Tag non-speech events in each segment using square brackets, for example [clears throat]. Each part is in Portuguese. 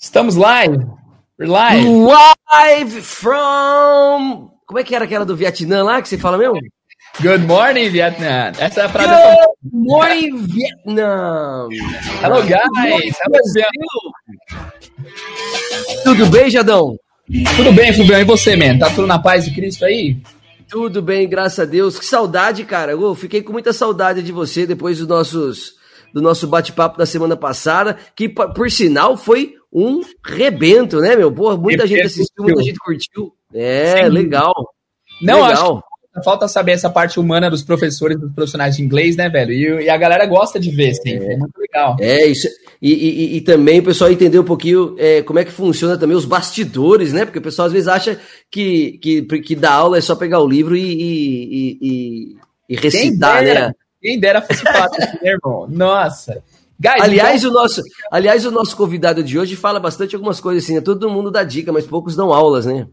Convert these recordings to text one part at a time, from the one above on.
Estamos live. We're live. Live from. Como é que era aquela do Vietnã lá que você fala mesmo? Good morning, Vietnam. Essa é a frase. Good morning, Vietnam. Hello, guys. Hello, Tudo bem, Jadão? Tudo bem, Fulvião. E você, man? Tá tudo na paz de Cristo aí? Tudo bem, graças a Deus. Que saudade, cara. Eu fiquei com muita saudade de você depois dos nossos do nosso bate-papo da semana passada, que por sinal foi um rebento, né, meu? Porra, muita gente assistiu, muita gente curtiu. É, Sim. legal. Não, legal. acho que falta saber essa parte humana dos professores, dos profissionais de inglês, né, velho? E, e a galera gosta de ver, sim. É, é muito legal. É, isso. E, e, e, também o pessoal entender um pouquinho é, como é que funciona também os bastidores, né? Porque o pessoal às vezes acha que, que, que dar aula é só pegar o livro e, e, e, e recitar, né? Quem dera fosse fácil, assim, né, irmão? Nossa. Guys, aliás, então... o nosso, aliás, o nosso convidado de hoje fala bastante algumas coisas assim, né? Todo mundo dá dica, mas poucos dão aulas, né?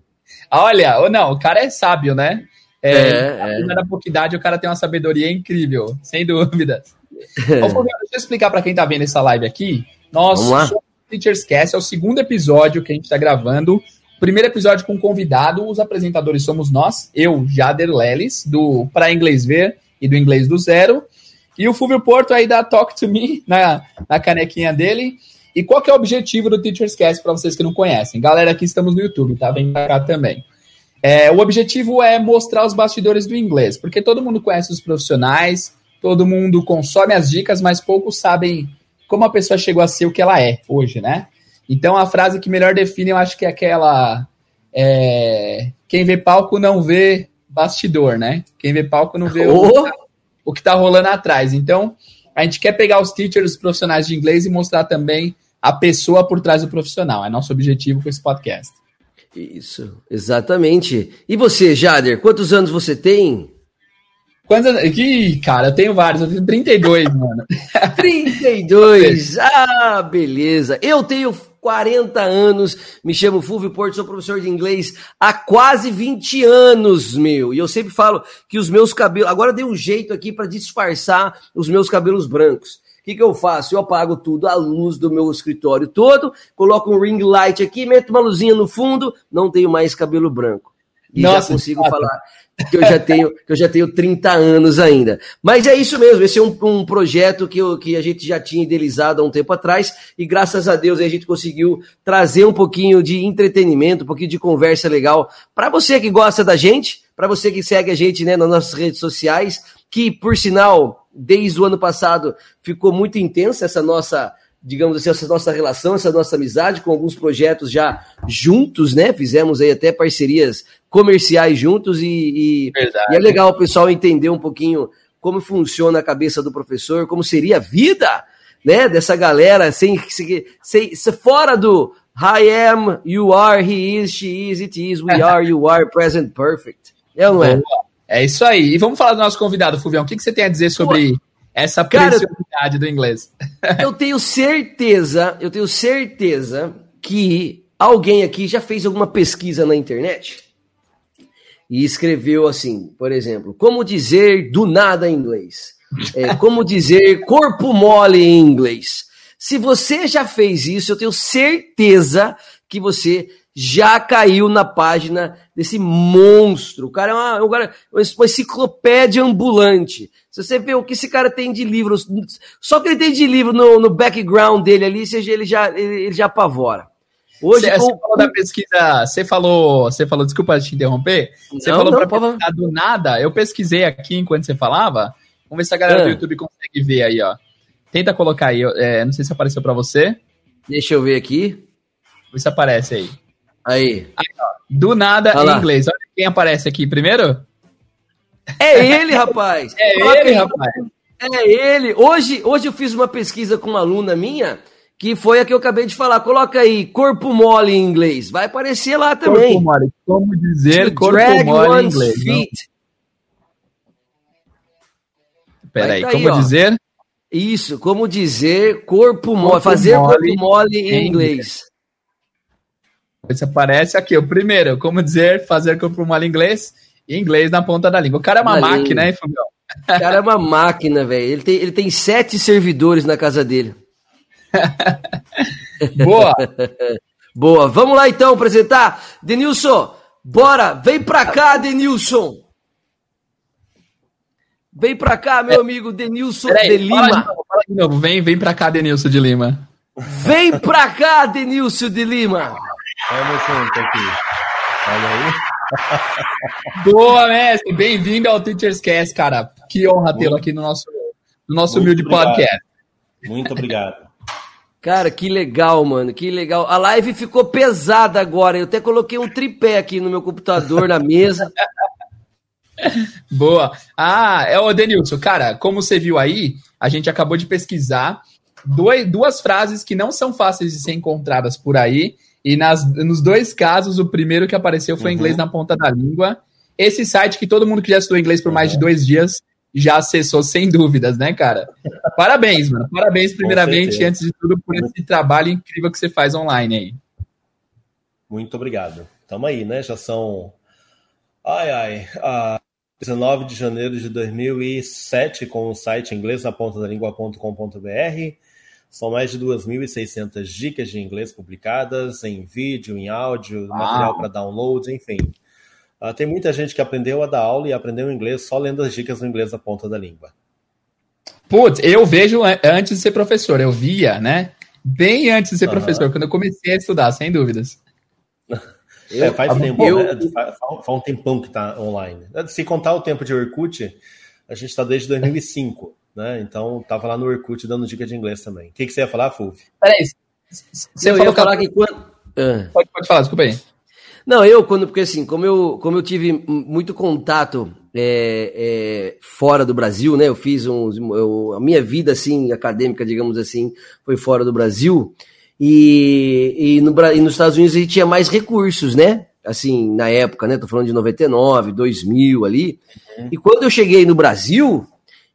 Olha, ou não, o cara é sábio, né? É, é, é. Da pouca idade, o cara tem uma sabedoria incrível, sem dúvidas. [laughs] É. Deixa eu explicar para quem tá vendo essa live aqui. Nós somos Teachers Cast, é o segundo episódio que a gente tá gravando. Primeiro episódio com convidado, os apresentadores somos nós, eu, Jader Lelis, do Para Inglês Ver, e do inglês do zero. E o Fulvio Porto aí dá Talk to Me na, na canequinha dele. E qual que é o objetivo do Teacher's Cast para vocês que não conhecem? Galera, aqui estamos no YouTube, tá? Vem pra cá também. É, o objetivo é mostrar os bastidores do inglês, porque todo mundo conhece os profissionais, todo mundo consome as dicas, mas poucos sabem como a pessoa chegou a ser o que ela é hoje, né? Então a frase que melhor define, eu acho que é aquela. É, quem vê palco não vê bastidor, né? Quem vê palco não vê oh. o, que tá, o que tá rolando atrás. Então, a gente quer pegar os teachers, os profissionais de inglês e mostrar também a pessoa por trás do profissional. É nosso objetivo com esse podcast. Isso, exatamente. E você, Jader, quantos anos você tem? Quantos anos? Ih, cara, eu tenho vários, eu tenho 32, mano. [laughs] 32! ah, beleza. Eu tenho 40 anos, me chamo Fulvio Porto, sou professor de inglês há quase 20 anos, meu. E eu sempre falo que os meus cabelos. Agora dei um jeito aqui para disfarçar os meus cabelos brancos. O que, que eu faço? Eu apago tudo, a luz do meu escritório todo, coloco um ring light aqui, meto uma luzinha no fundo, não tenho mais cabelo branco. E Nossa, já consigo falar que eu já tenho, que eu já tenho 30 anos ainda. Mas é isso mesmo, esse é um, um projeto que, eu, que a gente já tinha idealizado há um tempo atrás, e graças a Deus a gente conseguiu trazer um pouquinho de entretenimento, um pouquinho de conversa legal para você que gosta da gente, para você que segue a gente né, nas nossas redes sociais, que por sinal, desde o ano passado ficou muito intensa essa nossa digamos assim, essa nossa relação, essa nossa amizade, com alguns projetos já juntos, né? Fizemos aí até parcerias comerciais juntos e, e, e, é legal o pessoal entender um pouquinho como funciona a cabeça do professor, como seria a vida, né? Dessa galera sem, sem, sem, fora do I am, you are, he is, she is, it is, we are, you are, present perfect. É ou não é? É isso aí. E vamos falar do nosso convidado, Fulvião. O que, que você tem a dizer sobre Pô, essa preciosidade do inglês? [laughs] eu tenho certeza, eu tenho certeza que alguém aqui já fez alguma pesquisa na internet e escreveu assim, por exemplo, como dizer do nada em inglês. É, [laughs] como dizer corpo mole em inglês. Se você já fez isso, eu tenho certeza que você já caiu na página desse monstro. O cara é uma, um cara, uma enciclopédia ambulante. Se você vê o que esse cara tem de livros, só que ele tem de livro no, no background dele ali, seja ele já, ele, ele já apavora. Hoje você, o... falou da pesquisa, você falou, você falou, desculpa te interromper, você não, falou para pesquisar do nada. Eu pesquisei aqui enquanto você falava. Vamos ver se a galera é. do YouTube consegue ver aí, ó. Tenta colocar aí, é, não sei se apareceu para você. Deixa eu ver aqui. Vê se aparece aí. Aí. aí do nada em inglês. Olha quem aparece aqui primeiro. É ele, rapaz. [laughs] É Coloca ele, aí. rapaz. É ele. Hoje, hoje eu fiz uma pesquisa com uma aluna minha que foi a que eu acabei de falar. Coloca aí, corpo mole em inglês. Vai aparecer lá também. Corpo mole. Como dizer to corpo mole em inglês? Feet. Peraí, tá como aí, dizer? Isso, como dizer corpo mole, fazer mole corpo mole em inglês. Isso aparece aqui, o primeiro, como dizer fazer corpo mole em inglês inglês na ponta da língua. O cara é uma na máquina, hein, Fabião? O cara é uma máquina, velho. Ele tem, ele tem sete servidores na casa dele. [laughs] Boa! Boa. Vamos lá então apresentar. Denilson, bora! Vem pra cá, Denilson! Vem pra cá, meu é. amigo Denilson Peraí, de Lima. Fala de, novo, fala de novo. Vem, vem pra cá, Denilson de Lima. Vem pra cá, Denilson de Lima. Vamos junto aqui. Olha aí. Boa, mestre. Bem-vindo ao Teachers Cast, cara. Que honra tê-lo aqui no nosso, no nosso humilde obrigado. podcast. Muito obrigado. Cara, que legal, mano, que legal. A live ficou pesada agora. Eu até coloquei um tripé aqui no meu computador, na mesa. [laughs] Boa. Ah, é o Denilson. Cara, como você viu aí, a gente acabou de pesquisar dois, duas frases que não são fáceis de ser encontradas por aí. E nas, nos dois casos, o primeiro que apareceu foi uhum. inglês na ponta da língua. Esse site que todo mundo que já estudou inglês por mais de dois dias já acessou sem dúvidas, né, cara? Parabéns, mano. Parabéns, primeiramente, antes de tudo, por esse trabalho incrível que você faz online aí. Muito obrigado. Tamo aí, né? Já são. Ai, ai. Uh, 19 de janeiro de 2007, com o site inglês na ponta da língua.com.br. São mais de 2.600 dicas de inglês publicadas em vídeo, em áudio, Uau. material para download, enfim. Uh, tem muita gente que aprendeu a dar aula e aprendeu inglês só lendo as dicas no inglês da ponta da língua. Putz, eu vejo antes de ser professor, eu via, né? Bem antes de ser uhum. professor, quando eu comecei a estudar, sem dúvidas. [laughs] É, faz tempo, eu... né? faz, faz um tempão que está online. Se contar o tempo de Orkut, a gente está desde 2005, né? Então, tava lá no Orkut dando dica de inglês também. O que, que você ia falar, Fulvio? Peraí, você eu falou ia falar que quando... Ah. Pode, pode falar, desculpa aí. Não, eu, quando, porque assim, como eu, como eu tive muito contato é, é, fora do Brasil, né? Eu fiz um, eu, a minha vida assim acadêmica, digamos assim, foi fora do Brasil e, e, no, e nos Estados Unidos a gente tinha mais recursos, né? Assim, na época, né? Tô falando de 99, 2000 ali. Uhum. E quando eu cheguei no Brasil,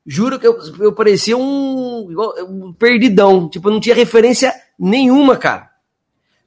juro que eu, eu parecia um, um perdidão. Tipo, eu não tinha referência nenhuma, cara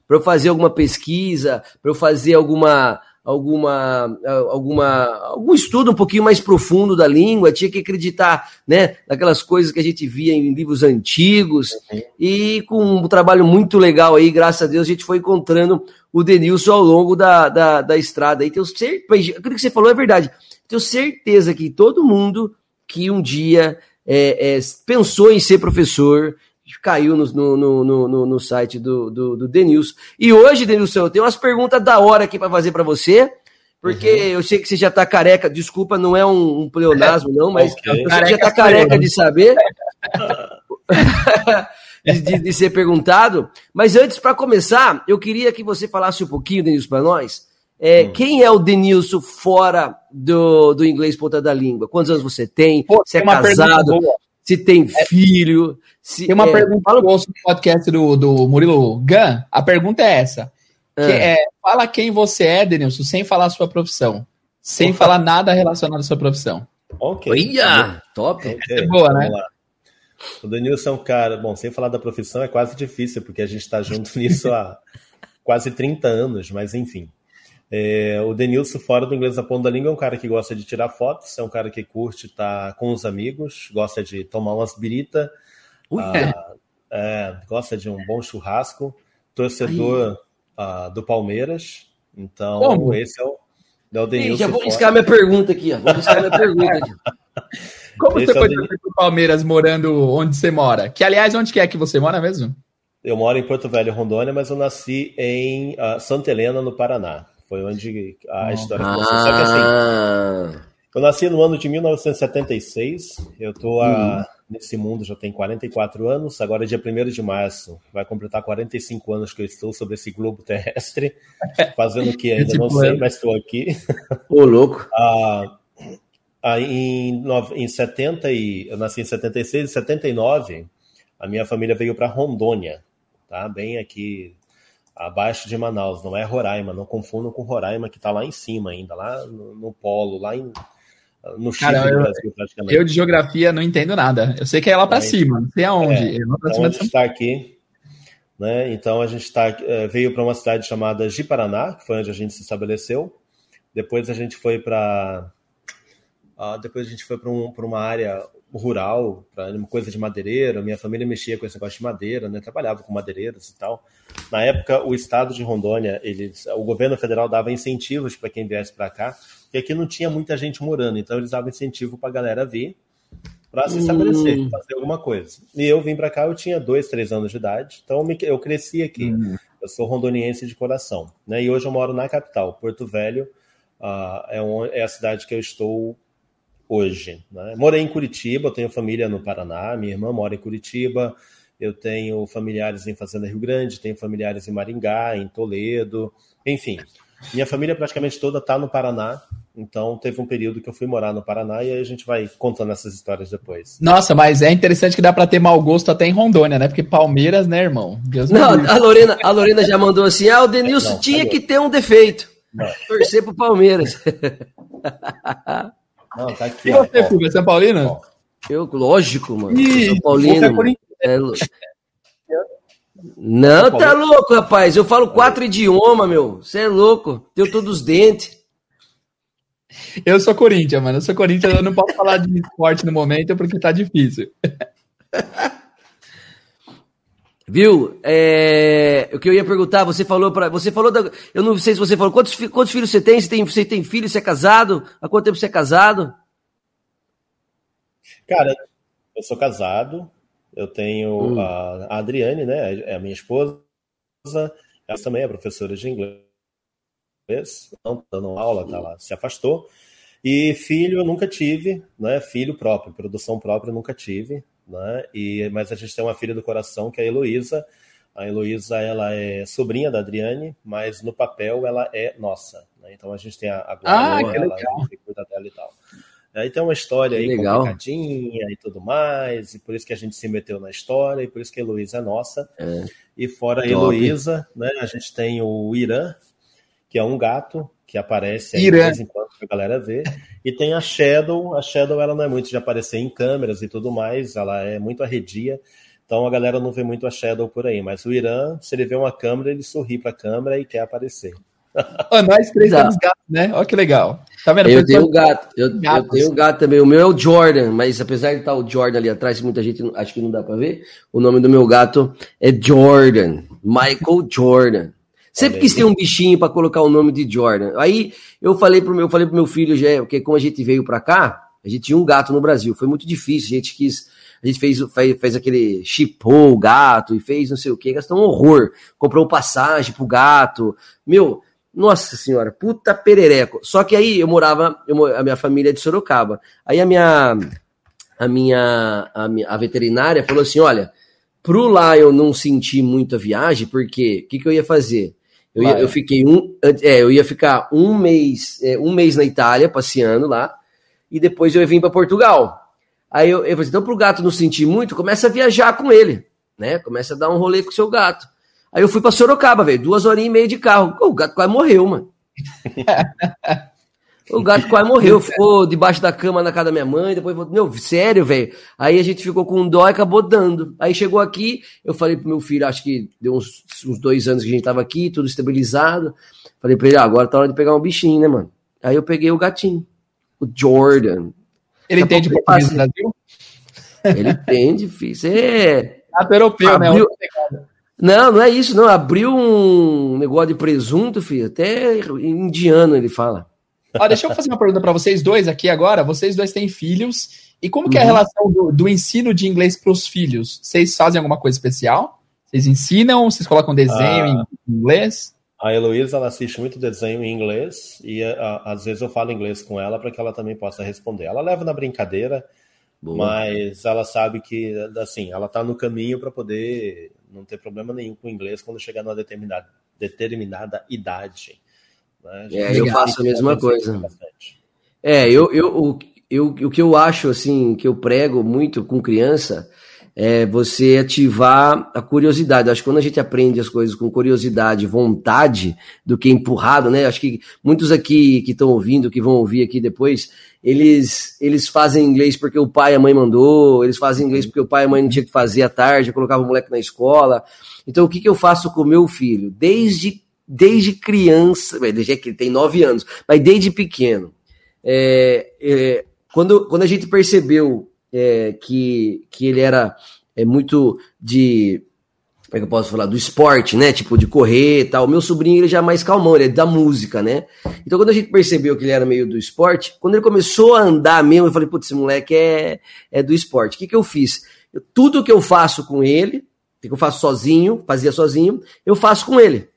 para eu fazer alguma pesquisa, para eu fazer alguma alguma alguma algum estudo um pouquinho mais profundo da língua, tinha que acreditar, né, naquelas coisas que a gente via em livros antigos. Uhum. E com um trabalho muito legal aí, graças a Deus, a gente foi encontrando o Denilson ao longo da, da, da estrada. E tenho certeza, aquilo que você falou é verdade. Tenho certeza que todo mundo que um dia é, é, pensou em ser professor, caiu no, no, no, no, site do, do, do Denilson. E hoje, Denilson, eu tenho umas perguntas da hora aqui para fazer para você, porque uhum. eu sei que você já está careca, desculpa, não é um, um pleonasmo, não, mas okay. você já está careca de saber. [laughs] de, de, de, ser perguntado. Mas antes, para começar, eu queria que você falasse um pouquinho, Denilson, para nós. É, hum. Quem é o Denilson fora do, do inglês ponta da língua? Quantos anos você tem? Pô, você é casado? Se tem é. filho? Se, Tem uma é, pergunta fala... no podcast do, do Murilo Gun. A pergunta é essa. É. Que é, fala quem você é, Denilson, sem falar a sua profissão. Sem Opa. falar nada relacionado à sua profissão. Ok. Olha, top. Okay. É boa, né? O Denilson é um cara, bom, sem falar da profissão é quase difícil, porque a gente está junto [laughs] nisso há quase 30 anos, mas enfim. É, o Denilson, fora do inglês da ponta da língua, é um cara que gosta de tirar fotos, é um cara que curte estar tá com os amigos, gosta de tomar umas birita, ah, é, gosta de um bom churrasco, torcedor ah, do Palmeiras. Então, Como? esse é o, é o Denilson. Já vou buscar minha pergunta aqui, ó. Vou buscar minha pergunta aqui. [laughs] Como esse você é foi do Palmeiras morando onde você mora? Que, aliás, onde que é que você mora mesmo? Eu moro em Porto Velho, Rondônia, mas eu nasci em uh, Santa Helena, no Paraná. Foi onde a história começou. Só que assim, ah. eu nasci no ano de 1976. Eu tô há hum nesse mundo já tem 44 anos, agora dia 1 de março vai completar 45 anos que eu estou sobre esse globo terrestre, [laughs] fazendo o que ainda não sei, mas estou aqui. Ô, louco! [laughs] ah, ah, em, em 70 e, eu nasci em 76 e 79, a minha família veio para Rondônia, tá? Bem aqui abaixo de Manaus, não é Roraima, não confundam com Roraima que está lá em cima ainda, lá no, no polo, lá em no Chile Cara, eu, Brasil, praticamente. Eu de geografia não entendo nada. Eu sei que é lá para cima, não sei aonde. É, é lá pra então cima a gente está aqui, né? Então a gente tá, é, veio para uma cidade chamada Ji-Paraná, que foi onde a gente se estabeleceu. Depois a gente foi para uh, depois a gente foi para um, uma área rural, para uma coisa de madeireira. Minha família mexia com esse negócio de madeira, né? Trabalhava com madeireiras e tal. Na época, o estado de Rondônia, eles, o governo federal dava incentivos para quem viesse para cá, porque aqui não tinha muita gente morando, então eles davam incentivo para a galera vir para se estabelecer, hum. fazer alguma coisa. E eu vim para cá, eu tinha dois, três anos de idade, então eu cresci aqui. Hum. Eu sou rondoniense de coração, né? E hoje eu moro na capital, Porto Velho, uh, é, um, é a cidade que eu estou hoje. Né? Morei em Curitiba, tenho família no Paraná, minha irmã mora em Curitiba, eu tenho familiares em Fazenda Rio Grande, tenho familiares em Maringá, em Toledo, enfim. Minha família praticamente toda está no Paraná, então teve um período que eu fui morar no Paraná e aí a gente vai contando essas histórias depois. Nossa, mas é interessante que dá para ter mau gosto até em Rondônia, né? Porque Palmeiras, né, irmão? Deus não, a Lorena, a Lorena já mandou assim: ah, o Denilson não, tinha que ter um defeito. Não. Torcer pro Palmeiras. [laughs] Não, tá aqui. E você, Fulvio, São Paulino? Eu, lógico, mano. Ih, São Paulino. É, não, tá louco, rapaz. Eu falo quatro idiomas, meu. Você é louco. Deu todos os dentes. Eu sou Corinthians, mano. Eu sou Corinthians, eu não posso falar de esporte no momento porque tá difícil. [laughs] Viu? É, o que eu ia perguntar, você falou para, você falou da, eu não sei se você falou quantos, quantos filhos você tem? Você tem, você tem filho? Você é casado? Há quanto tempo você é casado? Cara, eu sou casado. Eu tenho hum. a, a, Adriane, né? É a minha esposa. Ela também é professora de inglês. Não tá dando aula, tá lá, se afastou. E filho eu nunca tive, né? Filho próprio, produção própria eu nunca tive né? E, mas a gente tem uma filha do coração que é a Heloísa. A Heloísa, ela é sobrinha da Adriane, mas no papel ela é nossa. Né? Então a gente tem a, a ah, que ela, legal. que cuida dela e tal. Aí tem uma história aí legal. complicadinha e tudo mais, e por isso que a gente se meteu na história, e por isso que a Heloísa é nossa. É. E fora a Heloísa, né, a gente tem o Irã, que é um gato, que aparece aí de vez em quando a galera vê. E tem a Shadow. A Shadow ela não é muito de aparecer em câmeras e tudo mais, ela é muito arredia. Então a galera não vê muito a Shadow por aí. Mas o Irã, se ele vê uma câmera, ele sorri para a câmera e quer aparecer. Oh, nós três Exato. temos gato, né? Olha que legal. Tá vendo? Eu tenho um gato. Eu, eu tenho um gato também. O meu é o Jordan, mas apesar de estar o Jordan ali atrás, muita gente acho que não dá para ver. O nome do meu gato é Jordan. Michael Jordan. Sempre quis ter um bichinho para colocar o nome de Jordan. Aí eu falei pro meu, falei pro meu filho, já, porque como a gente veio para cá, a gente tinha um gato no Brasil, foi muito difícil, a gente quis, a gente fez, fez, fez aquele chipou o gato e fez não sei o que, gastou um horror, comprou passagem pro gato, meu, nossa senhora, puta perereco. Só que aí eu morava, eu, a minha família é de Sorocaba. Aí a minha, a minha, a, minha, a veterinária falou assim, olha, pro lá eu não sentir muita viagem, porque o que, que eu ia fazer? Eu, ia, eu fiquei um, é, eu ia ficar um mês, é, um mês na Itália passeando lá e depois eu ia vir para Portugal. Aí eu, eu falei, assim, então pro gato não sentir muito, começa a viajar com ele, né? Começa a dar um rolê com o seu gato. Aí eu fui para Sorocaba, velho, duas horinhas e meia de carro. O gato quase morreu, mano. [laughs] O gato quase morreu, ficou debaixo da cama na casa da minha mãe, depois, meu, sério, velho. Aí a gente ficou com um dó e acabou dando. Aí chegou aqui, eu falei pro meu filho, acho que deu uns, uns dois anos que a gente tava aqui, tudo estabilizado. Falei pra ele, ah, agora tá hora de pegar um bichinho, né, mano? Aí eu peguei o gatinho, o Jordan. Ele entende português do Brasil? Ele entende, filho. Você é. Gato europeu, né? abriu... né? Não, não é isso, não. Abriu um negócio de presunto, filho. Até indiano ele fala. Ó, deixa eu fazer uma pergunta para vocês dois aqui agora. Vocês dois têm filhos. E como que é a uhum. relação do, do ensino de inglês para os filhos? Vocês fazem alguma coisa especial? Vocês ensinam? Vocês colocam desenho ah, em inglês? A Heloísa ela assiste muito desenho em inglês e a, às vezes eu falo inglês com ela para que ela também possa responder. Ela leva na brincadeira, Boa. mas ela sabe que assim ela está no caminho para poder não ter problema nenhum com o inglês quando chegar numa determinada, determinada idade. Né? É, eu faço a mesma coisa. É, eu, eu, o, eu, o que eu acho, assim, que eu prego muito com criança é você ativar a curiosidade. Acho que quando a gente aprende as coisas com curiosidade, vontade, do que empurrado, né? Acho que muitos aqui que estão ouvindo, que vão ouvir aqui depois, eles, eles fazem inglês porque o pai e a mãe mandou, eles fazem inglês porque o pai e a mãe não tinha que fazer à tarde, colocava o moleque na escola. Então, o que, que eu faço com o meu filho? Desde desde criança, desde que ele tem nove anos, mas desde pequeno. É, é, quando, quando a gente percebeu é, que, que ele era é, muito de. Como é que eu posso falar? Do esporte, né? Tipo, de correr e tal. Meu sobrinho, ele já é mais calmão, ele é da música, né? Então, quando a gente percebeu que ele era meio do esporte, quando ele começou a andar mesmo, eu falei, putz, esse moleque é, é do esporte. O que, que eu fiz? Eu, tudo que eu faço com ele, que eu faço sozinho, fazia sozinho, eu faço com ele.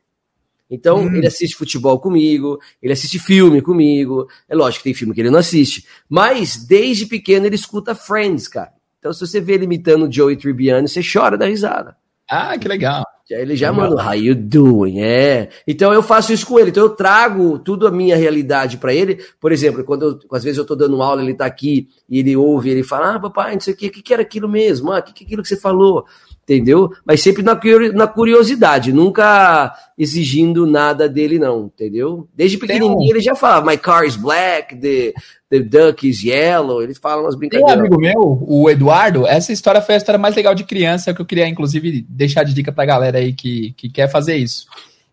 Então, hum. ele assiste futebol comigo, ele assiste filme comigo. É lógico que tem filme que ele não assiste. Mas, desde pequeno, ele escuta Friends, cara. Então, se você vê ele imitando o Joey Tribbiani, você chora da risada. Ah, que legal. Ele já mandou, how you doing? É. Então eu faço isso com ele. Então eu trago tudo a minha realidade para ele. Por exemplo, quando eu, às vezes eu tô dando aula, ele tá aqui e ele ouve, ele fala: Ah, papai, não sei o que, o que, que era aquilo mesmo? Ah, o que, que é aquilo que você falou? Entendeu? Mas sempre na, curiosidade, nunca exigindo nada dele, não, entendeu? Desde pequenininho um... ele já falava, my car is black, the, the duck is yellow, ele fala umas brincadeiras. Tem um amigo meu, o Eduardo, essa história foi a história mais legal de criança, que eu queria, inclusive, deixar de dica pra galera aí que, que quer fazer isso.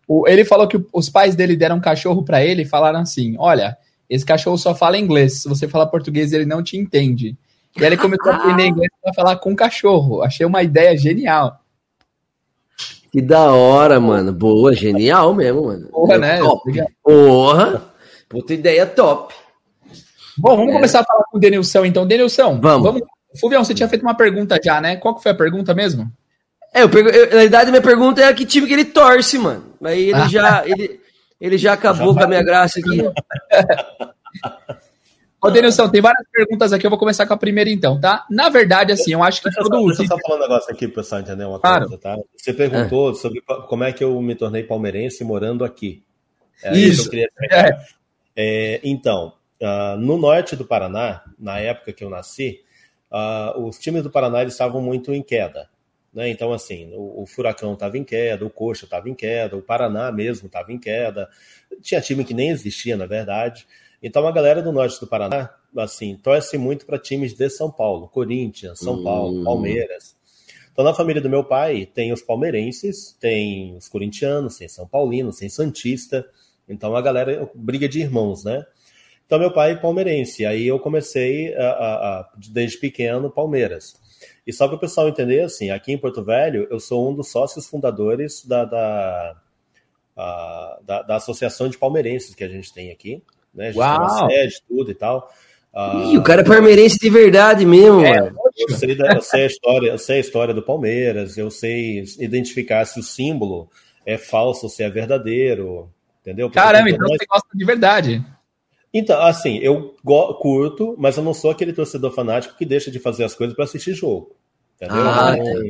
O, ele falou que os pais dele deram um cachorro para ele e falaram assim, olha, esse cachorro só fala inglês, se você falar português ele não te entende. E aí ele começou a [laughs] aprender inglês para falar com o cachorro. Achei uma ideia genial. Que da hora, mano. Boa, genial mesmo, mano. Porra, né? Top. Porra. Puta ideia top. Bom, vamos é. começar a falar com o Denilson, então. Denilson, vamos. vamos. Fulvião, você tinha feito uma pergunta já, né? Qual que foi a pergunta mesmo? É, eu, eu, na verdade, minha pergunta é que time que ele torce, mano. Aí ele ah. [laughs] já, ele, ele já acabou já com a minha graça aqui. [laughs] Ô, Denilson, tem várias perguntas aqui, eu vou começar com a primeira então, tá? Na verdade, assim, eu acho que deixa todo... Deixa eu só falar um negócio aqui pro pessoal entender uma claro. coisa, tá? Você perguntou é. sobre como é que eu me tornei palmeirense morando aqui. É isso. isso que eu queria é. é. então, uh, no norte do Paraná, na época que eu nasci, uh, os times do Paraná estavam muito em queda. Né? Então, assim, o, o Furacão estava em queda, o Coxa estava em queda, o Paraná mesmo estava em queda. Tinha time que nem existia, na verdade. Então a galera do norte do Paraná, assim, torce muito para times de São Paulo, Corinthians, São Paulo, hum. Palmeiras. Então na família do meu pai tem os palmeirenses, tem os corintianos, tem São Paulinos, tem Santista. Então a galera briga de irmãos, né? Então meu pai é palmeirense, aí eu comecei a, a, a, desde pequeno Palmeiras. E só para o pessoal entender, assim, aqui em Porto Velho eu sou um dos sócios fundadores da, da, da, da Associação de Palmeirenses que a gente tem aqui né? A gente Uau. tem uma sede, tudo e tal. Ih, o cara é palmeirense de verdade mesmo, é, mano. Eu sei, eu sei, a história, eu sei a história do Palmeiras, eu sei identificar se o símbolo é falso, se é verdadeiro, entendeu? Porque Caramba, então você gosta de verdade. Então, assim, eu curto, mas eu não sou aquele torcedor fanático que deixa de fazer as coisas para assistir jogo. Entendeu? Ah, então,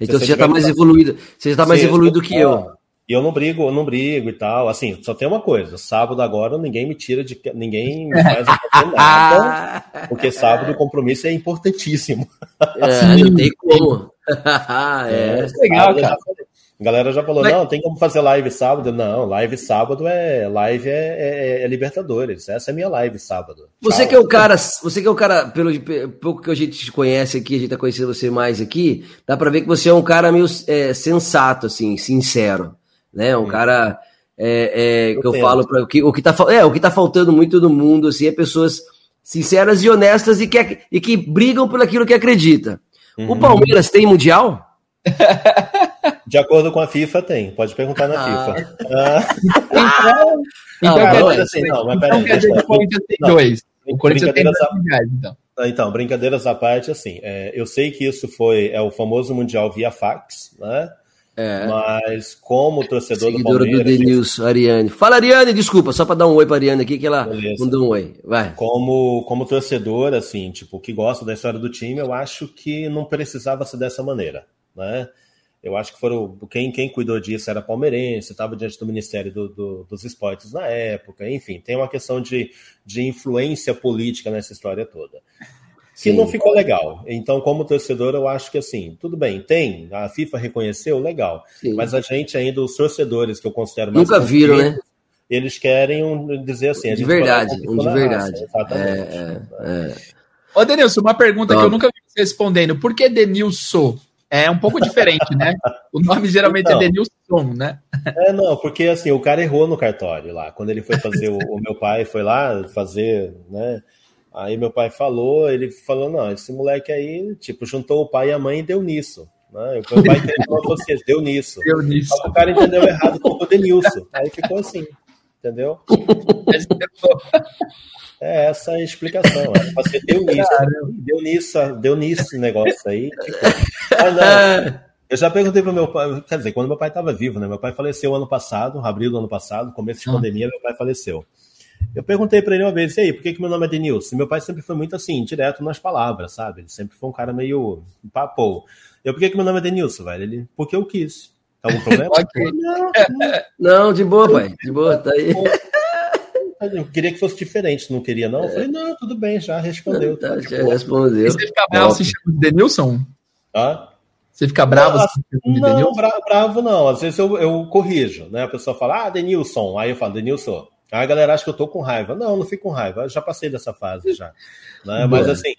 então você já está mais evoluído. Você já tá mais evoluído que eu. E eu não brigo, eu não brigo e tal. Assim, só tem uma coisa: sábado agora ninguém me tira de. Ninguém me faz [laughs] nada, porque sábado o compromisso é importantíssimo. [laughs] É, não tem como. [laughs] é, é legal, cara. A galera já falou, Mas... não, tem como fazer live sábado? Não, live sábado é live é, é, é Libertadores. Essa é minha live sábado. Você Tchau. que é o cara, você que é o cara, pelo pouco que a gente te conhece aqui, a gente tá conhecendo você mais aqui, dá para ver que você é um cara meio é, sensato, assim, sincero né? Um cara é, é, que eu falo para o que o que tá é o que tá faltando muito no mundo assim é pessoas sinceras e honestas e que e que brigam por aquilo que acredita. Uhum. O Palmeiras tem mundial? [laughs] De acordo com a FIFA, tem. Pode perguntar na ah. FIFA. [laughs] Ah. então, então, não, assim, não, mas peraí. Então, o Corinthians tem dois. O Corinthians tem dois mundiais, então. Então, brincadeiras à parte, assim, é, eu sei que isso foi é o famoso Mundial via fax, né? É. Mas como torcedor Seguidora do Palmeiras... do Denilson, Ariane. Fala, Ariane, desculpa, só para dar um oi para Ariane aqui, que ela Beleza. mandou um oi. Vai. Como, como torcedor, assim, tipo, que gosta da história do time, eu acho que não precisava ser dessa maneira, né? Eu acho que foram quem, quem cuidou disso era palmeirense, estava diante do Ministério do, do, dos Esportes na época, enfim, tem uma questão de, de influência política nessa história toda que Sim. não ficou legal. Então, como torcedor, eu acho que assim, tudo bem, tem, a FIFA reconheceu, legal. Sim. Mas a gente ainda, os torcedores que eu considero mais. Nunca viram, né? Eles querem um, dizer assim. de verdade, um de verdade. Raça, exatamente. É, é, é. Ô, Denilson, uma pergunta que eu nunca vi você respondendo. Por que Denilson? É um pouco diferente, né? O nome geralmente é então, é Denilson, né? É, não, porque assim, o cara errou no cartório lá. Quando ele foi fazer, o, o meu pai foi lá fazer, né? Aí meu pai falou, ele falou, não, esse moleque aí, tipo, juntou o pai e a mãe e deu nisso. Né? O meu pai entendeu você, deu nisso. Deu nisso. Só que o cara entendeu errado o Denilson. Aí ficou assim, entendeu? É essa a explicação. É. Você deu nisso, deu nisso, deu nisso negócio aí. Tipo, ah, não. Eu já perguntei pro meu pai, quer dizer, quando meu pai estava vivo, né? Meu pai faleceu ano passado, abril do ano passado, começo de ah. pandemia, meu pai faleceu. Eu perguntei para ele uma vez, e aí, por que, que meu nome é Denilson? Meu pai sempre foi muito assim, direto nas palavras, sabe? Ele sempre foi um cara meio papo. Eu, por que, que meu nome é Denilson, velho? Ele, porque eu quis. Tá algum problema? [laughs] [laughs] não, não, de boa, pai. De boa, tá aí. Eu queria que fosse diferente, não queria, não? Eu falei, não, tudo bem, já respondeu. Tá, já respondeu. E você fica bravo se chama de Denilson? Hã? Você fica bravo? Não, assim, não bravo, bravo não. Às vezes eu, eu corrijo, né? A pessoa fala, ah, Denilson. Aí eu falo, Denilson. Aí a galera acha que eu tô com raiva. Não, não fico com raiva. Eu já passei dessa fase já. Né? [laughs] Mas assim,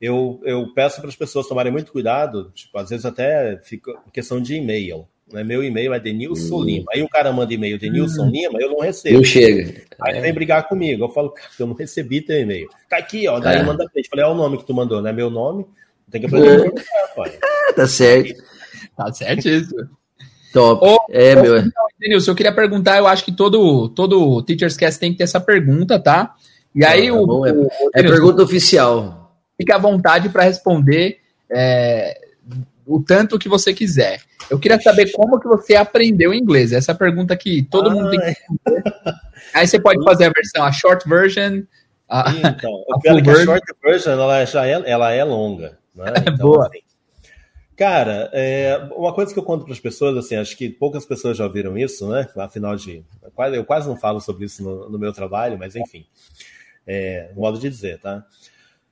eu, eu peço para as pessoas tomarem muito cuidado. Tipo, às vezes até fica questão de e-mail. Né? Meu e-mail é Denilson hum. Lima. Aí o cara manda e-mail Denilson hum. Lima, eu não recebo. Não chega. Aí é. vem brigar comigo. Eu falo, cara, eu não recebi teu e-mail. Tá aqui, ó. Daí é. manda frente. Falei, é o nome que tu mandou, né? Meu nome. Tem que aprender a pai. [laughs] Tá certo. Tá certo isso. Top. Ô, é, ô, meu. Denilson, eu queria perguntar, eu acho que todo, todo Teachers Cast tem que ter essa pergunta, tá? E aí ah, o, bom, é, o, é pergunta oficial. Fique à vontade para responder é, o tanto que você quiser. Eu queria saber como que você aprendeu inglês. Essa pergunta que todo ah, mundo tem que responder. Aí você pode fazer a versão, a short version. A, então, a, a, a short version ela já é, ela é longa. Né? [laughs] Então, Boa. Assim, Cara, é, uma coisa que eu conto para as pessoas, assim, acho que poucas pessoas já ouviram isso, né? Afinal de. Eu quase não falo sobre isso no, no meu trabalho, mas enfim. É, modo de dizer, tá?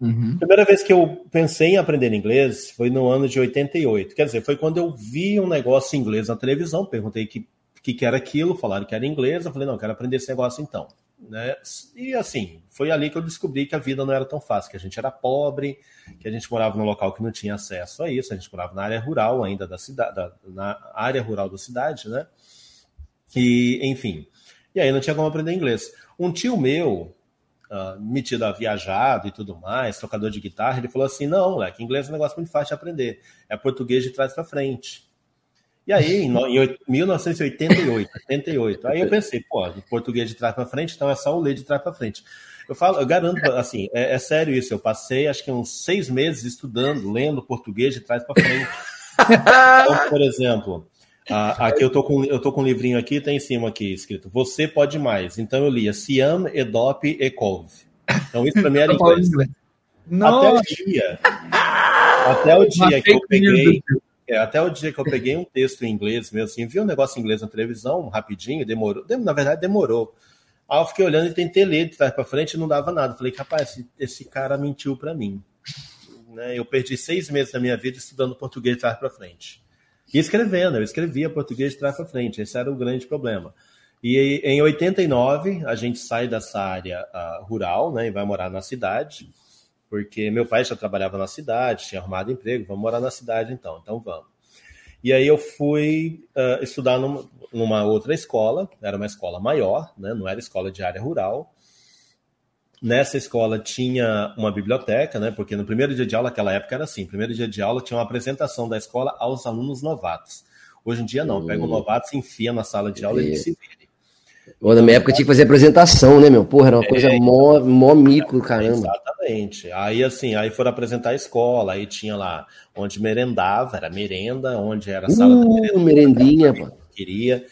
Uhum. Primeira vez que eu pensei em aprender inglês foi no ano de 88. Quer dizer, foi quando eu vi um negócio em inglês na televisão, perguntei que que, que era aquilo, falaram que era inglês, eu falei, não, eu quero aprender esse negócio então. Né? E assim, foi ali que eu descobri que a vida não era tão fácil, que a gente era pobre, que a gente morava num local que não tinha acesso a isso, a gente morava na área rural ainda da cidade, da, na área rural da cidade, né? E, enfim. E aí não tinha como aprender inglês. Um tio meu, uh, metido a viajado e tudo mais, tocador de guitarra, ele falou assim: não, moleque, inglês é um negócio muito fácil de aprender. É português de trás para frente. E aí, em 1988, 88, aí eu pensei, pô, português de trás para frente, então é só o ler de trás para frente. Eu falo, eu garanto, assim, é, é, sério isso. Eu passei acho que uns seis meses estudando, lendo português de trás para frente. então, por exemplo, a, aqui eu tô com eu tô com um livrinho aqui, tá em cima aqui escrito: Você pode mais. Então eu lia Siam, Edop, Ekov. Então isso para mim era inglês. Até o dia. Até o dia que eu peguei. É, até o dia que eu peguei um texto em inglês mesmo, assim, vi um negócio em inglês na televisão, rapidinho, demorou. Na verdade, demorou. Aí eu fiquei olhando e tentei ler de trás para frente e não dava nada. Falei, rapaz, esse, esse cara mentiu para mim. Né? Eu perdi seis meses da minha vida estudando português de trás para frente. E escrevendo, eu escrevia português de trás para frente. Esse era o grande problema. E em 89, a gente sai dessa área uh, rural né, e vai morar na cidade porque meu pai já trabalhava na cidade, tinha arrumado emprego, vamos morar na cidade então, então vamos. E aí eu fui uh, estudar numa, numa, outra escola, era uma escola maior, né, não era escola de área rural. Nessa escola tinha uma biblioteca, né, porque no primeiro dia de aula, aquela época era assim, primeiro dia de aula tinha uma apresentação da escola aos alunos novatos. Hoje em dia não, pega um hum. novato, se enfia na sala de aula e ele se vira. Ou na minha época tinha que fazer apresentação, né, meu? Porra, era uma é, coisa mó, mó mico, caramba. Exatamente. Aí, assim, aí foram apresentar a escola, aí tinha lá onde merendava, era merenda, onde era a sala uh, da merenda. merendinha, pô. Queria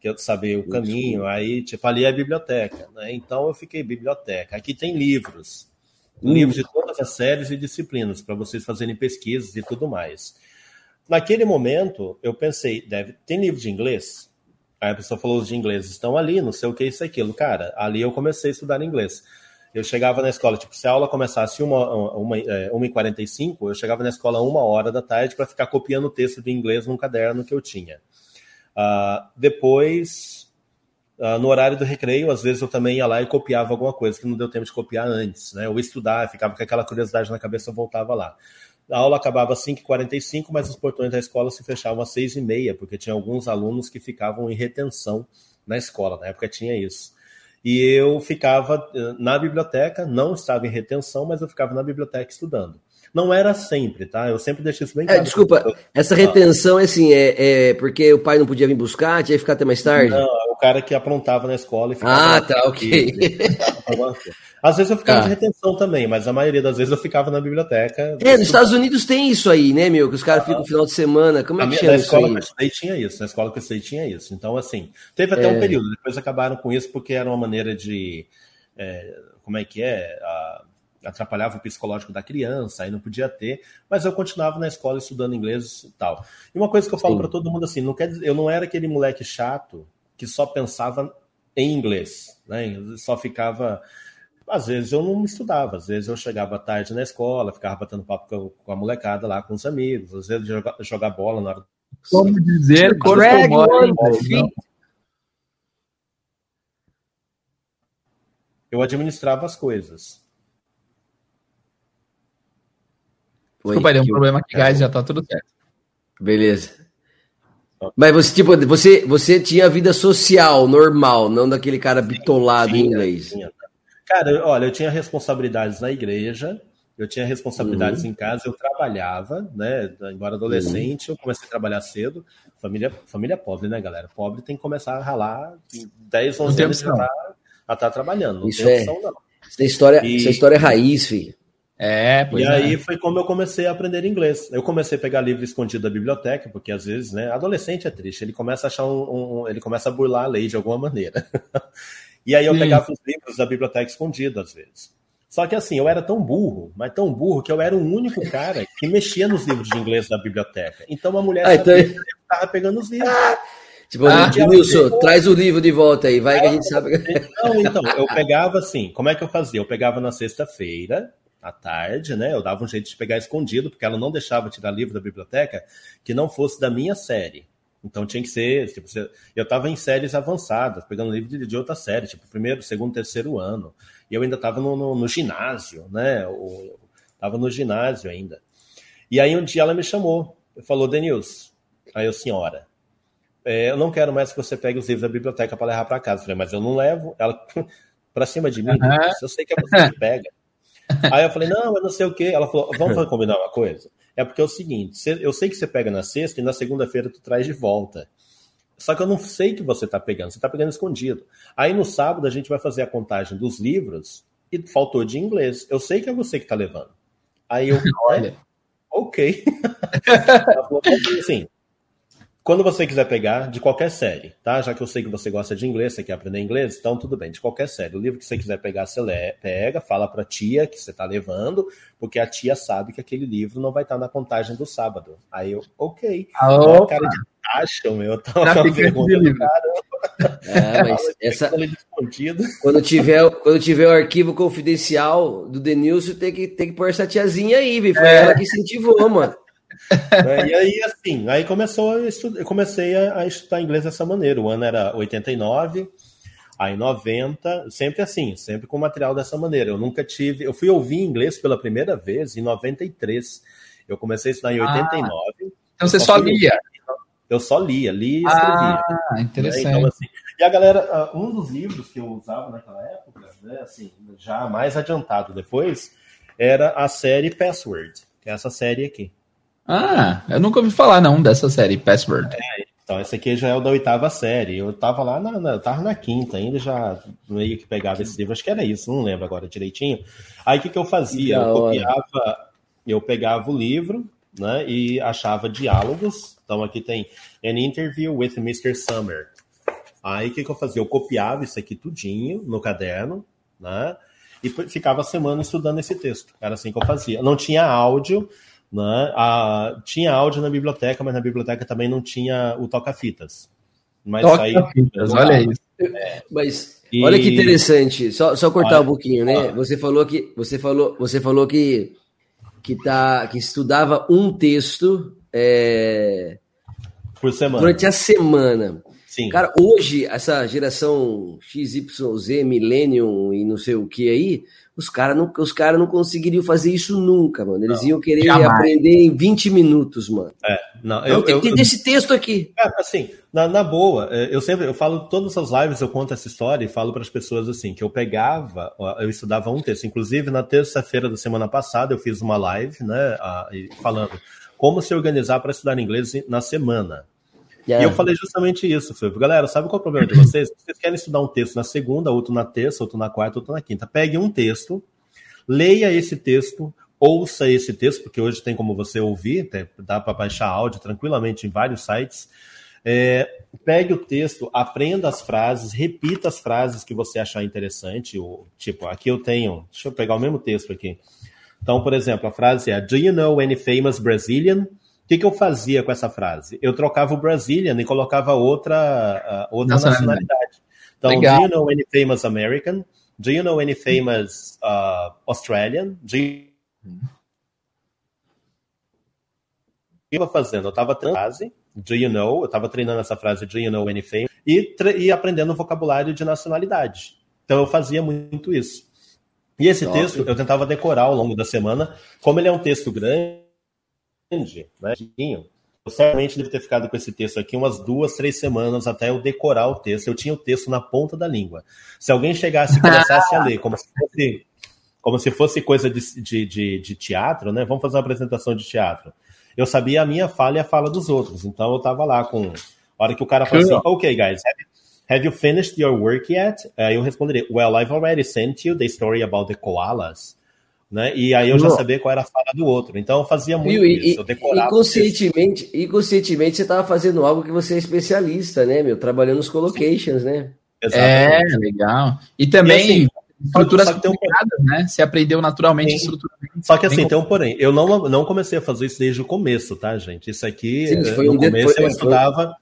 que eu saber o caminho, aí, tipo, ali é a biblioteca, né? Então eu fiquei biblioteca. Aqui tem livros, hum. livros de todas as séries e disciplinas, para vocês fazerem pesquisas e tudo mais. Naquele momento, eu pensei, deve tem livro de inglês? Aí a pessoa falou de inglês, estão ali, não sei o que, isso aquilo. Cara, ali eu comecei a estudar inglês. Eu chegava na escola, tipo, se a aula começasse uma, uma, é, uma, 1h45, eu chegava na escola uma hora da tarde para ficar copiando o texto de inglês num caderno que eu tinha. Uh, depois, uh, no horário do recreio, às vezes eu também ia lá e copiava alguma coisa que não deu tempo de copiar antes, né? Ou estudar, ficava com aquela curiosidade na cabeça, eu voltava lá. A aula acabava às 5h45, mas os portões da escola se fechavam às 6h30, porque tinha alguns alunos que ficavam em retenção na escola. Na época tinha isso. E eu ficava eh, na biblioteca, não estava em retenção, mas eu ficava na biblioteca estudando. Não era sempre, tá? Eu sempre deixei isso bem é, claro. É, desculpa, essa retenção é assim, é, é, porque o pai não podia vir buscar, tinha que ficar até mais tarde? Não, é o cara que aprontava na escola e ficava. Ah, tá, ok. [laughs] Às vezes eu ficava ah. de retenção também, mas a maioria das vezes eu ficava na biblioteca. É, nos Estados Unidos tem isso aí, né, meu? Que os caras ah. ficam no final de semana. Como é que chama isso? Na escola que eu estudei tinha isso, na escola que eu estudei tinha isso. Então, assim, teve até é. um período, depois acabaram com isso porque era uma maneira de. É, como é que é? A, atrapalhava o psicológico da criança, aí não podia ter, mas eu continuava na escola estudando inglês e tal. E uma coisa que eu falo para todo mundo assim, não quer dizer, eu não era aquele moleque chato que só pensava em inglês, né? só ficava às vezes eu não estudava, às vezes eu chegava tarde na escola, ficava batendo papo com a molecada lá, com os amigos, às vezes jogar, jogar bola na hora. Como dizer, corpo Eu administrava as coisas. Desculpa, aí, deu um problema aqui, guys, já tá tudo certo. Beleza. Mas você, tipo, você, você tinha vida social normal, não daquele cara bitolado em inglês. Tinha. Cara, olha, eu tinha responsabilidades na igreja, eu tinha responsabilidades uhum. em casa, eu trabalhava, né? Embora adolescente, uhum. eu comecei a trabalhar cedo. Família, família pobre, né, galera? Pobre tem que começar a ralar 10, 11 anos já tá, tá trabalhando. Não Isso tem é. opção, não. Essa história, e... essa história é raiz, filho. É, pois e é. aí foi como eu comecei a aprender inglês. Eu comecei a pegar livro escondido da biblioteca, porque às vezes, né, adolescente é triste, ele começa a achar um, um ele começa a burlar a lei de alguma maneira. [laughs] e aí eu Sim. pegava os livros da biblioteca escondido às vezes. Só que assim, eu era tão burro, mas tão burro que eu era o único cara que mexia nos livros de inglês da biblioteca. Então a mulher ah, então... estava pegando os livros. Ah, tipo, ah, Wilson, traz o livro de volta aí, vai que a gente sabe. Não, então, eu pegava assim, como é que eu fazia? Eu pegava na sexta-feira, à tarde, né? Eu dava um jeito de pegar escondido, porque ela não deixava tirar livro da biblioteca que não fosse da minha série. Então tinha que ser, tipo, eu estava em séries avançadas, pegando livro de, de, outra série, tipo, primeiro, segundo, terceiro ano. E eu ainda estava no, no, no, ginásio, né? Estava no ginásio ainda. E aí um dia ela me chamou, falou, Denilson, aí eu, senhora, é, eu não quero mais que você pegue os livros da biblioteca para levar para casa. Eu falei, mas eu não levo. Ela, [laughs] para cima de mim, uhum. eu sei que é você que pega. [laughs] Aí eu falei, não, mas não sei o quê. Ela falou, vamos combinar uma coisa? É porque é o seguinte, eu sei que você pega na sexta e na segunda-feira tu traz de volta. Só que eu não sei que você está pegando, você está pegando escondido. Aí no sábado a gente vai fazer a contagem dos livros e faltou de inglês. Eu sei que é você que está levando. Aí eu, [laughs] olha, ok. [laughs] Ela falou assim, quando você quiser pegar, de qualquer série, tá? Já que eu sei que você gosta de inglês, você quer aprender inglês, então tudo bem, de qualquer série. O livro que você quiser pegar, você lê, pega, fala pra tia que você tá levando, porque a tia sabe que aquele livro não vai estar na contagem do sábado. Aí eu, ok. Ah, cara de taxa, meu, tava com vergonha do caramba. É, mas essa... quando, tiver, quando tiver o arquivo confidencial do Denilson, tem que, tem que pôr essa tiazinha aí, viu? Foi é. ela que incentivou, mano. [laughs] Né? E aí, assim, aí começou a eu comecei a, a, estudar inglês dessa maneira. O ano era 89, aí 90, sempre assim, sempre com material dessa maneira. Eu nunca tive. Eu fui ouvir inglês pela primeira vez em 93. Eu comecei a estudar em 89. Ah, então você só lia? Eu só lia, lia e escrevia. Ah, interessante. Né? Então, assim, e a galera, ah, um dos livros que eu usava naquela época, né, assim, já mais adiantado depois, era a série Password, que é essa série aqui. Ah, eu nunca ouvi falar não dessa série, Password. É, então, esse aqui já é o da oitava série. Eu tava lá na, na, eu tava na quinta, ainda já meio que pegava esse livro, acho que era isso, não lembro agora direitinho. Aí o que, que eu fazia? Eu copiava, eu pegava o livro, né, e achava diálogos. Então aqui tem An Interview with Mr. Summer. Aí o que, que eu fazia? Eu copiava isso aqui tudinho no caderno, né? E ficava a semana estudando esse texto. Era assim que eu fazia. Não tinha áudio, né? A, tinha áudio na biblioteca, mas na biblioteca também não tinha o toca-fitas. Mas toca-fitas, olha isso. É. Mas e... olha que interessante. Só, só cortar olha, um pouquinho, né? Você falou que você falou, você falou que que tá que estudava um texto é, por semana durante a semana. Sim. Cara, hoje, essa geração XYZ, Millennium e não sei o que aí, os caras não, os cara não conseguiriam fazer isso nunca, mano. Eles não, iam querer jamais. aprender em 20 minutos, mano. É, não, eu, tem eu, esse texto aqui. É, assim, na, na, boa, é, eu sempre, eu falo, todas as lives eu conto essa história e falo para as pessoas assim, que eu pegava, eu estudava um texto. Inclusive, na terça-feira da semana passada, eu fiz uma live, né, falando como se organizar para estudar inglês na semana. Yeah. E eu falei justamente isso, Felipe. Galera, sabe qual é o problema de vocês? [clears throat] Vocês querem estudar um texto na segunda, outro na terça, outro na quarta, outro na quinta. Pegue um texto, leia esse texto, ouça esse texto, porque hoje tem como você ouvir, dá para baixar áudio tranquilamente em vários sites. É, pegue o texto, aprenda as frases, repita as frases que você achar interessante. Ou, tipo, aqui eu tenho, deixa eu pegar o mesmo texto aqui. Então, por exemplo, a frase é: Do you know any famous Brazilian? Que, que eu fazia com essa frase? Eu trocava o Brazilian e colocava outra, uh, outra nacionalidade. nacionalidade. Então, Legal. do you know any famous American? Do you know any famous uh, Australian? Do you... eu estava fazendo? Eu estava treinando a frase, do you know? Eu estava treinando essa frase, do you know any famous? E, e aprendendo o vocabulário de nacionalidade. Então, eu fazia muito isso. E esse Nossa. texto eu tentava decorar ao longo da semana. Como ele é um texto grande, grande, né? Eu certamente devo ter ficado com esse texto aqui umas duas, três semanas até eu decorar o texto. Eu tinha o texto na ponta da língua. Se alguém chegasse e começasse a ler como se fosse, como se fosse coisa de, de, de, de teatro, né? Vamos fazer uma apresentação de teatro. Eu sabia a minha fala e a fala dos outros. Então eu estava lá com. A hora que o cara falou assim, ok, guys, have, have you finished your work yet? Aí eu responderia, well, I've already sent you the story about the koalas né? E aí eu já sabia qual era a fala do outro. Então eu fazia muito e, isso, eu decorava. Inconscientemente, inconscientemente você estava fazendo algo que você é especialista, né, meu? Trabalhando nos collocations, né? Exatamente. É, legal. E também e assim, estruturas complicadas, um... né? Você aprendeu naturalmente estrutura. Só que assim, tem um porém. Eu não, não comecei a fazer isso desde o começo, tá, gente? Isso aqui, Sim, foi no um começo eu estudava...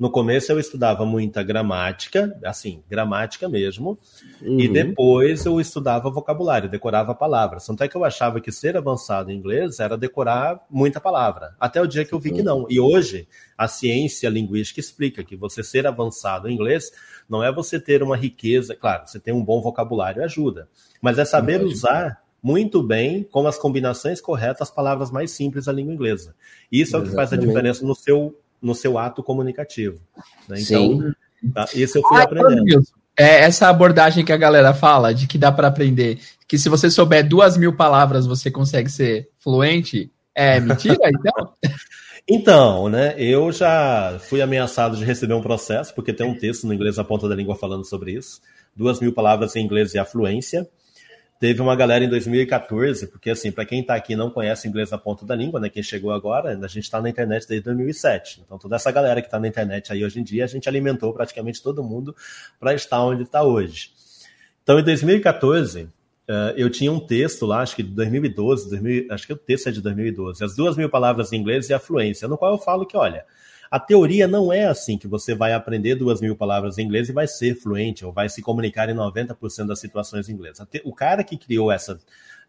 No começo eu estudava muita gramática, assim, gramática mesmo, uhum. e depois eu estudava vocabulário, decorava palavras. Tanto é que eu achava que ser avançado em inglês era decorar muita palavra, até o dia que eu vi que não. E hoje a ciência linguística explica que você ser avançado em inglês não é você ter uma riqueza, claro, você tem um bom vocabulário ajuda, mas é saber usar muito bem, com as combinações corretas, as palavras mais simples da língua inglesa. Isso é o que faz a diferença no seu no seu ato comunicativo. Né? Então, tá, isso eu fui ah, aprendendo. É essa abordagem que a galera fala, de que dá para aprender, que se você souber duas mil palavras você consegue ser fluente, é mentira, [laughs] então? Então, né, eu já fui ameaçado de receber um processo, porque tem um texto no inglês na ponta da língua falando sobre isso. Duas mil palavras em inglês e a fluência. Teve uma galera em 2014, porque assim, para quem está aqui e não conhece inglês na ponta da língua, né, quem chegou agora, a gente está na internet desde 2007. Então toda essa galera que está na internet aí hoje em dia, a gente alimentou praticamente todo mundo para estar onde está hoje. Então em 2014, Uh, eu tinha um texto lá, acho que de 2012, 2000, acho que o texto é de 2012, as duas mil palavras em inglês e a fluência, no qual eu falo que, olha, a teoria não é assim que você vai aprender duas mil palavras em inglês e vai ser fluente ou vai se comunicar em 90% das situações em inglês. O cara que criou essa,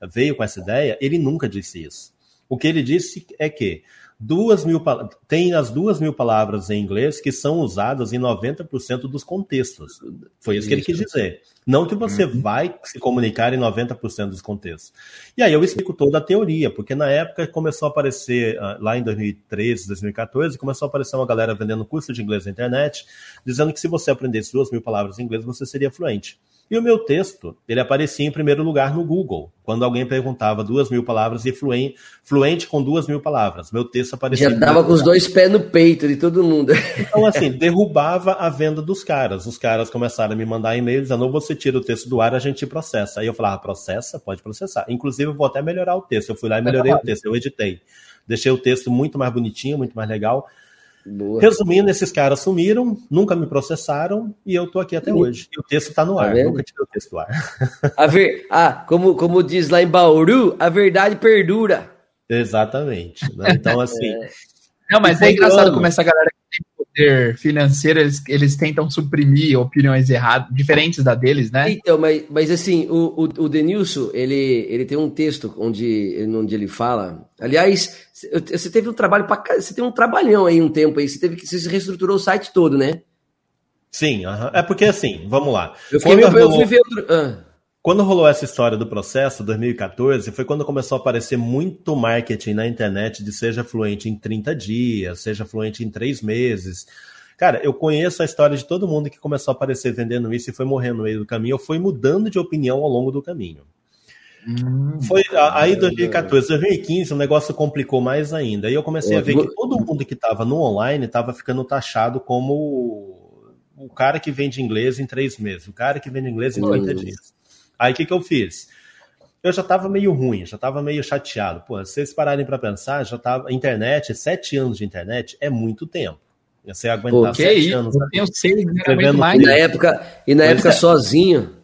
veio com essa ideia, ele nunca disse isso. O que ele disse é que duas mil, tem as duas mil palavras em inglês que são usadas em 90% dos contextos. Foi isso, isso, que ele quis dizer. Não que você uhum. vai se comunicar em 90% dos contextos. E aí eu explico toda a teoria, porque na época começou a aparecer, ah, lá em 2013, 2014, começou a aparecer uma galera vendendo curso de inglês na internet, dizendo que se você aprendesse duas mil palavras em inglês, você seria fluente. E o meu texto, ele aparecia em primeiro lugar no Google, quando alguém perguntava duas mil palavras e fluente, fluente com duas mil palavras. Meu texto aparecia. Já tava com os dois pés no peito de todo mundo. Então, assim, derrubava a venda dos caras. Os caras começaram a me mandar e-mails dizendo: você tira o texto do ar, a gente processa. Aí eu falava: processa? Pode processar. Inclusive, eu vou até melhorar o texto. Eu fui lá e melhorei o texto, eu editei. Deixei o texto muito mais bonitinho, muito mais legal. Boa. Resumindo, esses caras sumiram, nunca me processaram e eu tô aqui até hoje. E o texto está no tá ar, nunca tirei o texto do ar. [laughs] A ver... Ah, como, como diz lá em Bauru, a verdade perdura. Exatamente. Né? Então, assim. [laughs] é. Não, mas é engraçado como essa galera poder financeiro, eles, eles tentam suprimir opiniões erradas, diferentes da deles, né? Então, mas, mas assim, o, o, o Denilson, ele, ele tem um texto onde, onde ele fala. Aliás, você teve um trabalho para você tem um trabalhão aí um tempo aí, você teve que você reestruturou o site todo, né? Sim, uh -huh. é porque assim, vamos lá. Eu, fiquei meio, eu fui ver outro... Ah. Quando rolou essa história do processo, 2014, foi quando começou a aparecer muito marketing na internet de seja fluente em 30 dias, seja fluente em 3 meses. Cara, eu conheço a história de todo mundo que começou a aparecer vendendo isso e foi morrendo no meio do caminho, ou foi mudando de opinião ao longo do caminho. Hum, foi aí 2014, 2015 o negócio complicou mais ainda. Aí eu comecei a ver que todo mundo que estava no online estava ficando taxado como o cara que vende inglês em três meses, o cara que vende inglês em 30 dias. Aí o que, que eu fiz? Eu já estava meio ruim, já estava meio chateado. Pô, se vocês pararem para pensar, já tava. Internet, sete anos de internet é muito tempo. Você aguentar Pô, sete isso? anos. Eu tenho seis, mais. E na época, e na época é. sozinho.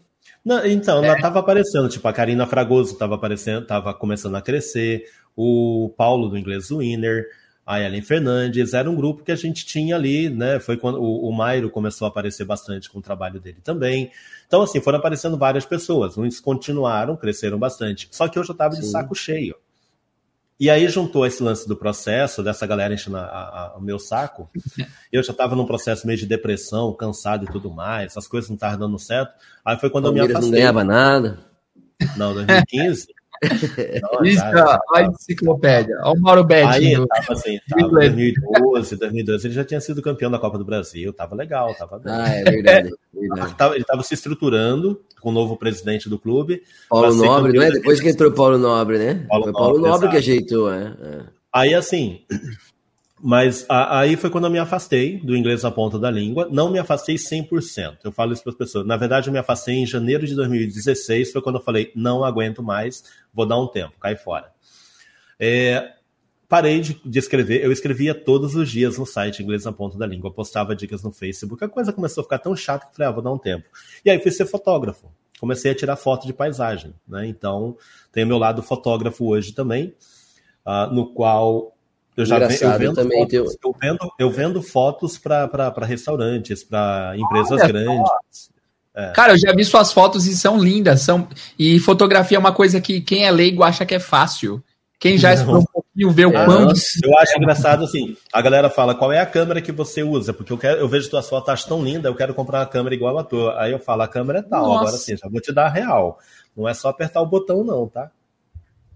Não, então, é. ela tava aparecendo, tipo, a Karina Fragoso estava aparecendo, estava começando a crescer, o Paulo do Inglês Winner, a Ellen Fernandes, era um grupo que a gente tinha ali, né? Foi quando o, o Mairo começou a aparecer bastante com o trabalho dele também. Então, assim, foram aparecendo várias pessoas. Uns continuaram, cresceram bastante. Só que eu já estava de saco cheio. E aí juntou esse lance do processo, dessa galera enchendo a, a, o meu saco. [laughs] Eu já estava num processo meio de depressão, cansado e tudo mais. As coisas não estavam dando certo. Aí foi quando eu me afastei. não ganhava nada. Não, 2015. Isso, a enciclopédia. Olha o Mauro Betti. Aí tava assim, tava 2012, 2012, ele já tinha sido campeão da Copa do Brasil, tava legal, tava bem. Ah, é verdade. [laughs] verdade. Ele tava se estruturando com o novo presidente do clube. Paulo Nobre, não é? Depois que entrou Paulo Nobre, né? Paulo Foi Paulo Nobre, Nobre que ajeitou, é. é. Aí assim, mas a, aí foi quando eu me afastei do inglês na ponta da língua. Não me afastei 100%. Eu falo isso para as pessoas. Na verdade, eu me afastei em janeiro de 2016. Foi quando eu falei: não aguento mais, vou dar um tempo, cai fora. É, parei de, de, escrever. Eu escrevia todos os dias no site Inglês na Ponta da Língua. Postava dicas no Facebook. A coisa começou a ficar tão chata que eu falei: ah, vou dar um tempo. E aí fui ser fotógrafo. Comecei a tirar foto de paisagem. Né? Então, tenho meu lado fotógrafo hoje também. Uh, no qual eu já eu vendo, também fotos, teu... eu vendo, eu vendo fotos para restaurantes, para empresas Olha, grandes. É. Cara, eu já vi suas fotos e são lindas. São... E fotografia é uma coisa que quem é leigo acha que é fácil. Quem já explorou um pouquinho vê o é, quão. Eu acho engraçado assim. A galera fala qual é a câmera que você usa, porque eu, quero, eu vejo tuas fotos, acho tão linda, eu quero comprar uma câmera igual a tua. Aí eu falo, a câmera é tal. Nossa. Agora sim, já vou te dar a real. Não é só apertar o botão, não, tá?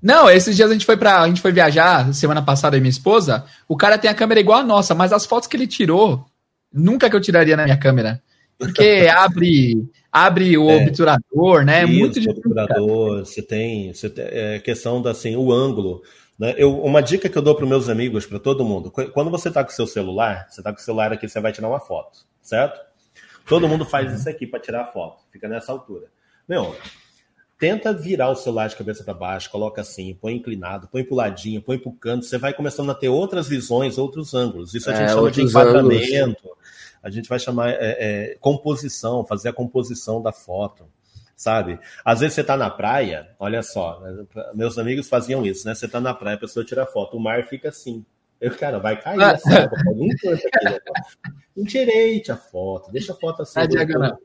Não, esses dias a gente foi para a gente foi viajar semana passada e minha esposa. O cara tem a câmera igual a nossa, mas as fotos que ele tirou, nunca que eu tiraria na minha câmera. Porque [laughs] abre abre o é, obturador, né? É isso, muito difícil. obturador, você tem, você tem é, questão da assim, o ângulo. Né? Eu, uma dica que eu dou para meus amigos, para todo mundo, quando você está com o seu celular, você está com o celular aqui, você vai tirar uma foto, certo? Todo mundo faz isso aqui para tirar a foto, fica nessa altura. Meu, tenta virar o celular de cabeça para baixo, coloca assim, põe inclinado, põe pro ladinho, põe pro canto, você vai começando a ter outras visões, outros ângulos. Isso a gente é, chama de enquadramento, ângulos. a gente vai chamar é, é, composição, fazer a composição da foto, sabe? Às vezes você tá na praia, olha só, meus amigos faziam isso, né? Você tá na praia, a pessoa tira foto, o mar fica assim. Eu, cara, vai cair essa água, algum canto aqui, né? Endireite a foto, deixa a foto assim,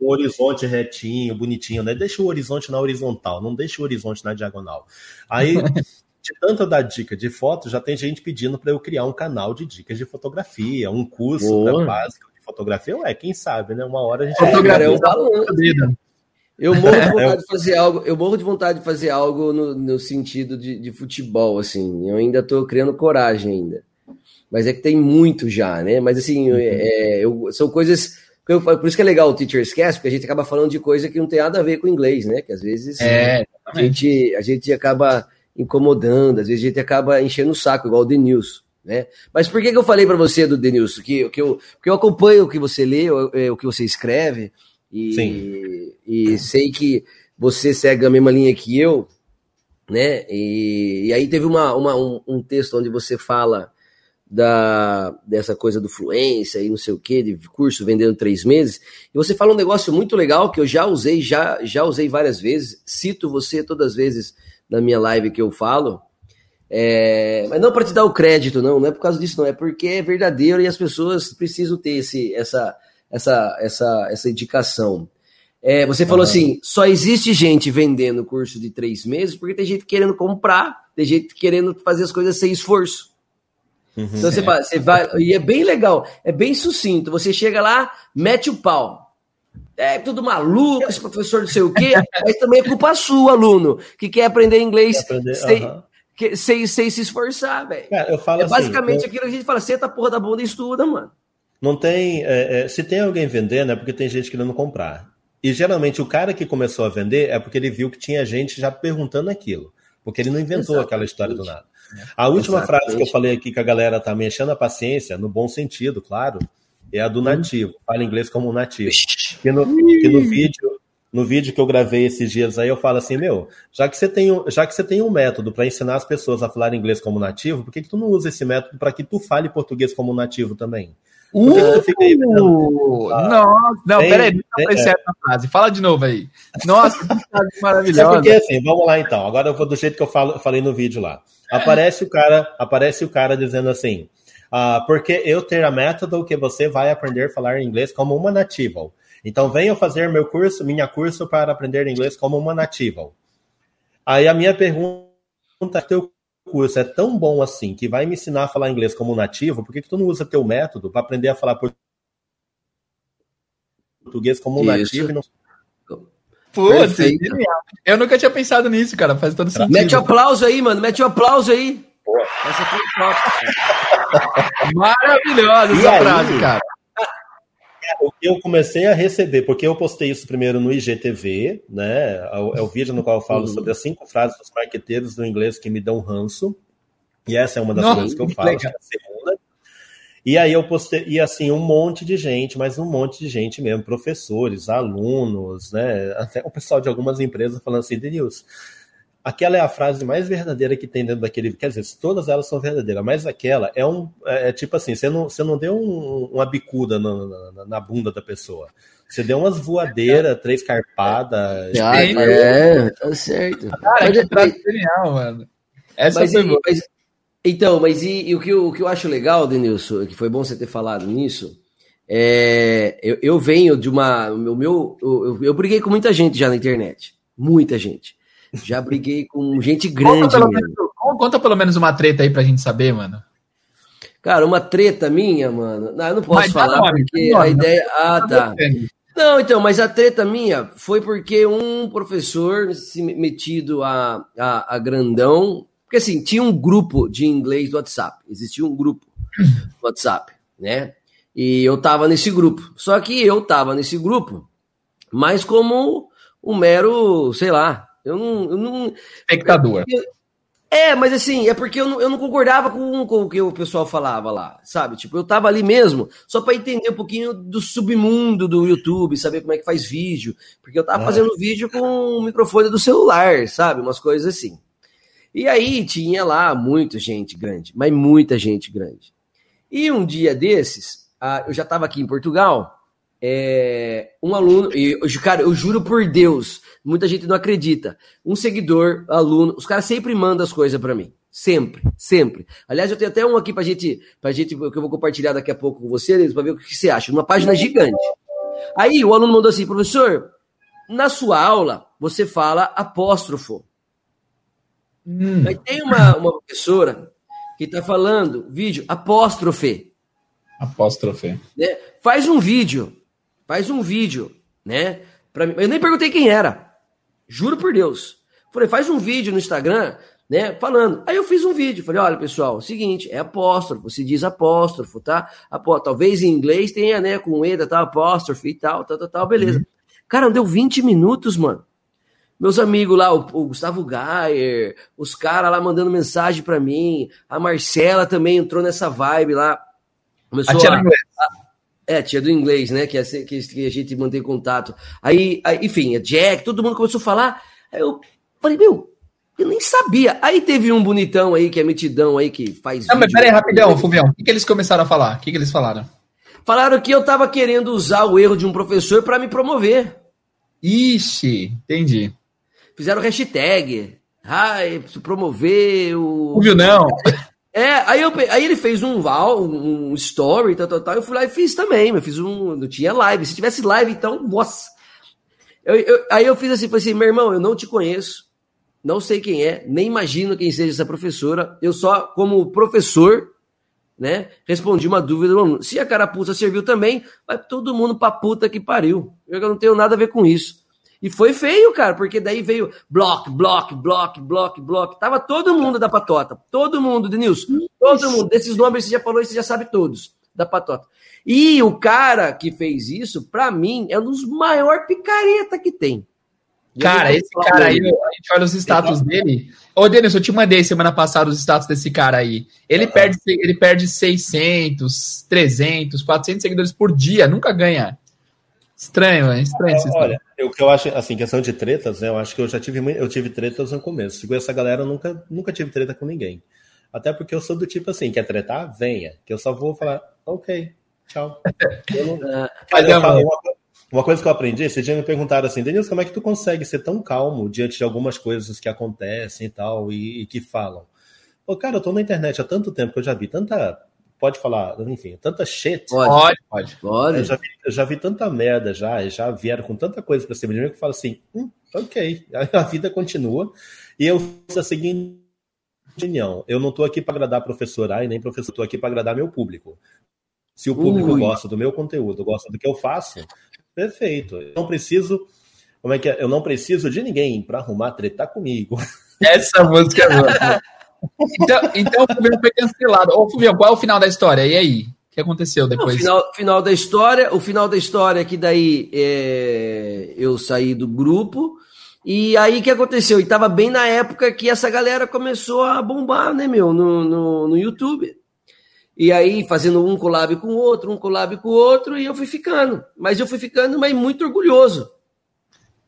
o, o horizonte retinho, bonitinho, né? Deixa o horizonte na horizontal, não deixa o horizonte na diagonal. Aí, de tanto dar dica de foto, já tem gente pedindo para eu criar um canal de dicas de fotografia, um curso né, básico de fotografia. Ué, quem sabe, né? Uma hora a gente. Fotografia é um valor. Eu morro de vontade de fazer algo, eu morro de vontade de fazer algo no, no sentido de, de futebol, assim. Eu ainda estou criando coragem ainda mas é que tem muito já, né? Mas assim, uhum. é, eu, são coisas. Eu, por isso que é legal o Teacher's Cast, porque a gente acaba falando de coisa que não tem nada a ver com inglês, né? Que às vezes é, a, gente, a gente acaba incomodando, às vezes a gente acaba enchendo o saco, igual o Denilson. Né? Mas por que, que eu falei para você do Denilson? Que, que, eu, que eu acompanho o que você lê, o, é, o que você escreve, e, e sei que você segue a mesma linha que eu, né? E, e aí teve uma, uma um, um, texto onde você fala da, dessa coisa do fluência e não sei o que, de curso vendendo três meses. E você fala um negócio muito legal que eu já usei, já, já usei várias vezes, cito você todas as vezes na minha live que eu falo. É, mas não para te dar o crédito, não, não é por causa disso, não, é porque é verdadeiro e as pessoas precisam ter esse, essa, essa, essa, essa indicação. É, você falou assim: só existe gente vendendo curso de três meses porque tem gente querendo comprar, tem gente querendo fazer as coisas sem esforço. Uhum, então você, vai, você vai. E é bem legal, é bem sucinto. Você chega lá, mete o pau. É tudo maluco, esse professor não sei o quê, [laughs] mas também é culpa sua, aluno, que quer aprender inglês aprender, sem, uh -huh. que, sem, sem se esforçar, velho. É, é assim, basicamente eu... aquilo que a gente fala, senta a porra da bunda e estuda, mano. Não tem. É, é, se tem alguém vendendo, é porque tem gente querendo comprar. E geralmente o cara que começou a vender é porque ele viu que tinha gente já perguntando aquilo. Porque ele não inventou Exatamente. aquela história do nada. A última Exatamente. frase que eu falei aqui que a galera tá me enchendo a paciência, no bom sentido, claro, é a do nativo. Fala inglês como nativo. Que no, que no vídeo no vídeo que eu gravei esses dias aí, eu falo assim, meu, já que você tem, já que você tem um método para ensinar as pessoas a falar inglês como nativo, por que, que tu não usa esse método para que tu fale português como nativo também? Uh, aí, nossa, não, tem, peraí, não tem, é. essa frase. Fala de novo aí. Nossa, que frase [laughs] maravilhosa. É porque assim, vamos lá então. Agora eu vou do jeito que eu falo, falei no vídeo lá. Aparece o cara, aparece o cara dizendo assim: ah, porque eu ter a método que você vai aprender a falar inglês como uma nativa. Então venha fazer meu curso, minha curso para aprender inglês como uma nativa. Aí a minha pergunta é, teu curso é tão bom assim, que vai me ensinar a falar inglês como nativo, por que, que tu não usa teu método para aprender a falar português como um nativo e não Putz, eu nunca tinha pensado nisso, cara. Faz todo sentido. Mete um aplauso aí, mano. Mete um aplauso aí. Essa foi top. Maravilhosa essa frase, cara. O que eu comecei a receber, porque eu postei isso primeiro no IGTV, né? É o, é o vídeo no qual eu falo uhum. sobre as cinco frases dos marqueteiros do inglês que me dão ranço. E essa é uma das Nossa, coisas que eu falo, que é a segunda. E aí eu postei, e assim, um monte de gente, mas um monte de gente mesmo, professores, alunos, né? Até o pessoal de algumas empresas falando assim, Denilson, aquela é a frase mais verdadeira que tem dentro daquele. Quer dizer, todas elas são verdadeiras, mas aquela é um. É, é tipo assim, você não, você não deu um, uma bicuda na, na, na, bunda da pessoa. Você deu umas voadeiras, três carpadas. Ah, é, tá certo. Cara, que frase genial, mano. Essa mas, foi boa. Mas, então, mas e, e, o, que eu, o que eu acho legal, Denilson, que foi bom você ter falado nisso, é, eu, eu venho de uma. O meu, eu, eu briguei com muita gente já na internet. Muita gente. Já briguei com gente grande. Conta pelo, menos, conta pelo menos uma treta aí pra gente saber, mano. Cara, uma treta minha, mano. Não, eu não posso mas falar nome, porque nome, a ideia. Ah, tá. Não, então, mas a treta minha foi porque um professor se metido a, a, a grandão porque assim, tinha um grupo de inglês do WhatsApp. Existia um grupo do WhatsApp, né? E eu tava nesse grupo. Só que eu tava nesse grupo, mas como um mero, sei lá, eu não. Eu não Espectador. Eu, é, mas assim, é porque eu não, eu não concordava com, com, o que o pessoal falava lá, sabe? Tipo, eu tava ali mesmo, só para entender um pouquinho do submundo do YouTube, saber como é que faz vídeo. Porque eu tava é. fazendo vídeo com o microfone do celular, sabe? Umas coisas assim. E aí tinha lá muita gente grande, mas muita gente grande. E um dia desses, eu já estava aqui em Portugal, é, um aluno, e, cara, eu juro por Deus, muita gente não acredita. Um seguidor, aluno, os caras sempre mandam as coisas para mim. Sempre, sempre. Aliás, eu tenho até um aqui pra gente, pra gente, que eu vou compartilhar daqui a pouco com você, para ver o que você acha. Uma página gigante. Aí o aluno mandou assim, professor, na sua aula você fala apóstrofo. Hum. Mas tem uma, uma professora que está falando vídeo apóstrofe. Apóstrofe. Né? Faz um vídeo. Faz um vídeo, né? Pra mim. Eu nem perguntei quem era. Juro por Deus. Falei, faz um vídeo no Instagram, né? Falando. Aí eu fiz um vídeo. Falei, olha, pessoal, é seguinte, é apóstrofo, se diz apóstrofo, tá? Apó, talvez em inglês tenha, né, com EDA, tal, apóstrofe e tal, tal, tal, tal, beleza. Uhum. Cara, deu 20 minutos, mano. Meus amigos lá, o, o Gustavo Gayer, os caras lá mandando mensagem para mim, a Marcela também entrou nessa vibe lá. Começou a a. A, é, tia do inglês, né? Que, é, que, a gente mantém contato. Aí, aí, enfim, a Jack, todo mundo começou a falar. Aí eu falei, meu, eu nem sabia. Aí teve um bonitão aí, que é metidão aí, que faz. Não, mas peraí, rapidão, Fulvião. O que, que eles começaram a falar? O que, que eles falaram? Falaram que eu tava querendo usar o erro de um professor para me promover. Ixi, entendi. Fizeram hashtag. Ai, promover o. Viu, não? [laughs] É, aí, eu, aí ele fez um val, um story, tal, tal, tal. Eu fui lá e fiz também. Eu fiz um. Não tinha live. Se tivesse live, então, nossa. Eu, eu, aí eu fiz assim, falei assim, meu irmão, eu não te conheço, não sei quem é, nem imagino quem seja essa professora. Eu só, como professor, né? Respondi uma dúvida do aluno. Se a carapuça serviu também, vai todo mundo pra puta que pariu. Eu não tenho nada a ver com isso. E foi feio, cara, porque daí veio bloco, bloco, bloco, bloco, bloco. Tava todo mundo da patota. Todo mundo, Denilson. Todo mundo. Desses nomes você já falou e você já sabe todos da patota. E o cara que fez isso, para mim, é um dos maiores picareta que tem. Cara, esse cara aí, a gente olha os status dele. Ô, Denis, eu te mandei semana passada os status desse cara aí. Ele, ah. perde, ele perde 600, 300, 400 seguidores por dia, nunca ganha. Estranho, é estranho. É, olha, o que eu acho, assim, questão de tretas, né, eu acho que eu já tive, eu tive tretas no começo. Com essa galera, eu nunca, nunca tive treta com ninguém. Até porque eu sou do tipo assim, quer tretar? Venha. Que eu só vou falar, ok, tchau. Não... [laughs] Cara, eu falo, uma, uma, coisa que eu aprendi, esse dia me perguntaram assim, Denilson, como é que tu consegue ser tão calmo diante de algumas coisas que acontecem e tal, e, e que falam? Pô, cara, eu tô na internet há tanto tempo que eu já vi tanta pode falar, enfim, tanta shit. Pode, pode. pode. Eu, já vi, eu já vi tanta merda já, já vieram com tanta coisa para cima de mim que eu falo assim, hum, ok, [laughs] a, vida continua. E eu sou a seguinte opinião, eu não estou aqui para agradar professor A e nem professor, estou aqui para agradar meu público. Se o público Ui. gosta do meu conteúdo, gosta do que eu faço, perfeito. Eu não preciso, como é que é? Eu não preciso de ninguém para arrumar tretar comigo. [laughs] Essa música é boa. Então, então o Fulvio foi cancelado. Ô, Fulvio, qual é o final da história? E aí? O que aconteceu depois? O final, final da história, o final da história é que daí é, eu saí do grupo. E aí o que aconteceu? E tava bem na época que essa galera começou a bombar, né, meu, no, no, no YouTube. E aí, fazendo um collab com o outro, um collab com o outro, e eu fui ficando. Mas eu fui ficando, mas muito orgulhoso.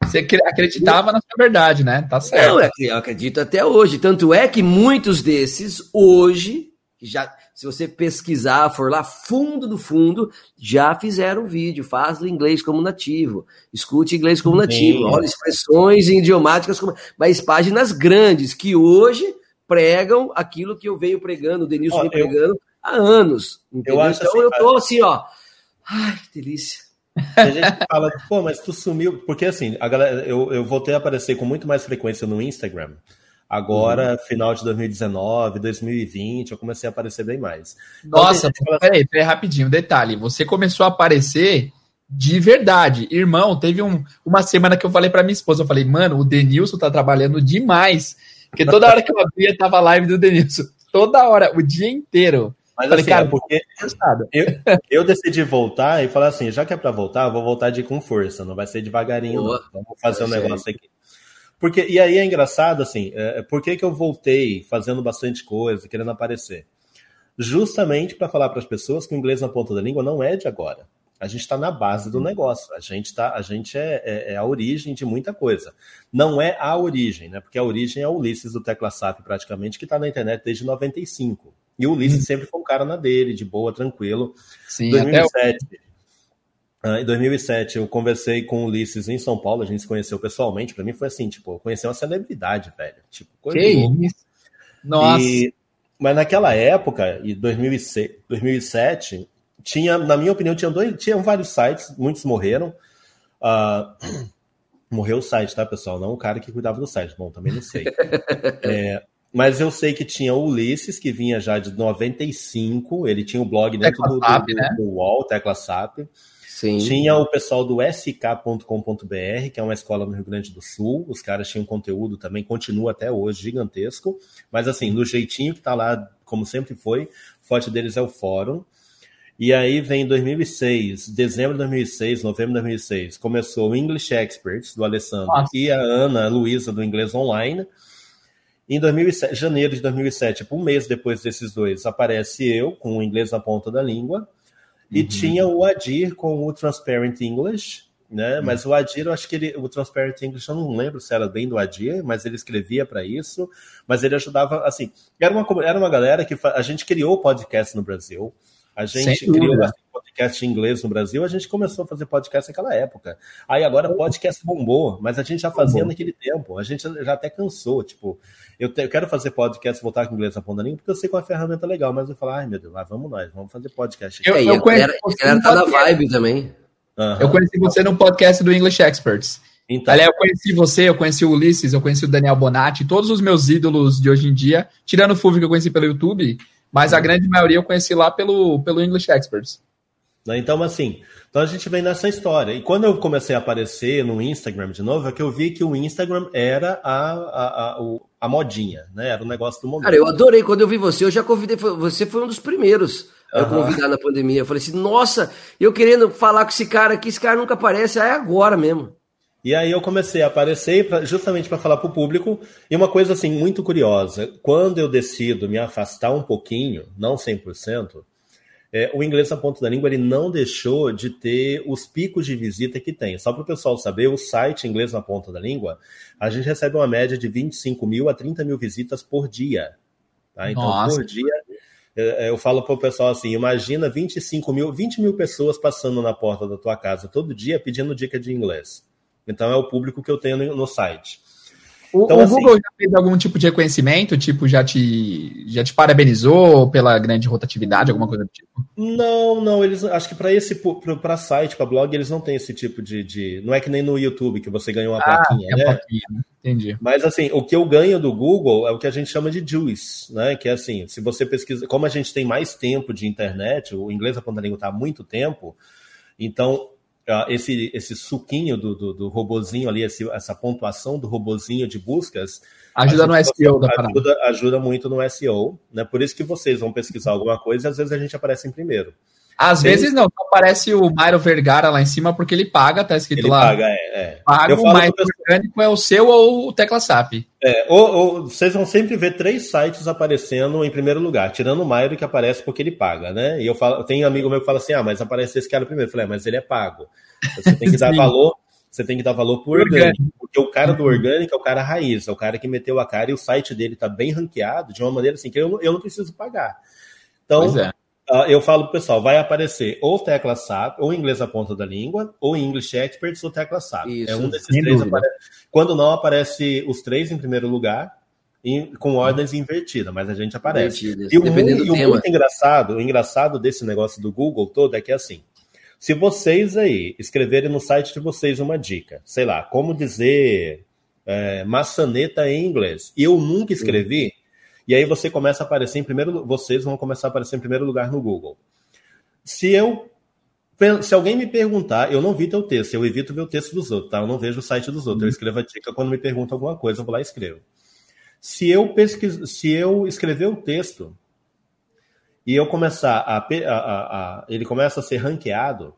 Você acreditava na sua verdade, né? Tá certo. Não, eu acredito até hoje. Tanto é que muitos desses, hoje, já, se você pesquisar, for lá fundo do fundo, já fizeram vídeo. Faz inglês como nativo. Escute inglês como nativo. Olha, expressões idiomáticas, como, mas páginas grandes que hoje pregam aquilo que eu venho pregando, o Denilson vem pregando há anos. Entendeu? então assim, eu tô assim, ó. Ai, que delícia. A gente fala, pô, mas tu sumiu. Porque assim, a galera, eu, eu voltei a aparecer com muito mais frequência no Instagram. Agora, uhum. final de 2019, 2020, eu comecei a aparecer bem mais. Então, Nossa, fala... peraí, peraí, rapidinho, detalhe. Você começou a aparecer de verdade. Irmão, teve um, uma semana que eu falei para minha esposa, eu falei, mano, o Denilson tá trabalhando demais. Porque toda hora que eu abria, tava live do Denilson. Toda hora, o dia inteiro. Mas falei, assim, cara, é porque eu, eu, decidi voltar e falar assim, já que é para voltar, eu vou voltar de com força, não vai ser devagarinho, Boa. não. Vamos fazer um negócio aqui. Porque, e aí é engraçado, assim, é, por que, que eu voltei fazendo bastante coisa, querendo aparecer? Justamente para falar para as pessoas que o inglês na ponta da língua não é de agora. A gente está na base do negócio. A gente tá, a gente é, é, é, a origem de muita coisa. Não é a origem, né? Porque a origem é o Ulisses do Tecla SAP, praticamente, que está na internet desde 95. E o Ulisses hum. sempre foi um cara na dele, de boa, tranquilo. Sim, 2007. Até... em 2007, eu conversei com o Ulisses em São Paulo, a gente se conheceu pessoalmente. Para mim foi assim, tipo, eu conheci uma celebridade, velho. Tipo, coisa que isso? Nossa. E... Mas naquela época, em 2006, 2007, tinha, na minha opinião, tinha, dois, tinha vários sites, muitos morreram. Uh, [clears throat] morreu o site, tá, pessoal? Não o cara que cuidava do site. Bom, também não sei. [laughs] é, mas eu sei que tinha o Ulisses, que vinha já de 95, ele tinha o um blog dentro do, SAP, do, né? do UOL, Tecla SAP. Sim. Tinha o pessoal do sk.com.br, que é uma escola no Rio Grande do Sul. Os caras tinham conteúdo também, continua até hoje, gigantesco. Mas assim, do jeitinho que tá lá, como sempre foi, forte deles é o fórum. E aí vem 2006, dezembro de 2006, novembro de 2006, começou o English Experts, do Alessandro, Nossa. e a Ana a Luísa, do Inglês Online. Em 2007, janeiro de 2007, tipo, um mês depois desses dois, aparece eu com o inglês na ponta da língua. E uhum. tinha o Adir com o Transparent English, né? Uhum. Mas o Adir, eu acho que ele, o Transparent English, eu não lembro se era bem do Adir, mas ele escrevia para isso, mas ele ajudava, assim, era uma, era uma galera que a gente criou podcast no Brasil, a gente criou podcast em inglês no Brasil, a gente começou a fazer podcast naquela época. Aí agora podcast bombou, mas a gente já fazia naquele tempo. A gente já até cansou. Tipo, eu, te, eu quero fazer podcast voltar com inglês na ponta língua porque eu sei que é uma ferramenta legal, mas eu falo, ai meu Deus, lá vamos nós, vamos fazer podcast. Eu, eu, eu conheci você tá na vibe também. Uhum. Eu conheci você no podcast do English Experts. Então, Aliás, eu conheci você, eu conheci o Ulisses, eu conheci o Daniel Bonatti, todos os meus ídolos de hoje em dia, tirando o Fulvio que eu conheci pelo YouTube, Mas a grande maioria eu conheci lá pelo, pelo English Experts. Né? Então, assim, então a gente vem nessa história. E quando eu comecei a aparecer no Instagram de novo, é que eu vi que o Instagram era a, a, a, a modinha, né? Era o negócio do momento. Cara, eu adorei. Quando eu vi você, eu já convidei. Você foi um dos primeiros a uhum. convidar na pandemia. Eu falei assim, nossa, eu querendo falar com esse cara aqui, esse cara nunca aparece, é agora mesmo. E aí eu comecei a aparecer pra, justamente para falar para o público. E uma coisa assim muito curiosa, quando eu decido me afastar um pouquinho, não 100%, é, o inglês na ponta da língua ele não deixou de ter os picos de visita que tem. Só para o pessoal saber, o site Inglês na Ponta da Língua, a gente recebe uma média de 25 mil a 30 mil visitas por dia. Tá? Então, Nossa. por dia, é, é, eu falo para o pessoal assim: imagina 25 mil, 20 mil pessoas passando na porta da tua casa todo dia pedindo dica de inglês. Então, é o público que eu tenho no site. O, então, o assim, Google já fez algum tipo de reconhecimento? Tipo, já te, já te parabenizou pela grande rotatividade, alguma coisa do tipo? Não, não. Eles acho que para esse para site, para blog, eles não têm esse tipo de, de, Não é que nem no YouTube que você ganha uma ah, plaquinha, né? Plaquinha, né? Entendi. Mas assim, o que eu ganho do Google é o que a gente chama de juice, né? Que é assim, se você pesquisa, como a gente tem mais tempo de internet, o inglês a ponta língua está há muito tempo, então esse, esse suquinho do, do, do robozinho ali, esse, essa pontuação do robozinho de buscas. Ajuda no SEO da parada. Ajuda, ajuda muito no SEO, né? Por isso que vocês vão pesquisar alguma coisa e às vezes a gente aparece em primeiro. Às Tem... vezes não, aparece o Mairo Vergara lá em cima porque ele paga, tá escrito ele lá. Paga, é. é. Paga, o mais orgânico é o seu ou o Tecla SAP. É, ou, ou, vocês vão sempre ver três sites aparecendo em primeiro lugar, tirando o Mairo que aparece porque ele paga, né? E eu falo, tem um amigo meu que fala assim: ah, mas aparece esse cara primeiro. Eu falei, é, mas ele é pago. Você tem que [laughs] dar valor, você tem que dar valor pro orgânico, orgânico, porque o cara do orgânico é o cara raiz, é o cara que meteu a cara e o site dele tá bem ranqueado de uma maneira assim que eu, eu não preciso pagar. Então, é. Uh, eu falo pro pessoal, vai aparecer ou tecla SAP, ou inglês à ponta da língua, ou English Experts ou tecla SAP. Isso, é um desses três. Quando não aparece os três em primeiro lugar, em, com ordens invertidas, mas a gente aparece. E, o, e o muito engraçado, o engraçado desse negócio do Google todo é que é assim. Se vocês aí escreverem no site de vocês uma dica, sei lá, como dizer é, maçaneta em inglês, e eu nunca escrevi, e aí você começa a aparecer em primeiro, vocês vão começar a aparecer em primeiro lugar no Google. Se eu se alguém me perguntar, eu não vi teu texto, eu evito ver o texto dos outros, tá? Eu não vejo o site dos outros. Eu uhum. escrevo a dica quando me perguntam alguma coisa, eu vou lá e escrevo. Se eu pesquis... se eu escrever o texto e eu começar a, a, a, a, ele começa a ser ranqueado,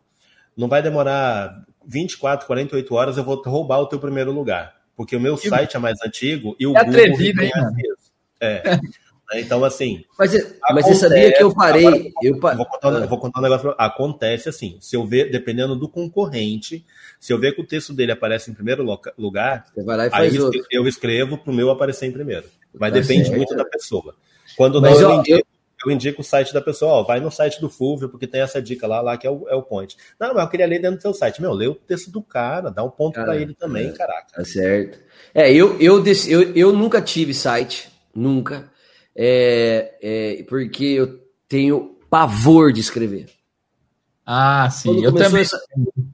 não vai demorar 24, 48 horas, eu vou roubar o teu primeiro lugar. Porque o meu site é mais antigo e o é Google atrevido, hein? É. [laughs] Então, assim. Mas, mas você sabia que eu parei. Agora, eu, vou, contar, vou contar um negócio. Pra... Acontece assim. Se eu ver, dependendo do concorrente, se eu ver que o texto dele aparece em primeiro lugar, você vai lá e faz aí outro. eu escrevo para o meu aparecer em primeiro. Mas tá depende certo. muito da pessoa. Quando não, eu, eu, indico, eu, indico, o site da pessoa, ó, vai no site do Fulvio, porque tem essa dica lá, lá que é o, é o point. Não, mas eu queria ler dentro do seu site. Meu, lê o texto do cara, dá um ponto para ele também, é, caraca. Tá certo. É, eu, eu, eu, eu nunca tive site nunca. É, é, porque eu tenho pavor de escrever. Ah, sim, quando eu também. Essa,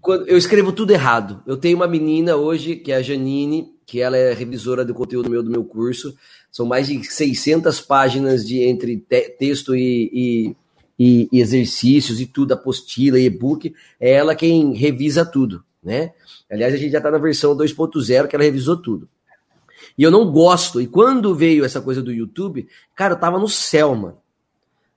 quando, eu escrevo tudo errado. Eu tenho uma menina hoje, que é a Janine, que ela é revisora do conteúdo meu do meu curso. São mais de 600 páginas de entre te, texto e, e, e, exercícios e tudo, apostila e e-book. É ela quem revisa tudo, né? Aliás, a gente já está na versão 2.0 que ela revisou tudo. E eu não gosto. E quando veio essa coisa do YouTube, cara, eu tava no céu, mano.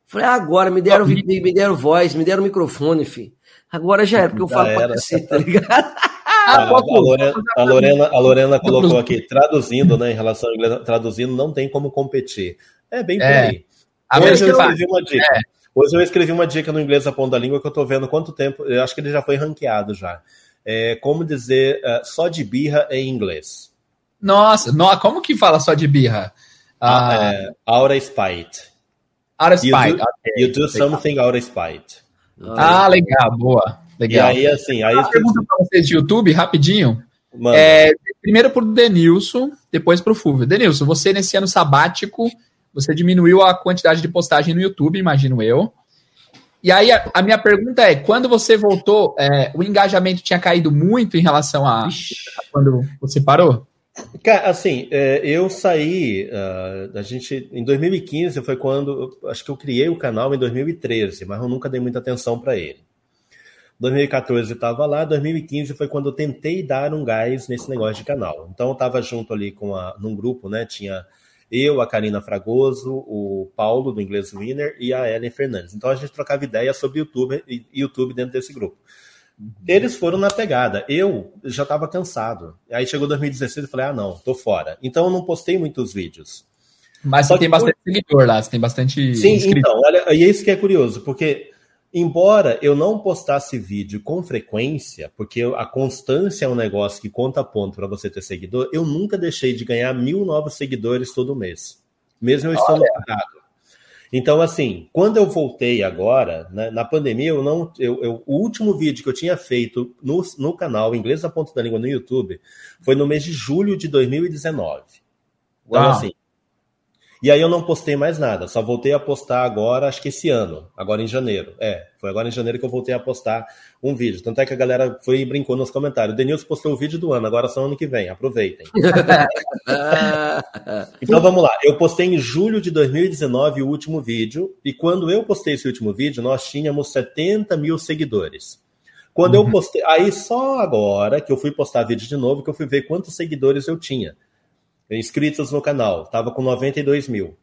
Falei, ah, agora me deram, me deram voz, me deram microfone, filho. Agora já era, porque eu falo era. pra você, tá ligado? Ah, [laughs] a, Lorena, a, Lorena, a Lorena colocou aqui, traduzindo, né, em relação ao inglês, traduzindo, não tem como competir. É bem por é. aí. Hoje eu escrevi uma dica. É. Hoje eu escrevi uma dica no inglês a ponta da língua que eu tô vendo quanto tempo, eu acho que ele já foi ranqueado já. É, como dizer uh, só de birra em inglês. Nossa, no, como que fala só de birra? Ah, uh, é, out of spite. Out of spite. You do, okay. you do something out of spite. Ah, legal, boa. Legal. E aí, assim. Aí Uma pergunta para vocês de YouTube, rapidinho. É, primeiro para o Denilson, depois para o Fulvio. Denilson, você nesse ano sabático, você diminuiu a quantidade de postagem no YouTube, imagino eu. E aí a, a minha pergunta é, quando você voltou, é, o engajamento tinha caído muito em relação a, a quando você parou? Cara, assim, é, eu saí, uh, a gente, em 2015 foi quando, acho que eu criei o canal em 2013, mas eu nunca dei muita atenção para ele. 2014 estava lá, 2015 foi quando eu tentei dar um gás nesse negócio de canal. Então eu estava junto ali com a, num grupo, né? Tinha eu, a Karina Fragoso, o Paulo do Inglês Winner e a Ellen Fernandes. Então a gente trocava ideia sobre YouTube YouTube dentro desse grupo. Eles foram na pegada. Eu já estava cansado. Aí chegou 2016 e falei: ah, não, tô fora. Então eu não postei muitos vídeos. Mas Só você tem bastante seguidor lá, você tem bastante. Sim, inscrito. então, olha, e é isso que é curioso, porque embora eu não postasse vídeo com frequência, porque a constância é um negócio que conta ponto para você ter seguidor, eu nunca deixei de ganhar mil novos seguidores todo mês, mesmo eu estando parado. Então, assim, quando eu voltei agora, né, na pandemia, eu não. Eu, eu, o último vídeo que eu tinha feito no, no canal Inglês da Ponta da Língua no YouTube foi no mês de julho de 2019. Então, ah. assim. E aí eu não postei mais nada, só voltei a postar agora, acho que esse ano, agora em janeiro. É, foi agora em janeiro que eu voltei a postar um vídeo. Tanto é que a galera foi e brincou nos comentários. O Denilson postou o vídeo do ano, agora só ano que vem, aproveitem. [laughs] então vamos lá. Eu postei em julho de 2019 o último vídeo, e quando eu postei esse último vídeo, nós tínhamos 70 mil seguidores. Quando uhum. eu postei, aí só agora que eu fui postar vídeo de novo, que eu fui ver quantos seguidores eu tinha inscritos no canal. Tava com 92 mil.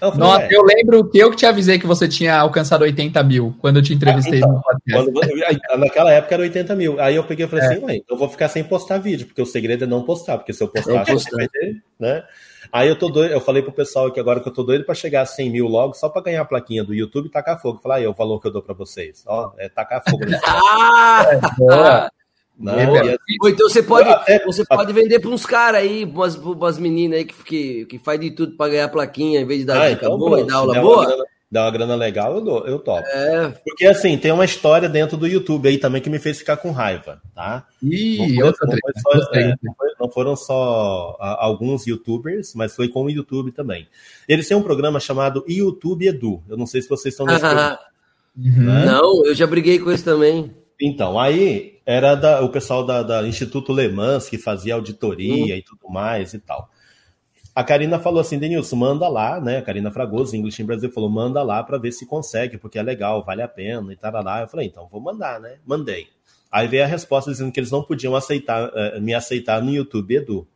Eu falei, Nossa, é. eu lembro que eu que te avisei que você tinha alcançado 80 mil quando eu te entrevistei ah, então, no podcast. Quando, naquela época era 80 mil. Aí eu peguei e falei é. assim, ué, eu vou ficar sem postar vídeo, porque o segredo é não postar, porque se eu postar, eu vai ter, né? Aí eu tô doido, eu falei pro pessoal que agora que eu tô doido para chegar a 100 mil logo, só para ganhar a plaquinha do YouTube e tacar fogo. Falar aí, o valor que eu dou para vocês. Ó, é tacar fogo. [laughs] ah! É, não, assim, Ou então você pode, até, você pode vender para uns caras aí, umas, umas meninas aí que, que, que faz de tudo para ganhar plaquinha, em vez de dar ah, então, boa e dar aula boa. Grana, dá uma grana legal, eu, dou, eu topo. É. Porque assim, tem uma história dentro do YouTube aí também que me fez ficar com raiva, tá? Ih, não, foi, não, foi só, é, não, foi, não, foram só a, alguns youtubers, mas foi com o YouTube também. Eles têm um programa chamado YouTube Edu. Eu não sei se vocês estão nesse programa. Uhum. Né? Não, eu já briguei com isso também. Então, aí era da, o pessoal da, da, Instituto Le Mans que fazia auditoria e tudo mais e tal. A Karina falou assim, Denilson, manda lá, né? A Karina Fragoso, English em Brasil, falou, manda lá para ver se consegue, porque é legal, vale a pena e tal lá. Eu falei, então vou mandar, né? Mandei. Aí veio a resposta dizendo que eles não podiam aceitar, uh, me aceitar no YouTube Edu.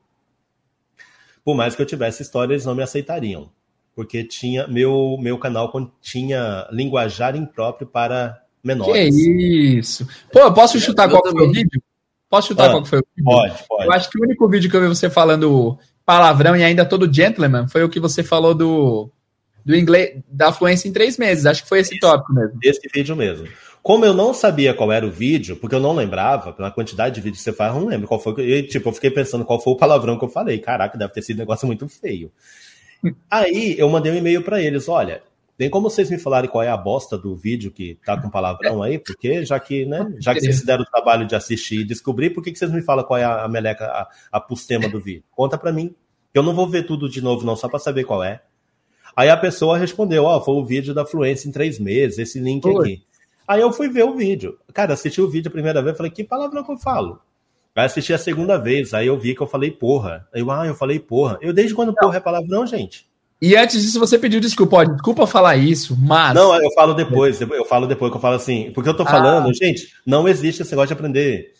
Por mais que eu tivesse história, eles não me aceitariam. Porque tinha meu, meu canal tinha linguajar impróprio para menores. Que isso. Pô, eu posso chutar eu qual foi o vídeo? Posso chutar ah, qual foi o vídeo? Pode, pode. Eu acho que o único vídeo que eu vi você falando palavrão e ainda todo gentleman foi o que você falou do, do inglês, da fluência em três meses. Acho que foi esse, esse tópico mesmo. Esse vídeo mesmo. Como eu não sabia qual era o vídeo, porque eu não lembrava, pela quantidade de vídeos que você faz, eu não lembro qual foi. Eu, tipo, eu fiquei pensando qual foi o palavrão que eu falei. Caraca, deve ter sido um negócio muito feio. [laughs] Aí eu mandei um e-mail para eles: olha, tem como vocês me falarem qual é a bosta do vídeo que tá com palavrão aí? Porque já que, né, já que vocês se deram o trabalho de assistir e descobrir, por que, que vocês me falam qual é a, meleca, a, a pustema do vídeo? Conta para mim. Eu não vou ver tudo de novo, não, só para saber qual é. Aí a pessoa respondeu: Ó, oh, foi o vídeo da fluência em três meses, esse link Oi. aqui. Aí eu fui ver o vídeo. Cara, assisti o vídeo a primeira vez, falei: que palavra que eu falo? Aí assisti a segunda vez, aí eu vi que eu falei porra. Aí eu, ah, eu falei porra. Eu desde quando porra é palavrão, gente? E antes disso, você pediu desculpa. Ó, desculpa falar isso, mas. Não, eu falo depois. Eu falo depois que eu falo assim. Porque eu tô falando, ah. gente, não existe esse negócio de aprender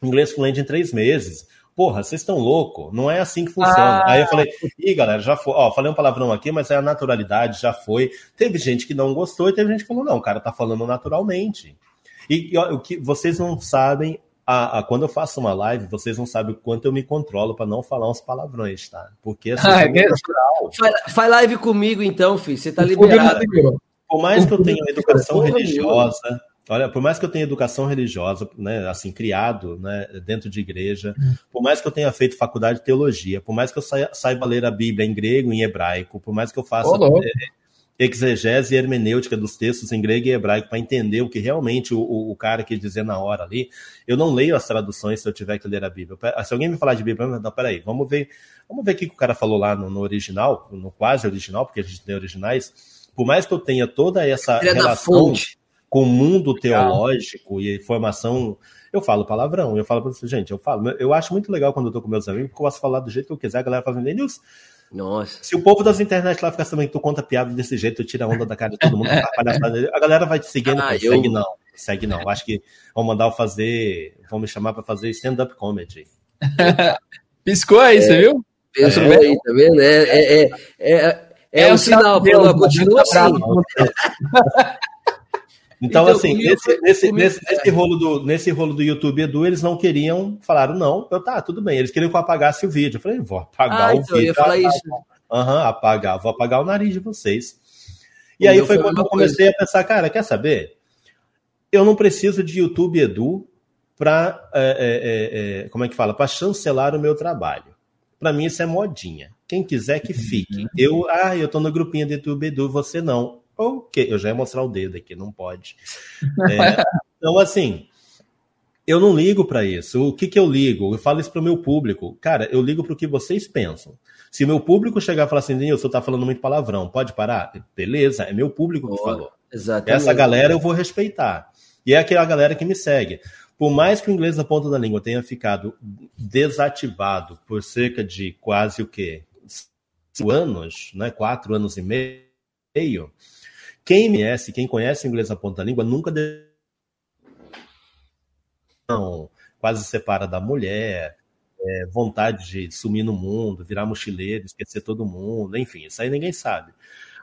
inglês fluente em três meses. Porra, vocês estão loucos? Não é assim que funciona. Ah. Aí eu falei, ih, galera, já foi. Ó, falei um palavrão aqui, mas é a naturalidade, já foi. Teve gente que não gostou e teve gente que falou, não, o cara tá falando naturalmente. E, e ó, o que vocês não sabem a, a, quando eu faço uma live, vocês não sabem o quanto eu me controlo para não falar uns palavrões, tá? Porque assim, ah, é natural. Faz, faz live comigo então, filho. Você tá liberado. Por mais que eu tenha educação religiosa, olha, por mais que eu tenha educação religiosa, né, assim, criado, né, dentro de igreja, por mais que eu tenha feito faculdade de teologia, por mais que eu saiba ler a Bíblia em grego e em hebraico, por mais que eu faça exegese e hermenêutica dos textos em grego e hebraico para entender o que realmente o, o, cara quis dizer na hora ali. Eu não leio as traduções se eu tiver que ler a Bíblia. Se alguém me falar de Bíblia, não, peraí, vamos ver, vamos ver o que o cara falou lá no, no original, no quase original, porque a gente tem originais. Por mais que eu tenha toda essa relação, com o mundo teológico e formação. Eu falo palavrão, eu falo para você, gente, eu falo, eu acho muito legal quando eu tô com meus amigos, porque eu posso falar do jeito que eu quiser, a galera fazendo news. Nossa. Se o povo das internet lá ficar sabendo que tu conta piada desse jeito, tu tira a onda da cara de todo mundo, [laughs] a galera vai te seguindo, ah, eu... segue não, segue não. Acho que vão mandar eu fazer, vão me chamar para fazer stand-up comedy. [laughs] Piscou aí, é, você viu? Penso é. aí, tá vendo? É, é, é, é, é, um sinal, Deus, continua assim. [laughs] Então, então assim, nesse, nesse, nesse, nesse, rolo do, nesse rolo do YouTube Edu, eles não queriam, falaram, não, eu, tá, tudo bem. Eles queriam que eu apagasse o vídeo. Eu falei, vou apagar ah, o então, vídeo. Eu ia falar isso. Aham, uhum, apagar, vou apagar o nariz de vocês. E o aí foi quando eu comecei coisa. a pensar, cara, quer saber? Eu não preciso de YouTube Edu para, é, é, é, como é que fala? Para chancelar o meu trabalho. Para mim isso é modinha. Quem quiser que fique. Uhum. Eu, ah, eu tô no grupinho do YouTube Edu, você não. Ok, eu já ia mostrar o dedo aqui, não pode. [laughs] É, então, assim, eu não ligo para isso. O que, que eu ligo? Eu falo isso para o meu público. Cara, eu ligo para o que vocês pensam. Se meu público chegar e falar assim, Denilson, você tá falando muito palavrão, pode parar? Beleza, é meu público que falou. Exatamente. Essa galera eu vou respeitar. E é aquela galera que me segue. Por mais que o inglês na ponta da língua tenha ficado desativado por cerca de quase o quê? Cinco anos, né? Quatro anos e meio quem conhece, quem conhece o inglês na ponta da língua, nunca não, quase separa da mulher, é, vontade de sumir no mundo, virar mochileiro, esquecer todo mundo, enfim, isso aí ninguém sabe.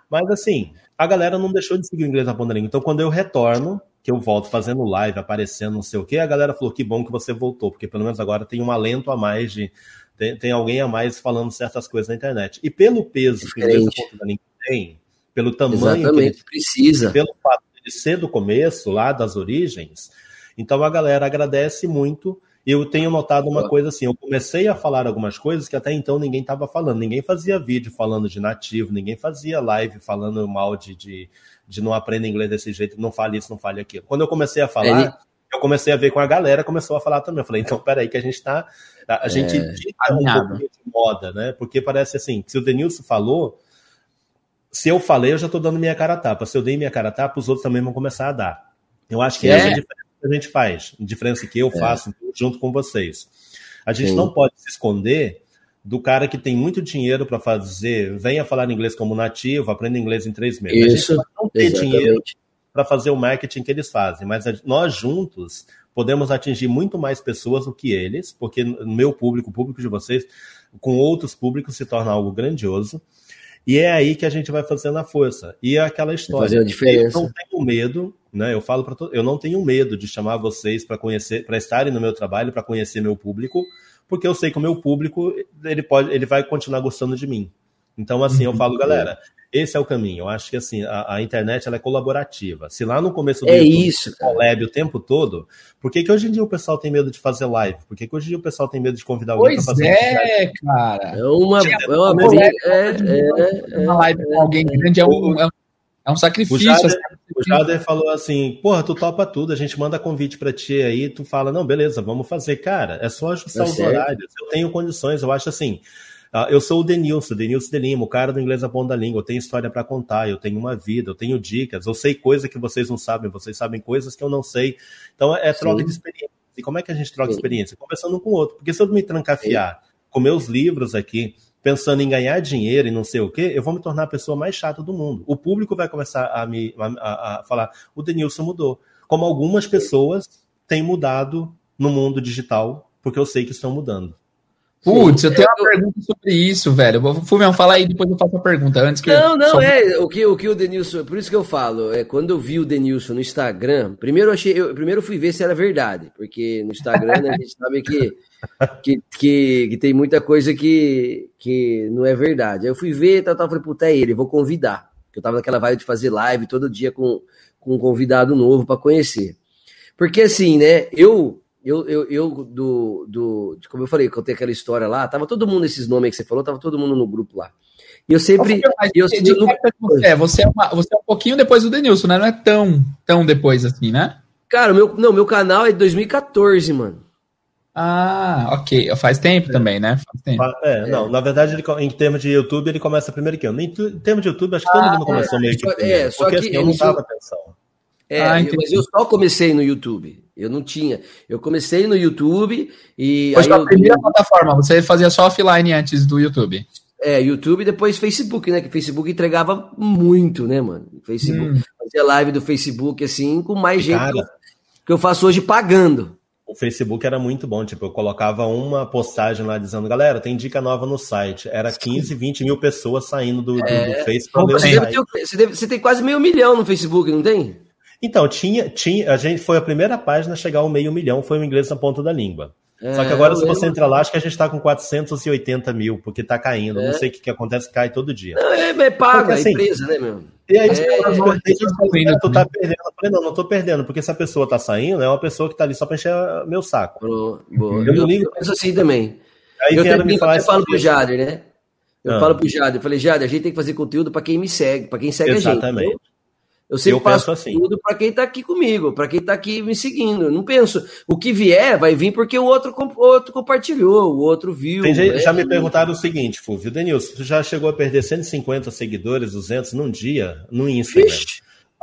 Mas assim, a galera não deixou de seguir o inglês na ponta da língua. Então, quando eu retorno, que eu volto fazendo live, aparecendo, não sei o quê, a galera falou que bom que você voltou, porque pelo menos agora tem um alento a mais de. Tem, tem alguém a mais falando certas coisas na internet. E pelo peso que o inglês na ponta da língua tem, pelo tamanho Exatamente, que precisa. Pelo fato de ser do começo, lá das origens. Então a galera agradece muito. Eu tenho notado uma coisa assim, eu comecei a falar algumas coisas que até então ninguém estava falando. Ninguém fazia vídeo falando de nativo, ninguém fazia live falando mal de, de, de não aprender inglês desse jeito, não fale isso, não fale aquilo. Quando eu comecei a falar, Ele... eu comecei a ver com a galera, começou a falar também. Eu falei, então peraí que a gente está A, gente é... dita um pouco de moda, né? Porque parece assim, se o Denilson falou, se eu falei, eu já estou dando minha cara a tapa. Se eu dei minha cara a tapa, os outros também vão começar a dar. Eu acho que é. essa é a diferença que a gente faz, a diferença que eu é. faço junto com vocês. A gente Sim. não pode se esconder do cara que tem muito dinheiro para fazer, venha falar inglês como nativo, aprenda inglês em três meses. Isso, a gente não tem exatamente. dinheiro para fazer o marketing que eles fazem, mas nós juntos podemos atingir muito mais pessoas do que eles, porque meu público, o público de vocês, com outros públicos se torna algo grandioso. E é aí que a gente vai fazendo a força. E é aquela história. Fazer a diferença. Eu não tenho medo, né? Eu falo para todo, eu não tenho medo de chamar vocês para conhecer, para estarem no meu trabalho, para conhecer meu público, porque eu sei que o meu público ele pode, ele vai continuar gostando de mim. Então assim, eu falo, galera, esse é o caminho. Eu acho que assim, a, a internet ela é colaborativa. Se lá no começo do é YouTube, isso, collab o tempo todo, por que, que hoje em dia o pessoal tem medo de fazer live? Por que, que hoje em dia o pessoal tem medo de convidar alguém para fazer é, cara. É uma, é uma, briga, é, é, uma live com alguém grande é um, é um, é um sacrifício. O Jader, o Jader falou assim: porra, tu topa tudo, a gente manda convite para ti aí, tu fala, não, beleza, vamos fazer. Cara, é só ajustar os horários. Eu tenho condições, eu acho assim. Ah, eu sou o Denilson, Denilson de Lima, o cara do inglês a ponta da língua. Eu tenho história para contar, eu tenho uma vida, eu tenho dicas, eu sei coisas que vocês não sabem, vocês sabem coisas que eu não sei. Então é troca Sim. de experiência. E como é que a gente troca Sim. experiência? Conversando um com o outro. Porque se eu me trancafiar Sim. com meus livros aqui, pensando em ganhar dinheiro e não sei o quê, eu vou me tornar a pessoa mais chata do mundo. O público vai começar a me a, a falar: o Denilson mudou. Como algumas pessoas têm mudado no mundo digital, porque eu sei que estão mudando. Putz, eu tenho uma pergunta sobre isso, velho. Fulmião, fala aí, depois eu faço a pergunta. Antes que não, não, é. O que, o que o Denilson. Por isso que eu falo, é quando eu vi o Denilson no Instagram, primeiro eu achei. Eu, primeiro eu fui ver se era verdade. Porque no Instagram né, a gente sabe que, que, que, que, tem muita coisa que, que não é verdade. Aí eu fui ver tal, tal, falei, puta, é ele, vou convidar. Porque eu tava naquela vibe de fazer live todo dia com, com um convidado novo para conhecer. Porque assim, né, eu eu, eu, eu do, do, como eu falei, contei aquela história lá, tava todo mundo, esses nomes que você falou, tava todo mundo no grupo lá. E eu sempre. Eu, de, eu, você, é, você, é uma, você é um pouquinho depois do Denilson, né? Não é tão, tão depois assim, né? Cara, meu, não, meu canal é de 2014, mano. Ah, ok. Faz tempo também, né? Faz tempo. É, é. não, na verdade, ele, em termos de YouTube, ele começa primeiro que eu. Em termos de YouTube, acho que todo ah, mundo começou é, meio que. É, só porque, que assim, eu não tava atenção. É, ah, mas eu só comecei no YouTube. Eu não tinha. Eu comecei no YouTube e. Foi a primeira eu... plataforma, você fazia só offline antes do YouTube. É, YouTube e depois Facebook, né? Que Facebook entregava muito, né, mano? Facebook. Hum. Fazia live do Facebook, assim, com mais gente Cara, que eu faço hoje pagando. O Facebook era muito bom, tipo, eu colocava uma postagem lá dizendo, galera, tem dica nova no site. Era 15, 20 mil pessoas saindo do, é, do, do Facebook. Você, você tem quase meio milhão no Facebook, não tem? Então, tinha, tinha, a gente foi a primeira página a chegar ao meio milhão, foi o inglês na ponta da língua. É, Só que agora, se você entrar lá, acho que a gente está com 480 mil, porque está caindo. É. Não sei o que, que acontece, cai todo dia. Não, é, é paga porque, assim, a empresa, né, meu? E aí, é, é, tu tá perdendo. Eu falei, não, não tô perdendo, porque se a pessoa tá saindo, é uma pessoa que tá ali só para encher meu saco. Boa, boa. Eu, eu não ligo. Eu penso assim também. Aí eu também falar falo pro Jader, né? Eu ah. falo pro Jader, eu falei, Jader, a gente tem que fazer conteúdo para quem me segue, para quem segue Exatamente. a gente. Exatamente. Eu sempre eu passo assim. tudo para quem está aqui comigo, para quem está aqui me seguindo. Não penso, o que vier vai vir porque o outro, outro compartilhou, o outro viu. Tem gente, né? Já me perguntaram o seguinte, Fulvio, Denilson, tu já chegou a perder 150 seguidores, 200 num dia no Instagram?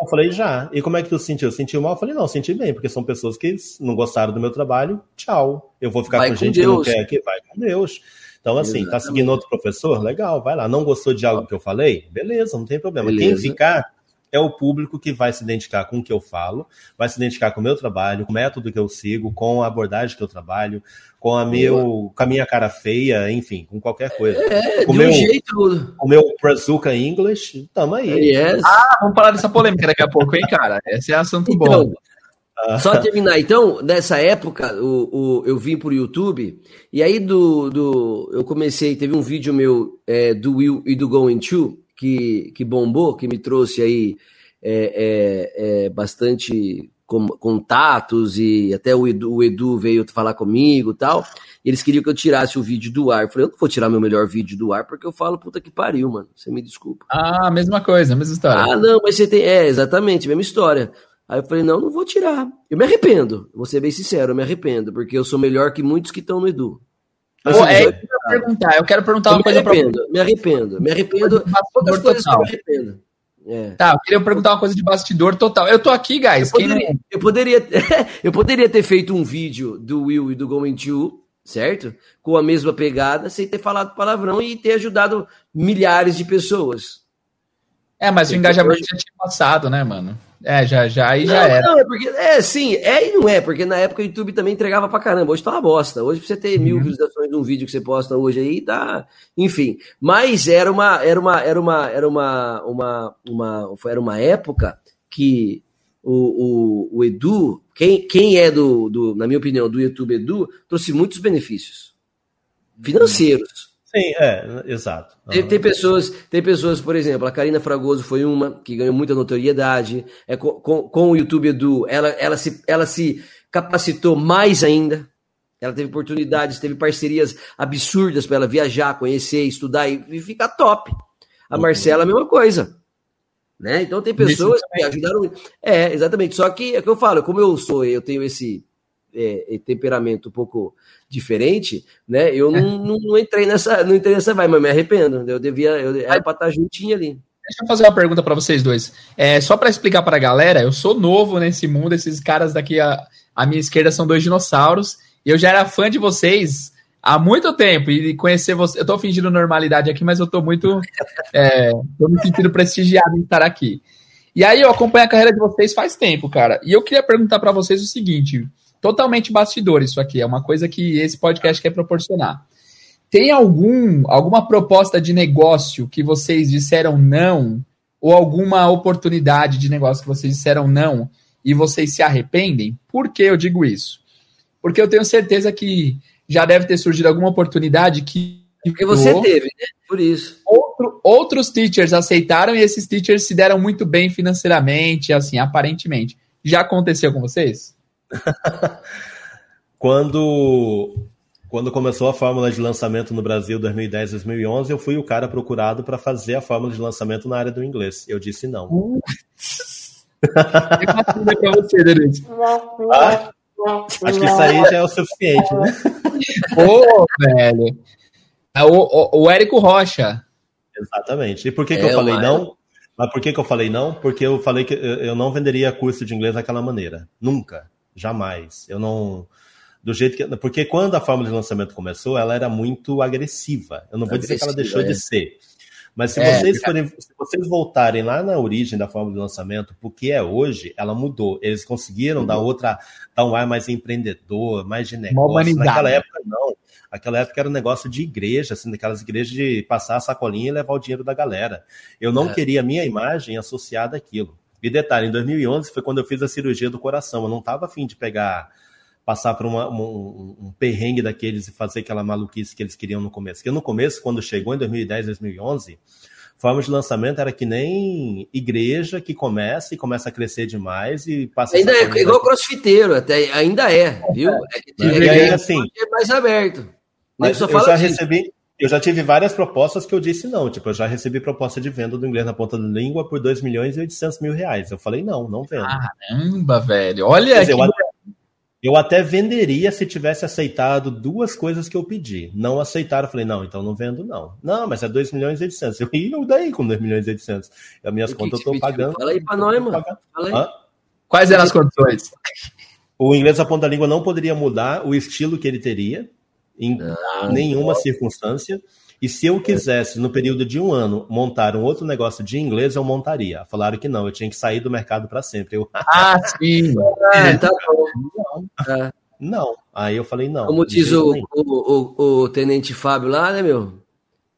Eu falei, já. E como é que tu sentiu? Sentiu mal? Eu falei, não, senti bem, porque são pessoas que não gostaram do meu trabalho. Tchau. Eu vou ficar vai com, com gente Deus. que não quer aqui, vai com Deus. Então, assim, Exatamente. tá seguindo outro professor? Legal, vai lá. Não gostou de algo que eu falei? Beleza, não tem problema. Beleza. Quem ficar é o público que vai se identificar com o que eu falo, vai se identificar com o meu trabalho, com o método que eu sigo, com a abordagem que eu trabalho, com a, meu, com a minha cara feia, enfim, com qualquer coisa. É, com de meu, um jeito. O meu Brazuca English, tamo aí. Yes. Ah, vamos falar dessa polêmica daqui a pouco, hein, cara? Esse é assunto então, bom. Só terminar, então, nessa época, o, o, eu vim pro YouTube, e aí do, do eu comecei, teve um vídeo meu é, do Will e do Going To, que, que bombou, que me trouxe aí é, é, é bastante contatos e até o Edu, o Edu veio falar comigo tal. E eles queriam que eu tirasse o vídeo do ar. Eu falei, eu não vou tirar meu melhor vídeo do ar porque eu falo, puta que pariu, mano. Você me desculpa. Ah, mesma coisa, mesma história. Ah, não, mas você tem. É, exatamente, mesma história. Aí eu falei, não, não vou tirar. Eu me arrependo, vou ser bem sincero, eu me arrependo, porque eu sou melhor que muitos que estão no Edu. Assim, é, eu, quero perguntar, eu quero perguntar eu uma coisa para você. Me arrependo, me arrependo. Poucas coisas que eu me arrependo. É. Tá, eu queria perguntar uma coisa de bastidor total. Eu tô aqui, guys. Eu poderia, não... eu poderia, [laughs] eu poderia ter feito um vídeo do Will e do Going To, certo? Com a mesma pegada, sem ter falado palavrão e ter ajudado milhares de pessoas. É, mas o engajamento já tinha passado, né, mano? É, já, já, aí já era. Não, é porque, é, sim, é e não é, porque na época o YouTube também entregava pra caramba. Hoje tá uma bosta. Hoje, pra você ter mil uhum. visualizações de um vídeo que você posta hoje aí, tá. Enfim. Mas era uma, era uma, era uma, era uma, uma, uma, era uma época que o, o, o Edu, quem, quem é do, do, na minha opinião, do YouTube Edu, trouxe muitos benefícios financeiros. Sim, é, exato. Uhum. Tem, tem, pessoas, tem pessoas, por exemplo, a Karina Fragoso foi uma que ganhou muita notoriedade. É, com, com, com o YouTube Edu, ela, ela, se, ela se capacitou mais ainda. Ela teve oportunidades, teve parcerias absurdas para ela viajar, conhecer, estudar e, e ficar top. A uhum. Marcela, a mesma coisa. Né? Então tem pessoas que ajudaram. É, exatamente. Só que é o que eu falo, como eu sou, eu tenho esse é, temperamento um pouco diferente, né? Eu não, não, não, entrei nessa, não entrei nessa vai, mas me arrependo. Eu devia, eu era para estar juntinho ali. Deixa eu fazer uma pergunta para vocês dois. É, só para explicar para a galera, eu sou novo nesse mundo, esses caras daqui à, à minha esquerda são dois dinossauros, e eu já era fã de vocês há muito tempo, e conhecer vocês, eu tô fingindo normalidade aqui, mas eu tô muito, [laughs] é, tô me sentindo prestigiado em estar aqui. E aí eu acompanho a carreira de vocês faz tempo, cara, e eu queria perguntar para vocês o seguinte, totalmente bastidor isso aqui, é uma coisa que esse podcast quer proporcionar. Tem algum alguma proposta de negócio que vocês disseram não ou alguma oportunidade de negócio que vocês disseram não e vocês se arrependem? Por que eu digo isso? Porque eu tenho certeza que já deve ter surgido alguma oportunidade que porque você teve, né? Por isso. Outro, outros teachers aceitaram e esses teachers se deram muito bem financeiramente, assim, aparentemente. Já aconteceu com vocês? [laughs] quando, quando começou a fórmula de lançamento no Brasil 2010, 2011, eu fui o cara procurado para fazer a fórmula de lançamento na área do inglês. Eu disse não. Uh. [laughs] você, ah, acho que isso aí já é o suficiente, né? [laughs] Pô, velho. É o, o, o Érico Rocha. Exatamente. E por que, é, que eu falei não? Mas por que, que eu falei não? Porque eu falei que eu não venderia curso de inglês daquela maneira. Nunca. Jamais. Eu não. Do jeito que. Porque quando a fórmula de lançamento começou, ela era muito agressiva. Eu não vou dizer que ela deixou é. de ser. Mas se, é, vocês forem, se vocês voltarem lá na origem da fórmula de lançamento, porque é hoje, ela mudou. Eles conseguiram uhum. dar outra, dar um ar mais empreendedor, mais de negócio. Naquela época, não. Aquela época era um negócio de igreja, assim, daquelas igrejas de passar a sacolinha e levar o dinheiro da galera. Eu não é. queria a minha imagem associada àquilo. E detalhe, em 2011 foi quando eu fiz a cirurgia do coração. Eu não estava afim de pegar, passar por uma, um, um, perrengue daqueles e fazer aquela maluquice que eles queriam no começo. Porque no começo, quando chegou em 2010, 2011, forma de lançamento era que nem igreja que começa e começa a crescer demais e passa. Ainda é igual crossfiteiro, até ainda é, viu? É, é, é, é, assim, é mais aberto. Mas eu já disso. recebi, eu já tive várias propostas que eu disse não. Tipo, eu já recebi proposta de venda do inglês na ponta da língua por 2 milhões e 800 mil reais. Eu falei, não, não vendo. Caramba, velho. Olha dizer, eu, até, eu, até, venderia se tivesse aceitado duas coisas que eu pedi. Não aceitaram. Eu falei, não, então não vendo, não. Não, mas é 2 milhões e 800. Eu [laughs] eu daí com 2 milhões e 800. As minhas contas eu tô pagando. Fala aí pra nós, mano. Fala aí. Quais eram as condições? O inglês na ponta da língua não poderia mudar o estilo que ele teria em ah, nenhuma circunstância. E se eu quisesse, no período de um ano, montar um outro negócio de inglês, eu montaria. Falaram que não, eu tinha que sair do mercado para sempre. Eu... [laughs] Ah, sim! é, tá bom. Não. É. não. Aí eu falei, não. Como diz o, o, o, o, tenente Fábio lá, né, meu?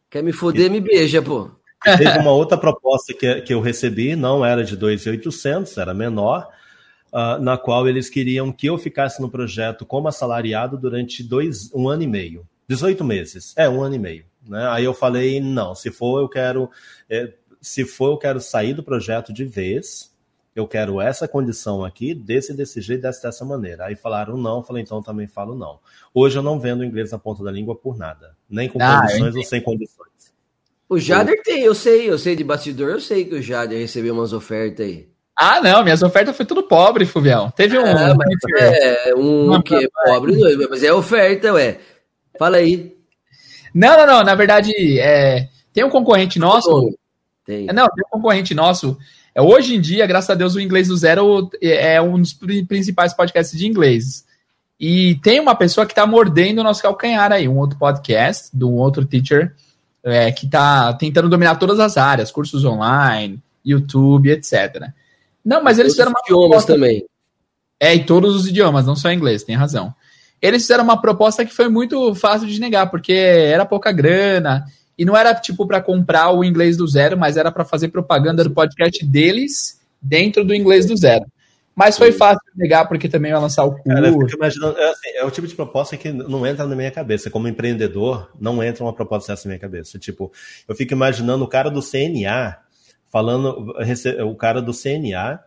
Quer me foder, me beija, pô. Teve uma outra proposta que, que eu recebi, não era de 2.800, era menor, uh, na qual eles queriam que eu ficasse no projeto como assalariado durante dois, um ano e meio. 18 meses. É, um ano e meio. Né? Aí eu falei, não, se for, eu quero. É, se for, eu quero sair do projeto de vez. Eu quero essa condição aqui, desse desse jeito, dessa, dessa maneira. Aí falaram não, eu falei, então eu também falo não. Hoje eu não vendo inglês na ponta da língua por nada. Nem com ah, condições ou sem condições. O Jader tem, eu sei, eu sei de bastidor, eu sei que o Jader recebeu umas ofertas aí. Ah, não, minhas ofertas foi tudo pobre, Fuvião. Teve um. É, mas é um que pobre, mas é oferta, ué. Fala aí. Não, não, não. Na verdade, é, tem um concorrente nosso. Tem. Não, tem um concorrente nosso. É, hoje em dia, graças a Deus, o Inglês do Zero é um dos principais podcasts de inglês. E tem uma pessoa que está mordendo o nosso calcanhar aí, um outro podcast, de um outro teacher, é, que está tentando dominar todas as áreas, cursos online, YouTube, etc. Não, mas eles fizeram uma idiomas proposta... também. É, e todos os idiomas, não só inglês, tem razão. Eles fizeram uma proposta que foi muito fácil de negar, porque era pouca grana, e não era tipo para comprar o inglês do zero, mas era para fazer propaganda do podcast deles dentro do inglês do zero. Mas foi fácil de negar, porque também ia lançar o curso. Cara, é, assim, é o tipo de proposta que não entra na minha cabeça. Como empreendedor, não entra uma proposta dessa na minha cabeça. Tipo, eu fico imaginando o cara do CNA falando, o cara do CNA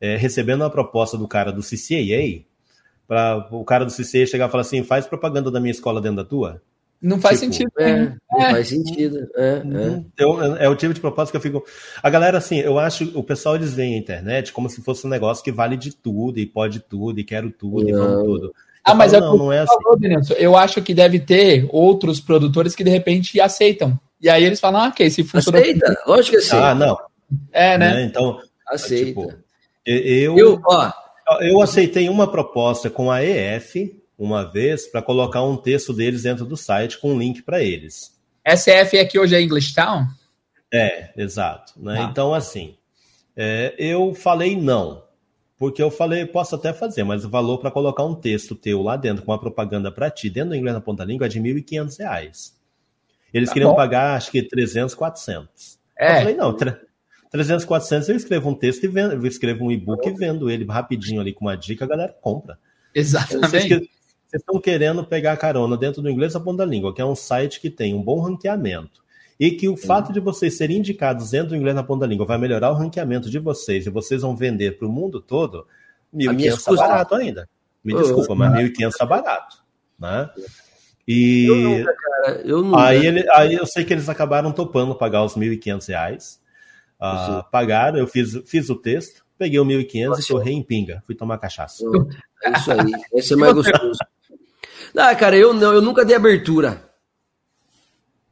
é, recebendo uma proposta do cara do CCAA, para o cara do CCAA chegar e falar assim: faz propaganda da minha escola dentro da tua? Não faz tipo, sentido. É, não é. faz sentido. É, uhum. é. é, o tipo de proposta que eu fico. A galera, assim, eu acho. O pessoal eles veem a internet como se fosse um negócio que vale de tudo, e pode tudo, e quero tudo, não. e vamos tudo. ah, mas falo, é não, não é assim. eu acho que deve ter outros produtores que de repente aceitam. E aí eles falam, ah, ok, se funciona. Aceita, lógico que sim. Ah, não. É, né? né? Então, aceita. Tipo, eu, eu, ó, eu aceitei uma proposta com a EF uma vez para colocar um texto deles dentro do site com um link para eles. SF é que hoje é English Town? É, exato. Né? Ah. Então, assim, é, eu falei não. Porque eu falei, posso até fazer, mas o valor para colocar um texto teu lá dentro com uma propaganda para ti, dentro do inglês na ponta língua, é de R$ 1.500. Eles tá queriam bom. pagar, acho que 300, 400. É. Eu falei, não, 300, 400 eu escrevo um texto e vendo, eu escrevo um e-book e vendo ele rapidinho ali com uma dica, a galera compra. Exatamente. Vocês, vocês estão querendo pegar carona dentro do inglês a ponta da língua, que é um site que tem um bom ranqueamento. E que o fato de vocês serem indicados dentro do inglês na ponta da língua vai melhorar o ranqueamento de vocês e vocês vão vender para o mundo todo, 1.500 está barato ainda. Me desculpa, mas 1.500 está barato. Né? E eu nunca, cara, eu nunca. Aí, ele, aí eu sei que eles acabaram topando pagar os R$ 1.500. Uh, pagaram, eu fiz, fiz o texto, peguei o 1.500 e corri em pinga. Fui tomar cachaça. É isso aí, esse é mais [laughs] gostoso. Não, cara, eu, não, eu nunca dei abertura.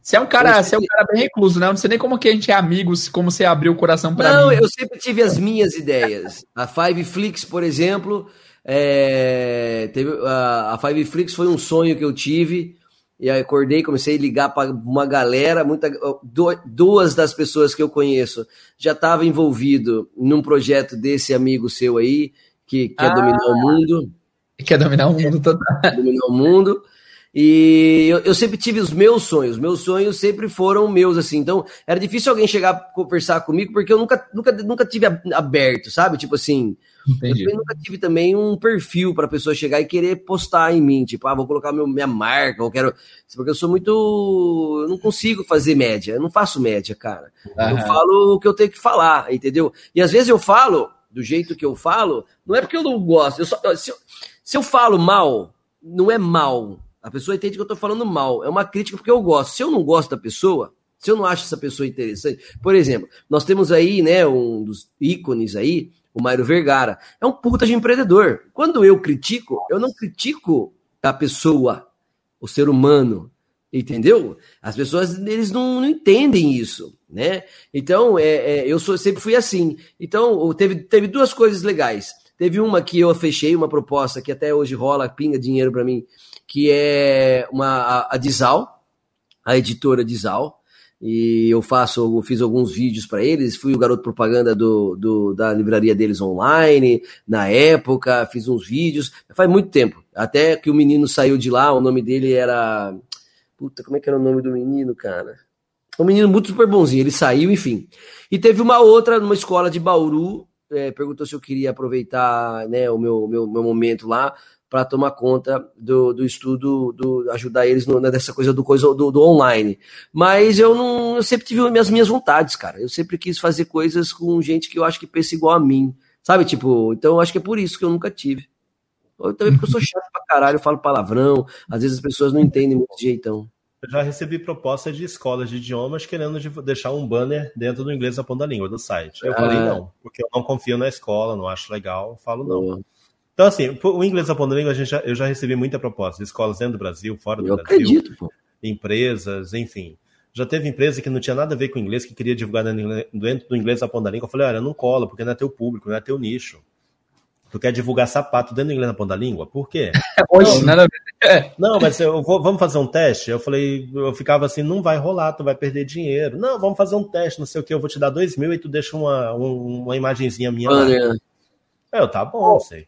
Você é um cara, você é um cara bem recluso, né? Eu não sei nem como que a gente é amigos, como você abriu o coração para mim. Não, eu sempre tive as minhas ideias. A Five Flix, por exemplo, é, teve, a, a Five Flix foi um sonho que eu tive. E aí acordei, comecei a ligar para uma galera, muita, duas das pessoas que eu conheço já estavam envolvido num projeto desse amigo seu aí, que quer ah, dominar o mundo. Quer dominar o mundo total. [laughs] Dominar o mundo. E eu, eu, sempre tive os meus sonhos, meus sonhos sempre foram meus, assim. Então, era difícil alguém chegar a conversar comigo, porque eu nunca, nunca, nunca tive aberto, sabe? Tipo assim, Entendi. eu nunca tive também um perfil para pessoa chegar e querer postar em mim, tipo, ah, vou colocar meu, minha marca, eu quero. Porque eu sou muito. Eu não consigo fazer média, eu não faço média, cara. Uhum. Eu falo o que eu tenho que falar, entendeu? E às vezes eu falo do jeito que eu falo, não é porque eu não gosto. Eu só, se, eu, se eu falo mal, não é mal a pessoa entende que eu estou falando mal. É uma crítica porque eu gosto. Se eu não gosto da pessoa, se eu não acho essa pessoa interessante, por exemplo, nós temos aí, né, um dos ícones aí, o Mário Vergara. É um puta de empreendedor. Quando eu critico, eu não critico a pessoa, o ser humano, entendeu? As pessoas eles não, não entendem isso, né? Então, é, é, eu sou, sempre fui assim. Então, teve, teve duas coisas legais. Teve uma que eu fechei uma proposta que até hoje rola, pinga dinheiro para mim, que é uma, a, a Dizal, a editora Dizal, e eu faço, eu fiz alguns vídeos para eles, fui o garoto propaganda do, do, da livraria deles online, na época, fiz uns vídeos, faz muito tempo, até que o menino saiu de lá, o nome dele era, puta, como é que era o nome do menino, cara? Um menino muito super bonzinho, ele saiu, enfim. E teve uma outra numa escola de Bauru, é, perguntou se eu queria aproveitar né, o meu, meu, meu momento lá para tomar conta do, do estudo, do, ajudar eles no, nessa coisa do coisa do, do, online. Mas eu não, eu sempre tive as minhas vontades, cara. Eu sempre quis fazer coisas com gente que eu acho que pensa igual a mim, sabe? Tipo, então eu acho que é por isso que eu nunca tive. Ou também porque eu sou chato pra caralho, eu falo palavrão, às vezes as pessoas não entendem muito jeitão. Eu já recebi propostas de escolas de idiomas querendo deixar um banner dentro do inglês da ponta língua do site. Eu ah. falei não, porque eu não confio na escola, não acho legal, eu falo não. Então, assim, o inglês da ponta língua, a gente já, eu já recebi muita proposta de escolas dentro do Brasil, fora do eu Brasil. Acredito, pô. Empresas, enfim. Já teve empresa que não tinha nada a ver com inglês, que queria divulgar dentro do inglês da ponta língua. Eu falei, olha, não cola, porque não é teu público, não é teu nicho. Tu quer divulgar sapato dentro do inglês na ponta língua? Por quê? [laughs] Hoje, nada a ver. [laughs] Não, mas eu vou, vamos fazer um teste? Eu falei, eu ficava assim, não vai rolar, tu vai perder dinheiro. Não, vamos fazer um teste, não sei o que, eu vou te dar dois mil e tu deixa uma, uma imagenzinha minha lá. É, eu, tá bom, não sei.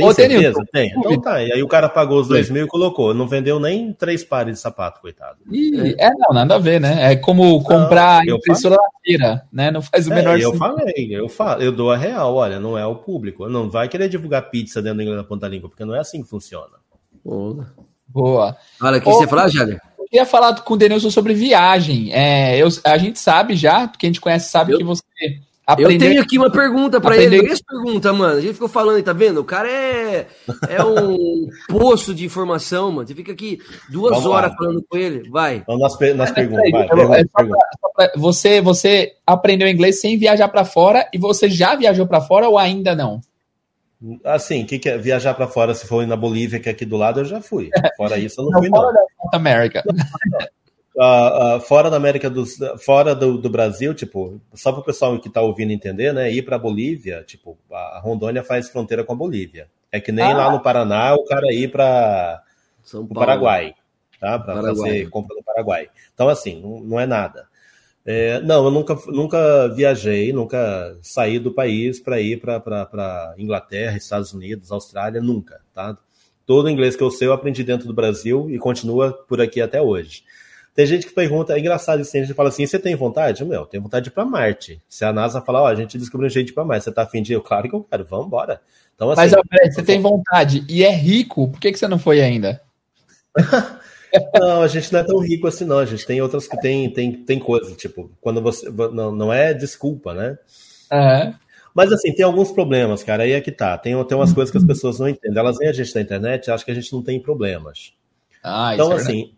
Tem Ô, certeza? Tem. Então tá. E aí o cara pagou os dois mil e colocou. Não vendeu nem três pares de sapato, coitado. Ih, é, não, nada a ver, né? É como comprar não, impressora na feira, né? Não faz o é, menor eu sentido. Eu falei, eu falo, eu dou a real, olha, não é o público. Não vai querer divulgar pizza dentro do inglês da ponta língua, porque não é assim que funciona. Boa. Boa. Olha, o que você falar, Jader? Eu queria falar com o Denilson sobre viagem. É, eu, a gente sabe já, quem a gente conhece sabe eu... que você Aprender... Eu tenho aqui uma pergunta para Aprender... ele. Essa pergunta, mano. A gente ficou falando, tá vendo? O cara é, é um [laughs] poço de informação, mano. Você fica aqui duas Vamos horas lá. falando com ele. Vai. Vamos nas, nas perguntas. Vai, pergunta, pergunta. Você, você aprendeu inglês sem viajar para fora e você já viajou para fora ou ainda não? Assim, que, que é viajar para fora? Se for na Bolívia, que é aqui do lado, eu já fui. [laughs] Fora isso, eu não, não fui, não. Fora da América. [laughs] Uh, uh, fora da América do fora do, do Brasil, tipo, só para o pessoal que está ouvindo entender, né? Ir para Bolívia, tipo, a Rondônia faz fronteira com a Bolívia. É que nem ah. lá no Paraná o cara ir para o Paraguai, tá? Para fazer compra no Paraguai. Então, assim, não, não é nada. É, não, eu nunca, nunca viajei, nunca saí do país para ir para Inglaterra, Estados Unidos, Austrália, nunca, tá? Todo o inglês que eu sei eu aprendi dentro do Brasil e continua por aqui até hoje. Tem gente que pergunta, é engraçado isso, a gente fala assim, você tem vontade? Meu, tenho vontade de ir para Marte. Se a NASA falar, ó, a gente descobriu um jeito de ir para Marte, você tá afim de ir? Eu, claro que eu quero, vamos embora. Então, assim, Mas, ó, peraí, você tem vontade e é rico, por que, que você não foi ainda? [laughs] não, a gente não é tão rico assim, não. A gente tem outras que tem, tem, tem coisas, tipo, quando você. Não, não é desculpa, né? Uhum. Mas assim, tem alguns problemas, cara. Aí é que tá. Tem, tem umas coisas que as pessoas não entendem. Elas veem a gente na internet e acham que a gente não tem problemas. Ah, então, é assim,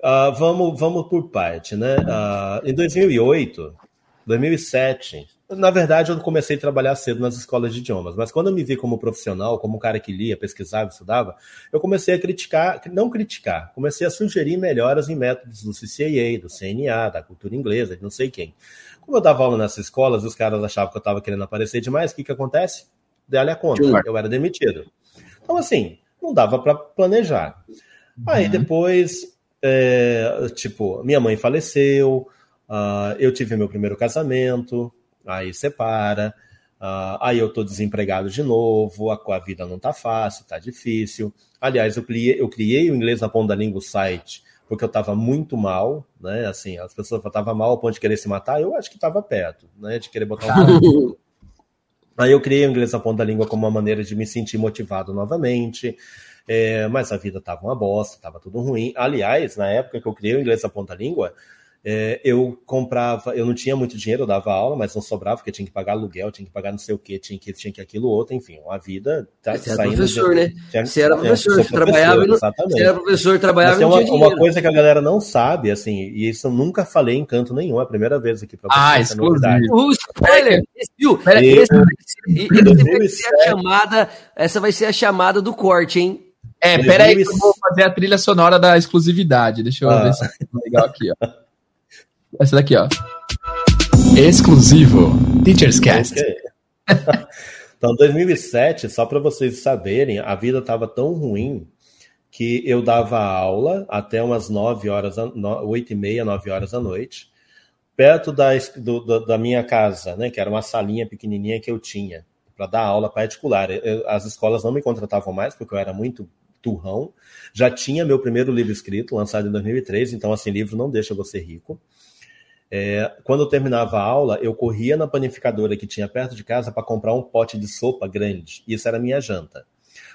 Uh, vamos, vamos por parte, né? Uh, em 2008, 2007, na verdade, eu comecei a trabalhar cedo nas escolas de idiomas, mas quando eu me vi como profissional, como um cara que lia, pesquisava, estudava, eu comecei a criticar, não criticar, comecei a sugerir melhoras em métodos do CCAA, do CNA, da cultura inglesa, de não sei quem. Como eu dava aula nessas escolas, os caras achavam que eu estava querendo aparecer demais, o que, que acontece? Dá-lhe a conta, eu era demitido. Então, assim, não dava para planejar. Aí uhum. depois, é, tipo, minha mãe faleceu, uh, eu tive meu primeiro casamento, aí separa, uh, aí eu tô desempregado de novo, a, a, vida não tá fácil, tá difícil. Aliás, eu criei, eu criei o inglês na ponta da língua site porque eu estava muito mal, né? Assim, as pessoas estavam mal ao ponto de querer se matar, eu acho que estava perto, né? De querer botar um. [laughs] Aí eu criei o inglês na ponta da língua como uma maneira de me sentir motivado novamente. É, mas a vida estava uma bosta, estava tudo ruim. Aliás, na época que eu criei o inglês na ponta da língua, é, eu comprava, eu não tinha muito dinheiro, eu dava aula, mas não sobrava, porque tinha que pagar aluguel, tinha que pagar não sei o que, tinha que, tinha que aquilo outro, enfim, a vida tá você saindo. Era professor, de... né? Tinha, você era professor, você trabalhava. Exatamente. Você era professor, trabalhava mas tem uma, uma coisa que a galera não sabe, assim, e isso eu nunca falei em canto nenhum, é a primeira vez aqui para ah, você. Ah, exclusivo. O spoiler! Viu? E, esse vai ser a chamada, essa vai ser a chamada do corte, hein? É, pera aí que eu vou fazer a trilha sonora da exclusividade. Deixa eu ah. ver se é legal aqui, ó. Essa daqui, ó. Exclusivo. Teacher's Cast. Okay. [laughs] então, 2007, só para vocês saberem, a vida estava tão ruim que eu dava aula até umas 9 horas, 8 e meia, 9 horas da noite, perto da, do, da minha casa, né, que era uma salinha pequenininha que eu tinha para dar aula particular. Eu, as escolas não me contratavam mais porque eu era muito turrão. Já tinha meu primeiro livro escrito, lançado em 2003, então assim, livro não deixa você rico. É, quando eu terminava a aula, eu corria na panificadora que tinha perto de casa para comprar um pote de sopa grande. Isso era minha janta.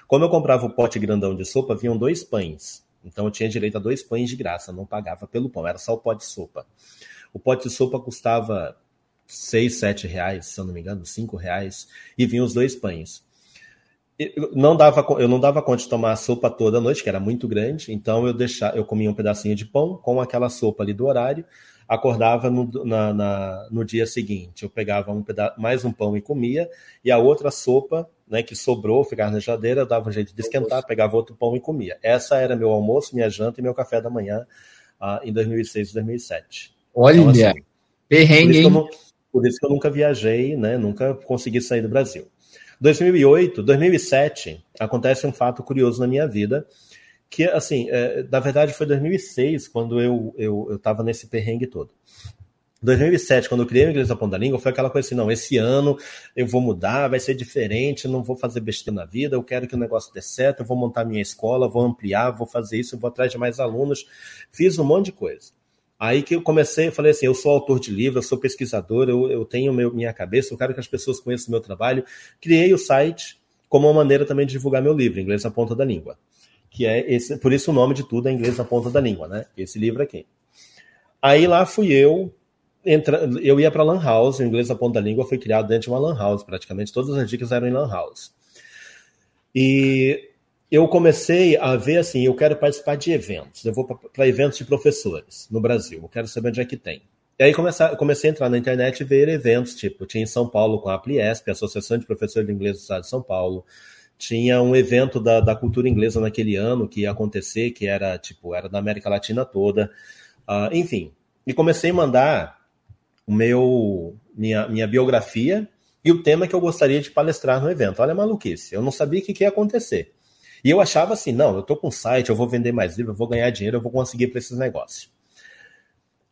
Quando eu comprava o pote grandão de sopa, vinham dois pães. Então eu tinha direito a dois pães de graça, não pagava pelo pão, era só o pote de sopa. O pote de sopa custava seis, sete reais, se eu não me engano, cinco reais, e vinham os dois pães. Eu não dava, eu não dava conta de tomar a sopa toda a noite, que era muito grande, então eu deixava, eu comia um pedacinho de pão com aquela sopa ali do horário, acordava no, na, na, no dia seguinte. Eu pegava um peda mais um pão e comia, e a outra sopa né, que sobrou, ficava na geladeira, eu dava um jeito de esquentar, pegava outro pão e comia. Essa era meu almoço, minha janta e meu café da manhã uh, em 2006 e 2007. Olha, então, assim, perrengue, por isso, por isso que eu nunca viajei, né, nunca consegui sair do Brasil. 2008, 2007, acontece um fato curioso na minha vida, que, assim, é, na verdade foi 2006, quando eu eu, eu tava nesse perrengue todo. 2007, quando eu criei o Inglês da Ponta da Língua, foi aquela coisa assim, não, esse ano eu vou mudar, vai ser diferente, não vou fazer besteira na vida, eu quero que o negócio dê certo, eu vou montar minha escola, vou ampliar, vou fazer isso, vou atrás de mais alunos. Fiz um monte de coisa. Aí que eu comecei, eu falei assim, eu sou autor de livro, eu sou pesquisador, eu, eu tenho meu, minha cabeça, eu quero que as pessoas conheçam o meu trabalho. Criei o site como uma maneira também de divulgar meu livro, Inglês na Ponta da Língua que é esse, por isso o nome de tudo é inglês na ponta da língua, né? Esse livro aqui. Aí lá fui eu, entra, eu ia para Lan House, o inglês na ponta da língua foi criado dentro de uma Lan House, praticamente todas as dicas eram em Lan House. E eu comecei a ver assim, eu quero participar de eventos, eu vou para eventos de professores no Brasil, eu quero saber onde é que tem. E aí comecei, comecei a entrar na internet e ver eventos, tipo, tinha em São Paulo com a Apliesp, a Associação de Professores de Inglês do Estado de São Paulo, tinha um evento da, da cultura inglesa naquele ano que ia acontecer, que era tipo, era da América Latina toda. Uh, enfim, e comecei a mandar o meu minha, minha biografia e o tema que eu gostaria de palestrar no evento. Olha a maluquice, eu não sabia o que, que ia acontecer. E eu achava assim, não, eu tô com site, eu vou vender mais livro, eu vou ganhar dinheiro, eu vou conseguir para esses negócios.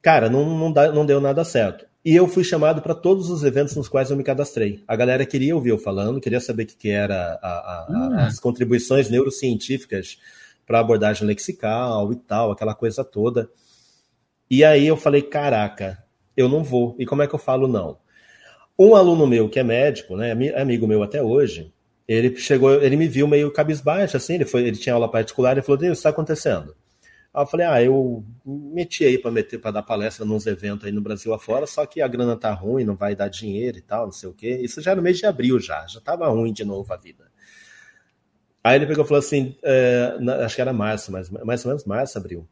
Cara, não, não, dá, não deu nada certo. E eu fui chamado para todos os eventos nos quais eu me cadastrei. A galera queria ouvir eu falando, queria saber o que, que era a, a, hum. as contribuições neurocientíficas para abordagem lexical e tal, aquela coisa toda. E aí eu falei, caraca, eu não vou. E como é que eu falo não? Um aluno meu que é médico, né, amigo meu até hoje, ele chegou, ele me viu meio cabisbaixo, assim, ele foi, ele tinha aula particular, e falou, Deus, o que está acontecendo? Aí eu falei, ah, eu meti aí para meter para dar palestra nos eventos aí no Brasil afora, só que a grana tá ruim, não vai dar dinheiro e tal, não sei o quê. Isso já no mês de abril já, já tava ruim de novo a vida. Aí ele pegou e falou assim, é, acho que era março, mais, mais ou menos março, abril.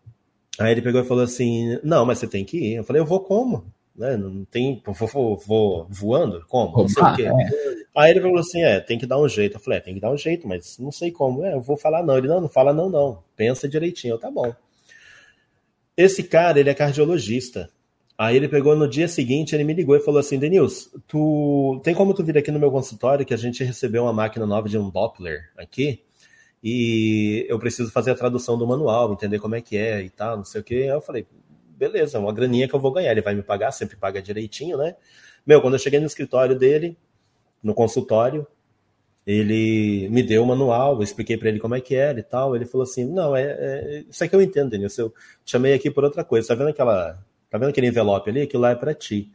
Aí ele pegou e falou assim, não, mas você tem que ir. Eu falei, eu vou como? Né? Não tem. Vou, vou voando? Como? Não sei o quê. É. Aí ele falou assim: é, tem que dar um jeito. Eu falei: é, tem que dar um jeito, mas não sei como. É, eu vou falar não. Ele, não, não fala não, não. Pensa direitinho. Eu, tá bom. Esse cara, ele é cardiologista. Aí ele pegou no dia seguinte, ele me ligou e falou assim: Denils, tu tem como tu vir aqui no meu consultório que a gente recebeu uma máquina nova de um Doppler aqui? E eu preciso fazer a tradução do manual, entender como é que é e tal, não sei o que. Aí eu falei, beleza, uma graninha que eu vou ganhar, ele vai me pagar, sempre paga direitinho, né? Meu, quando eu cheguei no escritório dele, no consultório, ele me deu o manual, eu expliquei para ele como é que era e tal. Ele falou assim: Não, é, é isso aqui eu entendo, Denilson. Eu chamei aqui por outra coisa. Tá vendo aquela. Tá vendo aquele envelope ali? Aquilo lá é para ti.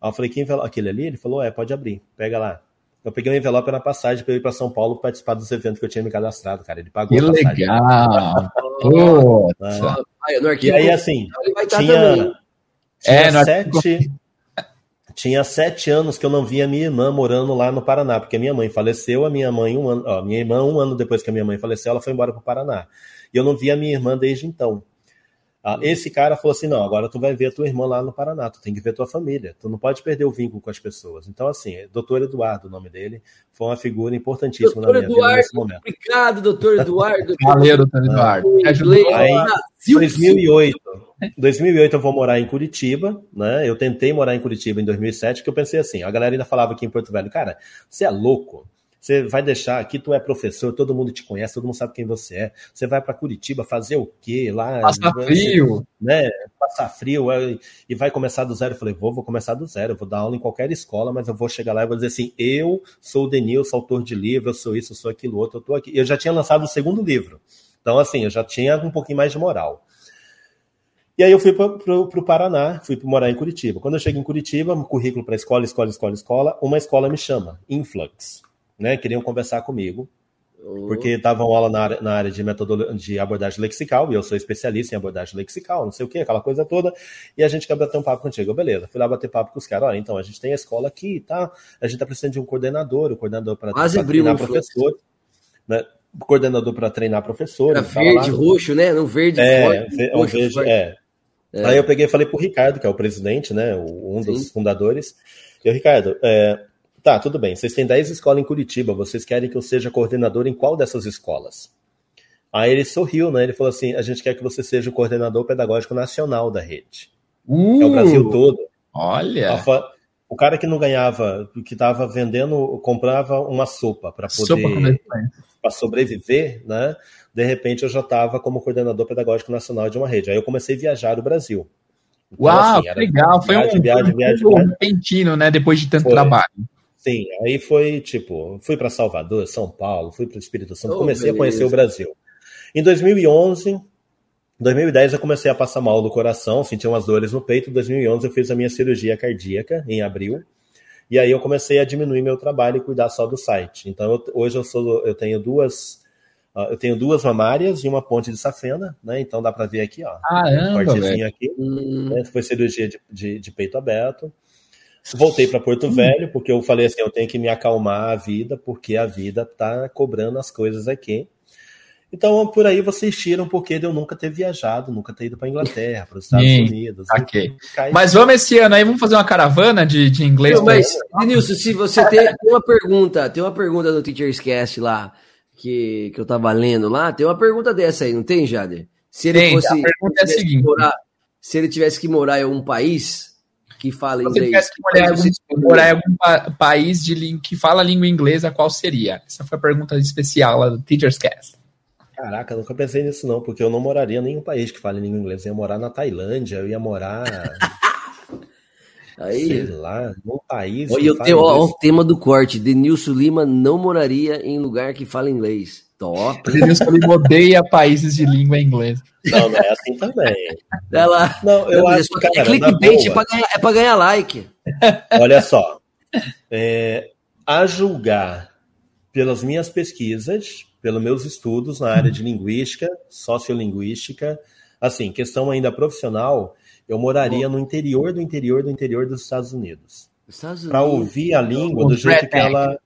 Aí eu falei: Que envelope? Aquele ali? Ele falou: É, pode abrir, pega lá. Eu peguei um envelope na passagem para ir para São Paulo participar dos eventos que eu tinha me cadastrado, cara. Ele pagou que a passagem. legal! [laughs] Nossa. e aí, assim, tinha, tinha é, sete, tinha sete anos que eu não via minha irmã morando lá no Paraná, porque minha mãe faleceu, a minha mãe, um ano, ó, minha irmã, um ano depois que a minha mãe faleceu, ela foi embora para o Paraná. E eu não via minha irmã desde então. Ah, esse cara falou assim: não, agora tu vai ver a tua irmã lá no Paraná, tu tem que ver tua família, tu não pode perder o vínculo com as pessoas. Então, assim, doutor Eduardo, o nome dele, foi uma figura importantíssima doutor na minha Eduardo, vida nesse momento. Obrigado, doutor Eduardo. [laughs] Valeu, doutor Eduardo. Em 2008, 2008 eu vou morar em Curitiba, né? Eu tentei morar em Curitiba em 2007, porque eu pensei assim: a galera ainda falava aqui em Porto Velho, cara, você é louco. Você vai deixar aqui, tu é professor, todo mundo te conhece, todo mundo sabe quem você é. Você vai para Curitiba fazer o quê lá? Passar frio. Né? Passar frio é, e vai começar do zero. Eu falei, vou, vou começar do zero, vou dar aula em qualquer escola, mas eu vou chegar lá e vou dizer assim: eu sou o Denilson, autor de livro, eu sou isso, eu sou aquilo outro, eu tô aqui. Eu já tinha lançado o segundo livro. Então, assim, eu já tinha um pouquinho mais de moral. E aí eu fui para o Paraná, fui morar em Curitiba. Quando eu chego em Curitiba, currículo para escola, escola, escola, escola, uma escola me chama, Influx né, queriam conversar comigo, porque estavam aula na área, na área de, metodologia, de abordagem lexical, e eu sou especialista em abordagem lexical, não sei o que, aquela coisa toda, e a gente quer bater um papo contigo. Beleza, fui lá bater papo com os caras, olha, então, a gente tem a escola aqui, tá? A gente tá precisando de um coordenador, o um coordenador para treinar professor, né? coordenador para treinar professor. Era verde, lá, roxo, né? Não verde, é, forte, roxo, verde, é. é. Aí eu peguei e falei pro Ricardo, que é o presidente, né? Um dos Sim. fundadores. E o Ricardo, é, Tá, tudo bem. Vocês têm 10 escolas em Curitiba. Vocês querem que eu seja coordenador em qual dessas escolas? Aí ele sorriu, né? Ele falou assim: a gente quer que você seja o coordenador pedagógico nacional da rede. Uh, é o Brasil todo. Olha. O cara que não ganhava, que estava vendendo, comprava uma sopa para poder para sobreviver, né? De repente eu já estava como coordenador pedagógico nacional de uma rede. Aí eu comecei a viajar o Brasil. Então, Uau, assim, legal! Foi viagem, um, viagem, viagem, um repentino, né? Depois de tanto foi. trabalho. Sim, aí foi tipo, fui para Salvador, São Paulo, fui para o Espírito Santo, oh, comecei beleza. a conhecer o Brasil. Em 2011, 2010 eu comecei a passar mal do coração, senti umas dores no peito. Em 2011 eu fiz a minha cirurgia cardíaca em abril. E aí eu comecei a diminuir meu trabalho e cuidar só do site. Então eu, hoje eu sou eu tenho duas uh, eu tenho duas mamárias e uma ponte de safena, né? Então dá para ver aqui, ó. Caramba, um cortezinho aqui. Hum. Né? Foi cirurgia de, de, de peito aberto. Voltei para Porto Velho, porque eu falei assim: eu tenho que me acalmar a vida, porque a vida tá cobrando as coisas aqui. Então, por aí vocês tiram porque de eu nunca ter viajado, nunca ter ido para Inglaterra, para os Estados Sim, Unidos. Okay. Mas vamos esse ano aí, vamos fazer uma caravana de, de inglês. Não, mas, Denilson, se você tem, tem, uma pergunta, tem uma pergunta no Teacher's Cast lá, que, que eu tava lendo lá, tem uma pergunta dessa aí, não tem, Jader? Se ele tem, fosse. A pergunta é a seguinte: morar, se ele tivesse que morar em algum país, que fala inglês. Se morar, algum, morar em algum pa país de que fala língua inglesa, qual seria? Essa foi a pergunta especial lá do Teacher's Cast. Caraca, nunca pensei nisso não, porque eu não moraria em nenhum país que fale língua inglesa. Eu ia morar na Tailândia, eu ia morar... [laughs] Aí, sei lá, num país... Olha, eu tenho, ó, o tema do corte, Denilson Lima não moraria em lugar que fala inglês. Top. Denilson Lima odeia países de língua inglesa. Não, não é assim também. Ela, não, eu acho que, é clickbait, é pra, ganhar, é pra ganhar like. Olha só, é, a julgar pelas minhas pesquisas, pelos meus estudos na área de linguística, sociolinguística, assim, questão ainda profissional, eu moraria no interior do interior do interior dos Estados Unidos. Para ouvir a língua do jeito que ela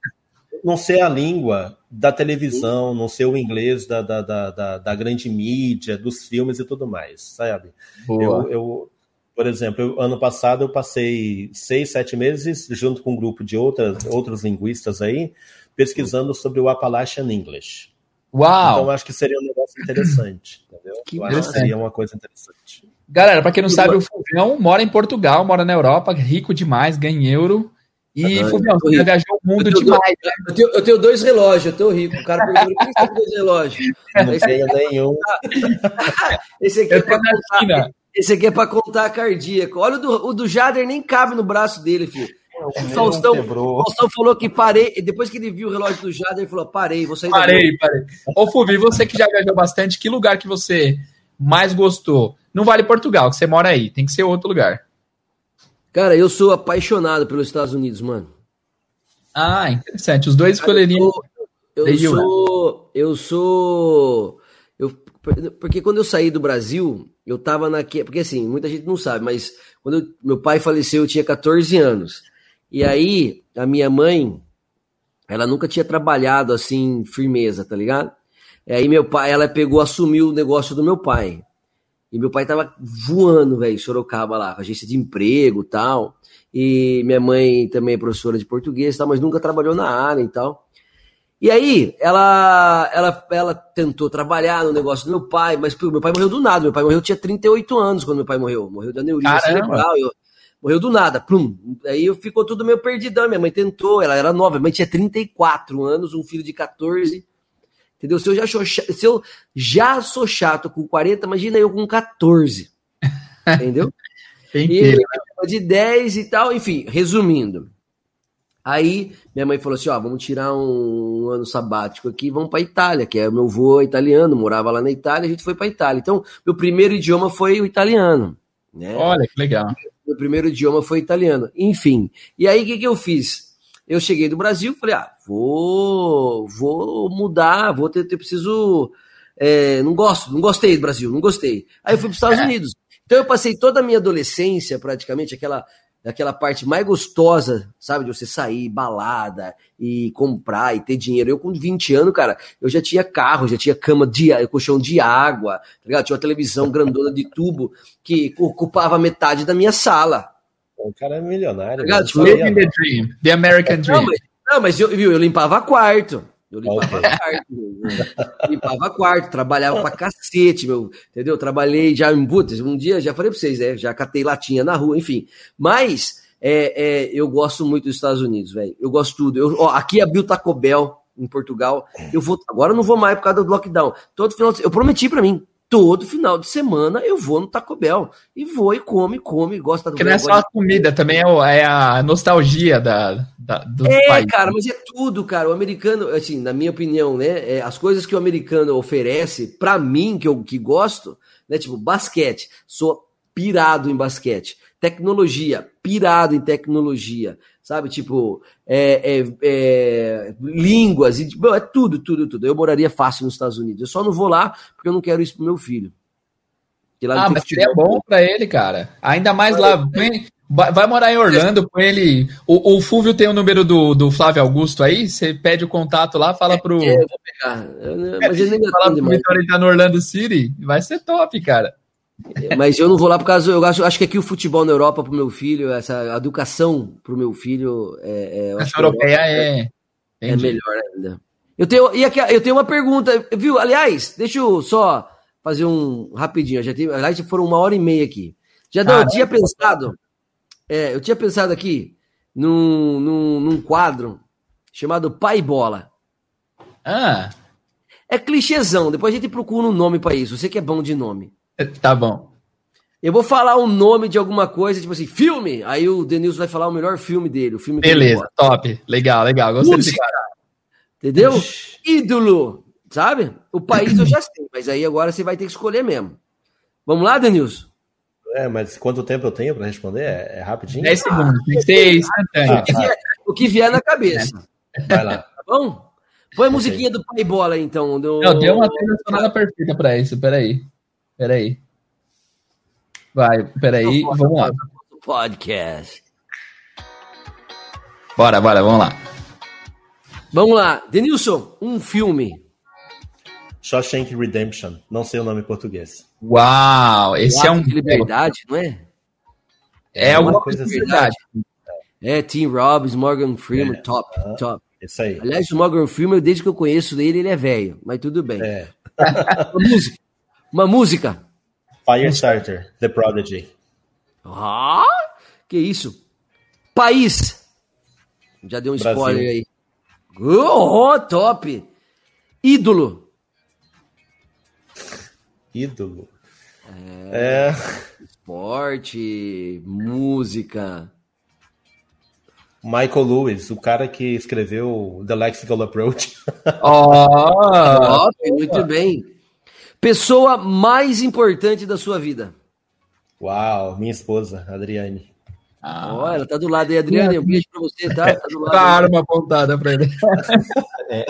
não ser a língua da televisão, não ser o inglês da, da, da, da, grande mídia, dos filmes e tudo mais, sabe? Eu, eu, Por exemplo, eu, ano passado eu passei seis, sete meses junto com um grupo de outras, outros linguistas aí, pesquisando sobre o Appalachian English. Uau! Então eu acho que seria um negócio interessante, entendeu? Que eu acho que seria uma coisa interessante. Galera, para quem não sabe, o Fulvião mora em Portugal, mora na Europa, rico demais, ganha euro. E, ah, Fulvião, você viajou o mundo eu demais. Dois, né? eu, tenho, eu, tenho, dois relógios, eu tô rico. O cara perguntou, quem tem dois relógios? [laughs] Não tenho nenhum. [laughs] Esse aqui, é pra contar, esse aqui é para contar cardíaco. Olha o do, o do Jader, nem cabe no braço dele, filho. O Faustão, Faustão falou que parei, depois que ele viu o relógio do Jader, ele falou: parei, vou sair Parei, parei. Ô, Fulvio, você que já viajou bastante, que lugar que você mais gostou? Não vale Portugal, que você mora aí, tem que ser outro lugar. Cara, eu sou apaixonado pelos Estados Unidos, mano. Ah, interessante. Os dois escolheriam. Eu, eu sou. Eu sou. Eu, porque quando eu saí do Brasil, eu tava naquele. Porque assim, muita gente não sabe, mas quando eu, meu pai faleceu, eu tinha 14 anos. E aí, a minha mãe, ela nunca tinha trabalhado assim, firmeza, tá ligado? E aí, meu pai, ela pegou, assumiu o negócio do meu pai. E meu pai tava voando, velho, Sorocaba lá, agência de emprego tal. E minha mãe também é professora de português tal, mas nunca trabalhou na área e tal. E aí, ela, ela, ela tentou trabalhar no negócio do meu pai, mas meu pai morreu do nada. Meu pai morreu, tinha 38 anos quando meu pai morreu. Morreu da aneurisma cerebral. Eu, morreu do nada, plum. Aí ficou tudo meio perdidão. Minha mãe tentou, ela era nova, minha mãe tinha 34 anos, um filho de 14. Entendeu? Se eu já sou, se eu já sou chato com 40, imagina eu com 14. [laughs] Entendeu? e de 10 e tal, enfim, resumindo. Aí minha mãe falou assim: ó, vamos tirar um, um ano sabático aqui, vamos para Itália, que é o meu avô italiano, morava lá na Itália, a gente foi para Itália. Então, meu primeiro idioma foi o italiano. Né? Olha que legal. Meu primeiro idioma foi italiano. Enfim. E aí o que, que eu fiz? Eu cheguei do Brasil, falei: ah, vou, vou mudar, vou ter, ter preciso. É, não gosto, não gostei do Brasil, não gostei. Aí eu fui para os Estados Unidos. Então eu passei toda a minha adolescência, praticamente, aquela, aquela parte mais gostosa, sabe? De você sair, balada e comprar e ter dinheiro. Eu, com 20 anos, cara, eu já tinha carro, já tinha cama de colchão de água, tá ligado? Tinha uma televisão grandona de tubo que ocupava metade da minha sala. O cara é milionário. Tá tipo, living the dream, the American dream. Não, mas, não, mas eu, viu, eu limpava quarto. Eu limpava okay. quarto, limpava quarto, trabalhava pra cacete, meu, entendeu? Trabalhei já em Butas, um dia, já falei pra vocês, né? Já catei latinha na rua, enfim. Mas é, é, eu gosto muito dos Estados Unidos, velho. Eu gosto tudo. Eu, ó, aqui abriu Taco Bell em Portugal. Eu vou, agora eu não vou mais por causa do lockdown. Todo final eu prometi para mim, todo final de semana eu vou no Taco Bell. E vou e come, come, gosto Taco Porque Bell. Porque não é só a comida, também é, é a nostalgia da, da do é, país. É, cara, mas é tudo, cara. O americano, assim, na minha opinião, né, é, as coisas que o americano oferece, para mim, que eu que gosto, né, tipo, basquete. Sou pirado em basquete. Tecnologia, pirado em tecnologia sabe? Tipo, é, é, é, línguas, e, tipo, é tudo, tudo, tudo. Eu moraria fácil nos Estados Unidos. Eu só não vou lá porque eu não quero isso pro meu filho. ah, mas é bom para ele, cara. Ainda mais lá. vai morar em Orlando, põe ele. O, o Fúvio tem o número do, do Flávio Augusto aí. Você pede o contato lá, fala pro. É, eu vou pegar. Mas ele nem fala pro Vitor, ele tá no Orlando City. Vai ser top, cara. Mas eu não vou lá por causa. Eu acho, acho que aqui o futebol na Europa pro meu filho, essa educação pro meu filho. É, é, a europeia é, é melhor ainda. Eu tenho, e aqui, eu tenho uma pergunta, viu? Aliás, deixa eu só fazer um rapidinho. Já tem, aliás, foram uma hora e meia aqui. Já ah, eu tinha pensado. É, eu tinha pensado aqui num, num, num quadro chamado Pai Bola. Ah. É clichêzão, depois a gente procura um nome para isso. Você que é bom de nome. Tá bom. Eu vou falar o nome de alguma coisa, tipo assim, filme. Aí o Denilson vai falar o melhor filme dele. O filme Beleza, top. Legal, legal. Gostei desse cara. Entendeu? Ídolo, sabe? O país eu já sei, mas aí agora você vai ter que escolher mesmo. Vamos lá, Denilson? É, mas quanto tempo eu tenho para responder? É, é, rapidinho? 10 segundos, tem que ser instantâneo. O que vier, o que vier na cabeça. Vai lá. Tá bom? Põe a musiquinha do Pai Bola aí, então. Do... Não, deu uma trilha sonora perfeita para isso, peraí. Peraí. Vai, peraí, vamos lá. Podcast. Bora, bora, vamos lá. Vamos lá. Denilson, um filme. Shawshank Redemption. Não sei o nome em português. Uau, esse o é um. De liberdade, não é? É, é uma coisa assim. Verdade. É, Tim Robbins, Morgan Freeman, é. top, top. Isso aí. Aliás, o Morgan Freeman, desde que eu conheço ele, ele é velho, mas tudo bem. É. [laughs] uma música. Firestarter, The Prodigy. Ah, que isso? País. Já deu um Brasil. spoiler aí. Oh, top. Ídolo. Ídolo. É. é. Esporte, música. Michael Lewis, o cara que escreveu The Lexical Approach. Oh, [laughs] muito bem. Pessoa mais importante da sua vida. Uau, minha esposa, Adriane. Ah, oh, ela tá do lado aí, Adriane. Um beijo pra você, tá? tá do lado tá arma apontada pra ele. [laughs] É,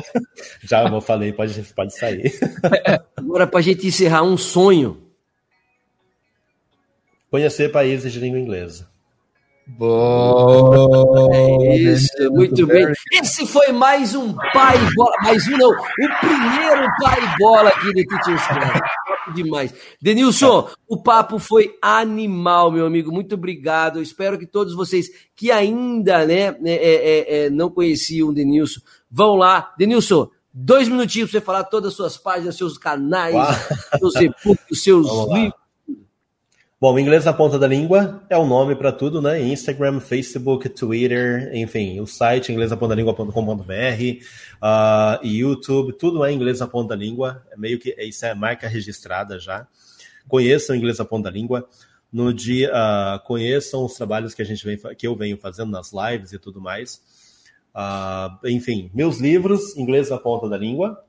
já eu falei, pode, pode sair. [laughs] Agora, pra gente encerrar, um sonho. Conhecer países de língua inglesa. Boa! É isso, muito bem. Esse foi mais um pai bola, mais um não, o primeiro pai bola aqui do Class. Demais. Denilson, o papo foi animal, meu amigo. Muito obrigado. Eu espero que todos vocês que ainda né, né é, é, é, não conheciam o Denilson, vão lá. Denilson, dois minutinhos para você falar todas as suas páginas, seus canais, Uau. seus e-books, seus livros Bom, inglês na ponta da língua é o nome para tudo, né? Instagram, Facebook, Twitter, enfim, o site inglesnapontalíngua.com.br, uh, YouTube, tudo é inglês na ponta da língua. É meio que isso é marca registrada já. Conheçam inglês na ponta da língua. No dia, uh, conheçam os trabalhos que a gente vem, que eu venho fazendo nas lives e tudo mais. Uh, enfim, meus livros, inglês na ponta da língua,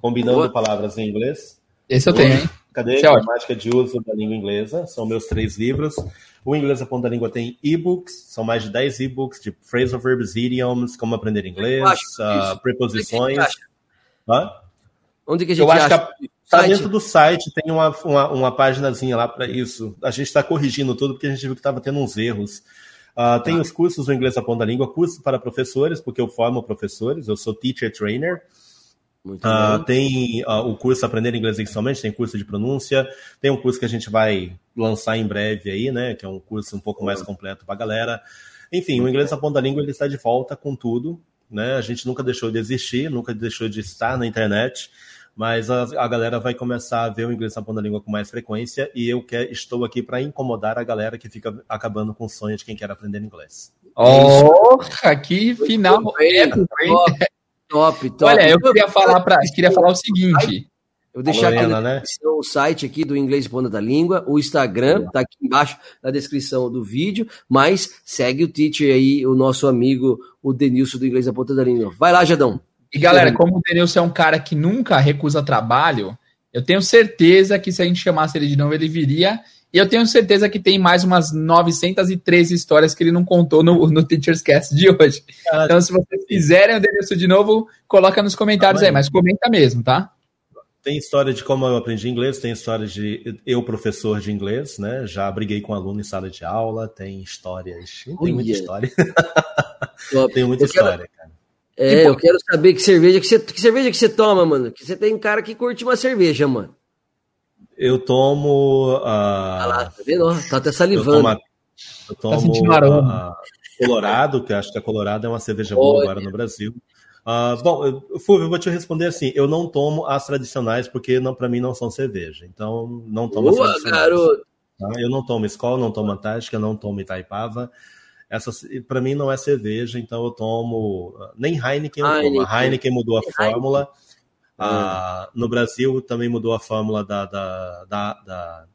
combinando Boa. palavras em inglês. Esse eu tenho, hein? Cadê? É Gramática de uso da língua inglesa. São meus três livros. O Inglês a Ponta da Língua tem e-books, são mais de 10 e-books de phrasal verbs, idioms, como aprender inglês, uh, preposições. Onde, Onde que a gente Eu acho acha? que está dentro do site, tem uma, uma, uma páginazinha lá para isso. A gente está corrigindo tudo porque a gente viu que estava tendo uns erros. Uh, tem tá. os cursos do Inglês a Ponta da Língua, cursos para professores, porque eu formo professores, eu sou teacher trainer. Uh, tem uh, o curso Aprender Inglês Inicialmente, tem curso de pronúncia, tem um curso que a gente vai lançar em breve aí, né? Que é um curso um pouco mais completo para a galera. Enfim, o Inglês na Ponta da Língua ele está de volta com tudo, né? A gente nunca deixou de existir, nunca deixou de estar na internet, mas a, a galera vai começar a ver o Inglês na Ponta da Língua com mais frequência e eu quer, estou aqui para incomodar a galera que fica acabando com o sonho de quem quer aprender inglês. Oh, que final! Top, top. Olha, eu queria falar para, queria falar o seguinte. Eu vou deixar Lorena, aqui né? o site aqui do Inglês Ponta da Língua, o Instagram, tá aqui embaixo na descrição do vídeo, mas segue o teacher aí, o nosso amigo, o Denilson do Inglês da Ponta da Língua. Vai lá, Jadão. E galera, como o Denilson é um cara que nunca recusa trabalho, eu tenho certeza que se a gente chamasse ele de novo, ele viria e eu tenho certeza que tem mais umas 913 histórias que ele não contou no, no Teacher's Cast de hoje. Ah, então, se vocês quiserem o endereço de novo, coloca nos comentários ah, aí, mas comenta mesmo, tá? Tem história de como eu aprendi inglês, tem história de eu, professor de inglês, né? Já briguei com aluno em sala de aula, tem histórias. Tem muita história. [laughs] tem muita eu história, quero... cara. É, eu quero saber que cerveja que você, que cerveja que você toma, mano. Que você tem cara que curte uma cerveja, mano. Eu tomo. Uh, ah lá, tá vendo? Tá até salivando. Eu tomo, eu tá tomo uh, Colorado, que acho que a Colorado é uma cerveja boa agora no Brasil. Uh, bom, Fulvio, eu vou te responder assim: eu não tomo as tradicionais porque para mim não são cerveja. Então, não tomo boa, as tradicionais. Garoto. Tá? Eu não tomo Skol, não tomo Antártica, não tomo Itaipava. Essa, para mim, não é cerveja, então eu tomo. Nem Heineken, eu tomo. A Heineken mudou a fórmula. Heineken. Ah, no Brasil também mudou a fórmula da, da, da, da,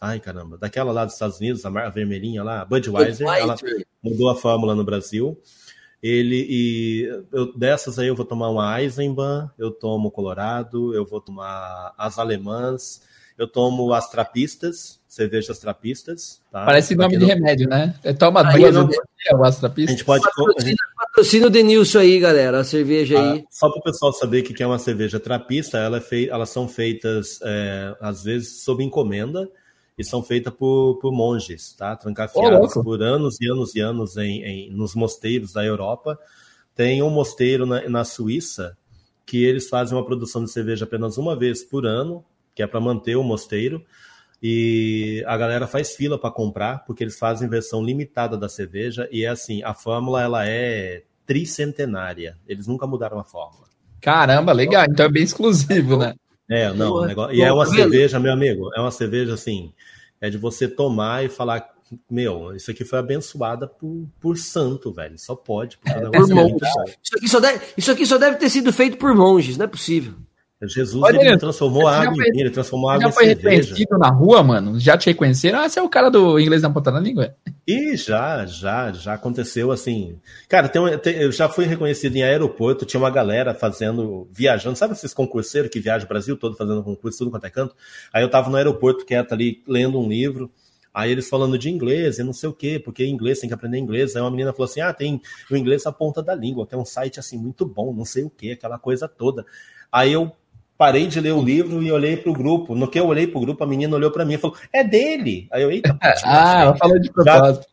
Ai, caramba, daquela lá dos Estados Unidos, a marca vermelhinha lá, Budweiser, Budweiser. ela mudou a fórmula no Brasil. Ele e eu, dessas aí eu vou tomar uma Eisenbahn, eu tomo Colorado, eu vou tomar as alemãs, eu tomo as trapistas, cervejas trapistas. Tá? Parece nome de remédio, né? É, toma duas não... o trapistas. A gente pode. Patrocina, patrocina o Denilson aí, galera, a cerveja aí. Ah, só para o pessoal saber o que é uma cerveja trapista, ela é fei... elas são feitas, é, às vezes, sob encomenda e são feitas por, por monges, tá? Trancafiadas oh, por anos e anos e anos em, em, nos mosteiros da Europa. Tem um mosteiro na, na Suíça que eles fazem uma produção de cerveja apenas uma vez por ano, que é para manter o mosteiro. E a galera faz fila para comprar, porque eles fazem versão limitada da cerveja. E é assim, a fórmula ela é tricentenária. Eles nunca mudaram a fórmula. Caramba, legal. Então é bem exclusivo, né? É, não. Negócio... E é uma cerveja, meu amigo, é uma cerveja assim, é de você tomar e falar, meu, isso aqui foi abençoada por, por santo, velho. Só pode. É, por monges. Isso aqui, só deve, isso aqui só deve ter sido feito por monges, não é possível. Jesus Olha, ele transformou água foi, ele transformou água já foi reconhecido na rua, mano? Já te reconheceram? Ah, você é o cara do inglês na ponta da língua? E já, já, já aconteceu assim. Cara, tem, tem, eu já fui reconhecido em aeroporto, tinha uma galera fazendo, viajando, sabe esses concurseiros que viajam o Brasil todo fazendo concurso, tudo quanto é canto? Aí eu tava no aeroporto quieto ali, lendo um livro, Aí eles falando de inglês e não sei o quê, porque inglês tem que aprender inglês. Aí uma menina falou assim: ah, tem o inglês na ponta da língua, tem um site assim muito bom, não sei o quê, aquela coisa toda. Aí eu parei de ler o livro e olhei para o grupo. No que eu olhei para o grupo, a menina olhou para mim e falou: É dele. Aí eu, eita, [laughs] ah, ela falou de propósito.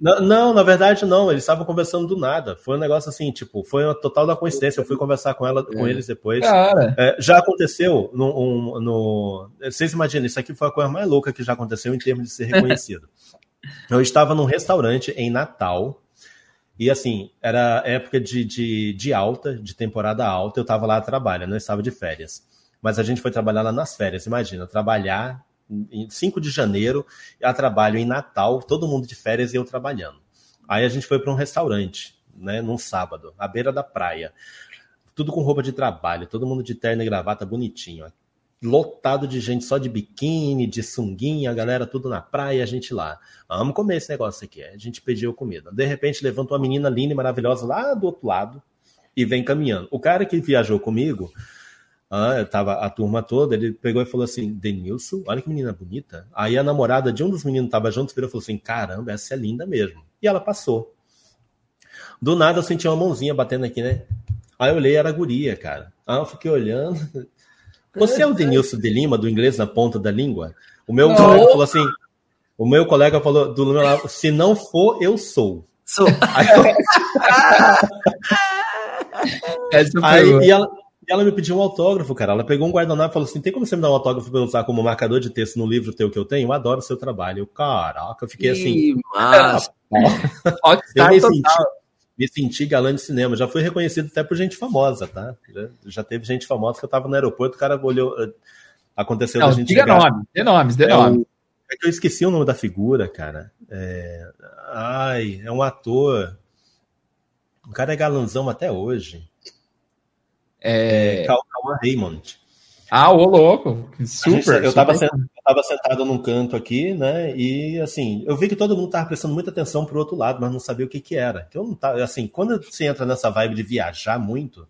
Não, não, na verdade não, eles estavam conversando do nada. Foi um negócio assim, tipo, foi uma total da coincidência. Eu fui conversar com ela, com é. eles depois. É, já aconteceu no, um, no. Vocês imaginam, isso aqui foi a coisa mais louca que já aconteceu em termos de ser reconhecido. [laughs] eu estava num restaurante em Natal, e assim, era época de, de, de alta, de temporada alta, eu estava lá a trabalho, não estava de férias. Mas a gente foi trabalhar lá nas férias. Imagina, trabalhar em 5 de janeiro, a trabalho em Natal, todo mundo de férias e eu trabalhando. Aí a gente foi para um restaurante, né, num sábado, à beira da praia. Tudo com roupa de trabalho, todo mundo de terno e gravata bonitinho lotado de gente só de biquíni, de sunguinha, a galera tudo na praia, a gente lá. Vamos comer esse negócio aqui. A gente pediu comida. De repente levanta uma menina linda e maravilhosa lá do outro lado e vem caminhando. O cara que viajou comigo, ah, tava a turma toda, ele pegou e falou assim: Denilson, olha que menina bonita. Aí a namorada de um dos meninos tava junto, virou e falou assim: caramba, essa é linda mesmo. E ela passou. Do nada eu senti uma mãozinha batendo aqui, né? Aí eu olhei, era a guria, cara. Aí eu fiquei olhando, você é o Denilson de Lima, do inglês na ponta da língua? O meu não. colega falou assim: o meu colega falou do meu lado, se não for, eu sou. Sou. Aí, [laughs] Aí e, ela, e ela me pediu um autógrafo, cara. Ela pegou um guardanapo e falou assim: tem como você me dar um autógrafo para usar como marcador de texto no livro teu que eu tenho? Eu adoro o seu trabalho. Eu, caraca, eu fiquei assim. Mas... [laughs] eu me senti, me senti galã de cinema. Já fui reconhecido até por gente famosa, tá? Já, já teve gente famosa que eu tava no aeroporto, o cara olhou. Eh, aconteceu Não, da gente. Diga chegar. nome, dê nomes, dê é, nome. É que eu esqueci o nome da figura, cara. É... Ai, é um ator. O cara é galanzão até hoje. É. é Calma Raymond. Ah, ô louco, super. eu, estava sentado, sentado num canto aqui, né? E assim, eu vi que todo mundo tava prestando muita atenção pro outro lado, mas não sabia o que que era. Eu não tava, assim, quando você entra nessa vibe de viajar muito,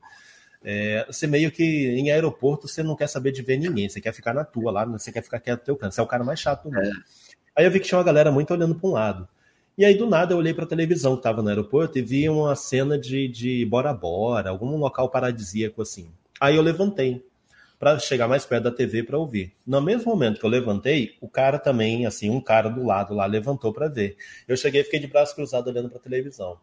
é, você meio que em aeroporto você não quer saber de ver ninguém, você quer ficar na tua lá, você quer ficar quieto no teu canto, você é o cara mais chato do mundo. É. Aí eu vi que tinha uma galera muito olhando para um lado. E aí, do nada, eu olhei para a televisão que estava no aeroporto e vi uma cena de, de Bora Bora, algum local paradisíaco assim. Aí eu levantei para chegar mais perto da TV para ouvir. No mesmo momento que eu levantei, o cara também, assim, um cara do lado lá levantou para ver. Eu cheguei e fiquei de braço cruzado olhando para a televisão.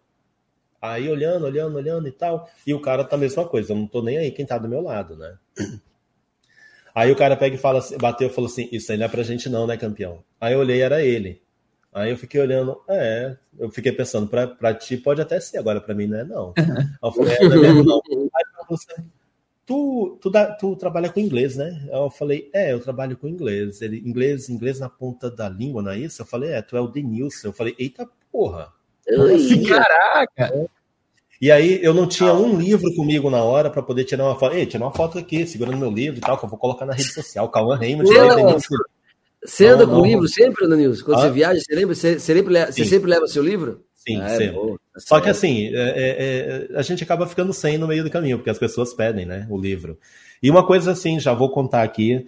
Aí olhando, olhando, olhando e tal. E o cara tá a mesma coisa, eu não tô nem aí quem tá do meu lado, né? [clears throat] Aí o cara pega e fala assim, bateu e falou assim: Isso aí não é pra gente, não, né, campeão? Aí eu olhei, era ele. Aí eu fiquei olhando, é, eu fiquei pensando, pra, pra ti pode até ser, agora pra mim não é, não. Aí eu falei, é, não é mesmo, não. Aí você, tu, tu, dá, tu trabalha com inglês, né? Eu falei, é, eu trabalho com inglês. Ele, inglês, inglês na ponta da língua, não é isso? Eu falei, é, tu é o Denilson. Eu falei, eita porra. Assim? Caraca! E aí eu não tinha um livro comigo na hora para poder tirar uma foto. Ei, tirar uma foto aqui, segurando meu livro e tal, que eu vou colocar na rede social. Cauã Raymond. Você anda não, com não. livro sempre, Danilson? Quando ah. você viaja, você lembra? Você, sempre, você sempre leva seu livro? Sim, ah, sempre. É Só que assim, é, é, é, a gente acaba ficando sem no meio do caminho, porque as pessoas pedem, né, o livro. E uma coisa assim, já vou contar aqui.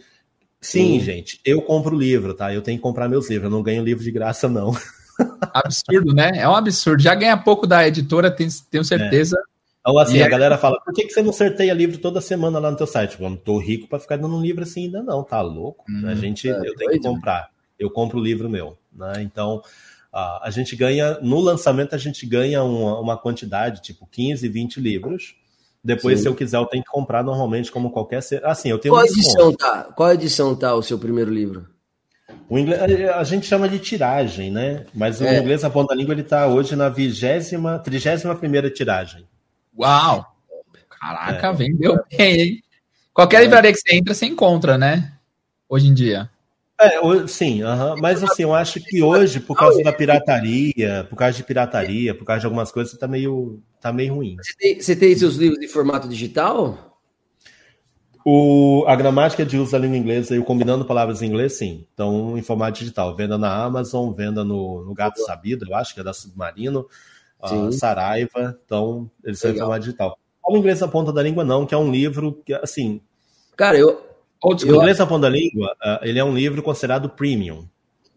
Sim, Sim. gente, eu compro livro, tá? Eu tenho que comprar meus livros, eu não ganho livro de graça, não. [laughs] Absurdo, né? É um absurdo. Já ganha pouco da editora, tenho, tenho certeza. É. Então, assim, e a é... galera fala, por que, que você não sorteia livro toda semana lá no teu site? Eu não tô rico para ficar dando um livro assim ainda não, tá louco? Hum, a gente, é, eu tenho que comprar. Eu compro o livro meu, né? Então, a, a gente ganha, no lançamento a gente ganha uma, uma quantidade, tipo 15, 20 livros. Depois, Sim. se eu quiser, eu tenho que comprar normalmente como qualquer... Assim, eu tenho Qual um edição tá? Qual edição tá o seu primeiro livro? O inglês, a gente chama de tiragem, né? Mas o é. inglês a ponta da língua ele está hoje na vigésima, trigésima primeira tiragem. Uau! Caraca, é. vendeu bem, hein? Qualquer é. livraria que você entra, você encontra, né? Hoje em dia. É, sim, uh -huh. mas assim, eu acho que hoje, por causa da pirataria, por causa de pirataria, por causa de algumas coisas, tá meio, tá meio ruim. Você tem, você tem seus livros em formato digital? O, a gramática de uso da língua inglesa e o combinando palavras em inglês, sim. Então, em formato digital. Venda na Amazon, venda no, no Gato Sabido, eu acho que é da Submarino, uh, Saraiva. Então, eles são em formato digital. O inglês na ponta da língua, não, que é um livro que, assim. Cara, eu. O inglês na ponta da língua, uh, ele é um livro considerado premium.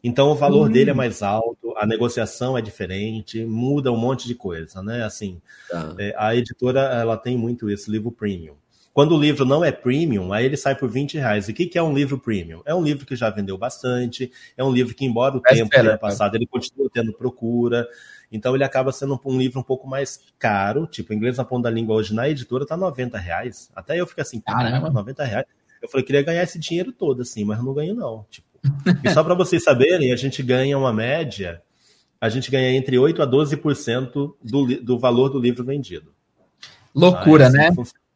Então, o valor hum. dele é mais alto, a negociação é diferente, muda um monte de coisa, né? Assim, tá. é, a editora, ela tem muito isso, livro premium. Quando o livro não é premium, aí ele sai por 20 reais. E o que, que é um livro premium? É um livro que já vendeu bastante, é um livro que, embora o é tempo tenha passado, ele continua tendo procura. Então ele acaba sendo um livro um pouco mais caro, tipo, inglês na ponta da língua hoje na editora tá 90 reais. Até eu fico assim, caramba, 90 reais. Eu falei, queria ganhar esse dinheiro todo, assim, mas não ganho, não. Tipo, e só para vocês saberem, a gente ganha uma média, a gente ganha entre 8 a 12% do, do valor do livro vendido. Loucura, né? Funciona.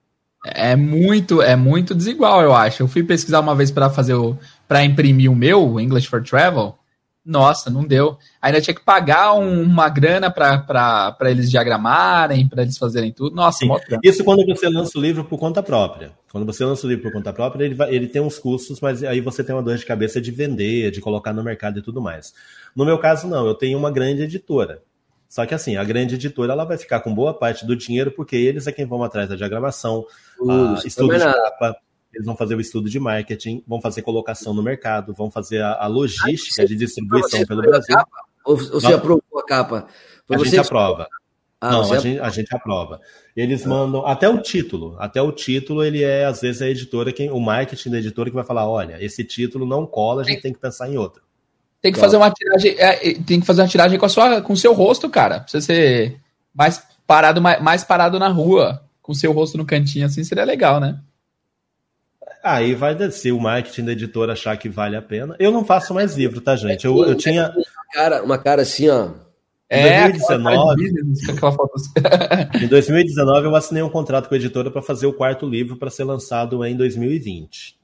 É muito, é muito desigual, eu acho. Eu fui pesquisar uma vez para fazer o para imprimir o meu, o English for Travel. Nossa, não deu. Ainda tinha que pagar um, uma grana para eles diagramarem, para eles fazerem tudo. Nossa, Isso quando você lança o livro por conta própria. Quando você lança o livro por conta própria, ele, vai, ele tem uns custos, mas aí você tem uma dor de cabeça de vender, de colocar no mercado e tudo mais. No meu caso, não. Eu tenho uma grande editora. Só que assim, a grande editora ela vai ficar com boa parte do dinheiro, porque eles é quem vão atrás da diagramação, uh, estudo de capa, eles vão fazer o estudo de marketing, vão fazer colocação no mercado, vão fazer a, a logística de distribuição pelo Brasil. Ou você aprovou a capa? Foi a gente aprova. Ah, não, a gente, a gente, aprova. Eles mandam até o título. Até o título, ele é, às vezes, a editora, quem, o marketing da editora que vai falar: olha, esse título não cola, a gente tem que pensar em outro. Tem que fazer uma tiragem, é, tem que fazer uma tiragem com a sua, com o seu rosto, cara. Precisa ser mais parado, mais, mais parado na rua, com o seu rosto no cantinho, assim seria legal, né? Aí vai descer o marketing da editora achar que vale a pena. Eu não faço mais livro, tá, gente? Eu, eu tinha. Uma cara, uma cara assim, ó. É, [laughs] em 2019, em 2019 eu assinei um contrato com a editora para fazer o quarto livro para ser lançado em 2020.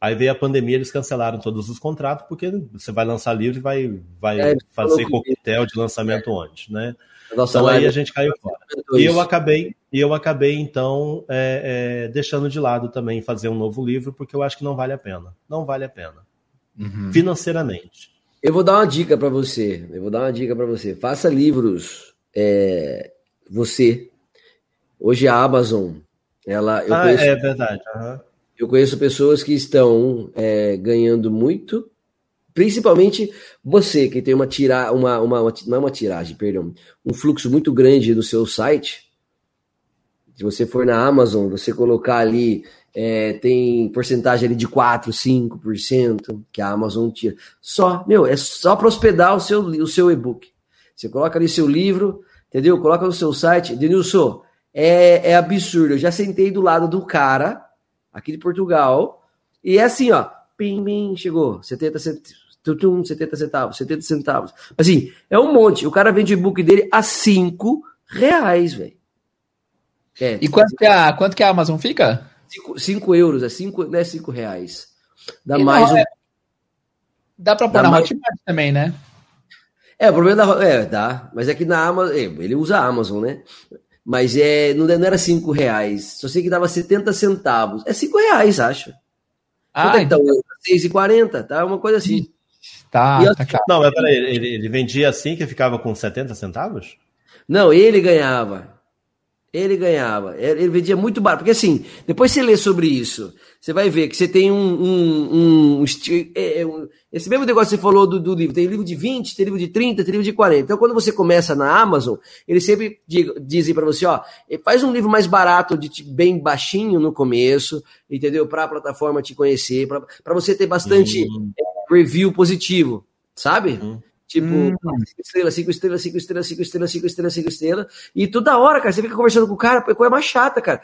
Aí veio a pandemia, eles cancelaram todos os contratos, porque você vai lançar livro e vai, vai é, fazer coquetel de lançamento é. onde, né? Nossa, então aí a gente caiu fora. E eu acabei, e eu acabei então é, é, deixando de lado também fazer um novo livro, porque eu acho que não vale a pena. Não vale a pena. Uhum. Financeiramente. Eu vou dar uma dica para você. Eu vou dar uma dica para você. Faça livros. É, você. Hoje a Amazon, ela. ah, conheço, é verdade. Uhum. Eu conheço pessoas que estão é, ganhando muito, principalmente você que tem uma tira, uma, uma, uma, não é uma tiragem, perdão, um fluxo muito grande no seu site. Se você for na Amazon, você colocar ali, é, tem porcentagem ali de 4, 5% que a Amazon tira. Só, meu, é só para hospedar o seu, o seu e-book. Você coloca ali seu livro, entendeu? Coloca no seu site. Denilson, é, é absurdo. Eu já sentei do lado do cara aqui de Portugal. E é assim, ó. Pim, pim, chegou. 70 centavos. 70 centavos, 70 centavos. Assim, é um monte. O cara vende o e-book dele a 5 reais, velho. É, e quanto que, a, quanto que a Amazon fica? 5 euros, é 5 não é 5 reais. Dá e mais não, um... é... Dá pra pôr na mais... Hotmart também, né? É, o problema da. É, dá. Mas é que na Amazon. É, ele usa a Amazon, né? Mas é, não, não era 5 reais. Só sei que dava 70 centavos. É 5 reais, acho. Ah, então. então 6,40, tá? Uma coisa assim. Tá, tá assim, Não, mas peraí, ele, ele vendia assim que ficava com 70 centavos? Não, ele ganhava. Ele ganhava. Ele vendia muito barato. Porque assim, depois você lê sobre isso, você vai ver que você tem um. um, um, é, é, um esse mesmo negócio que você falou do, do, livro. Tem livro de 20, tem livro de 30, tem livro de 40. Então, quando você começa na Amazon, eles sempre dizem para você: ó, faz um livro mais barato, de bem baixinho no começo, entendeu? Para a plataforma te conhecer, para você ter bastante uhum. review positivo, sabe? Uhum. Tipo, hum. cinco estrelas, cinco estrelas, cinco estrelas, cinco estrelas, cinco estrelas, cinco estrelas. E toda hora, cara, você fica conversando com o cara, a coisa mais chata, cara.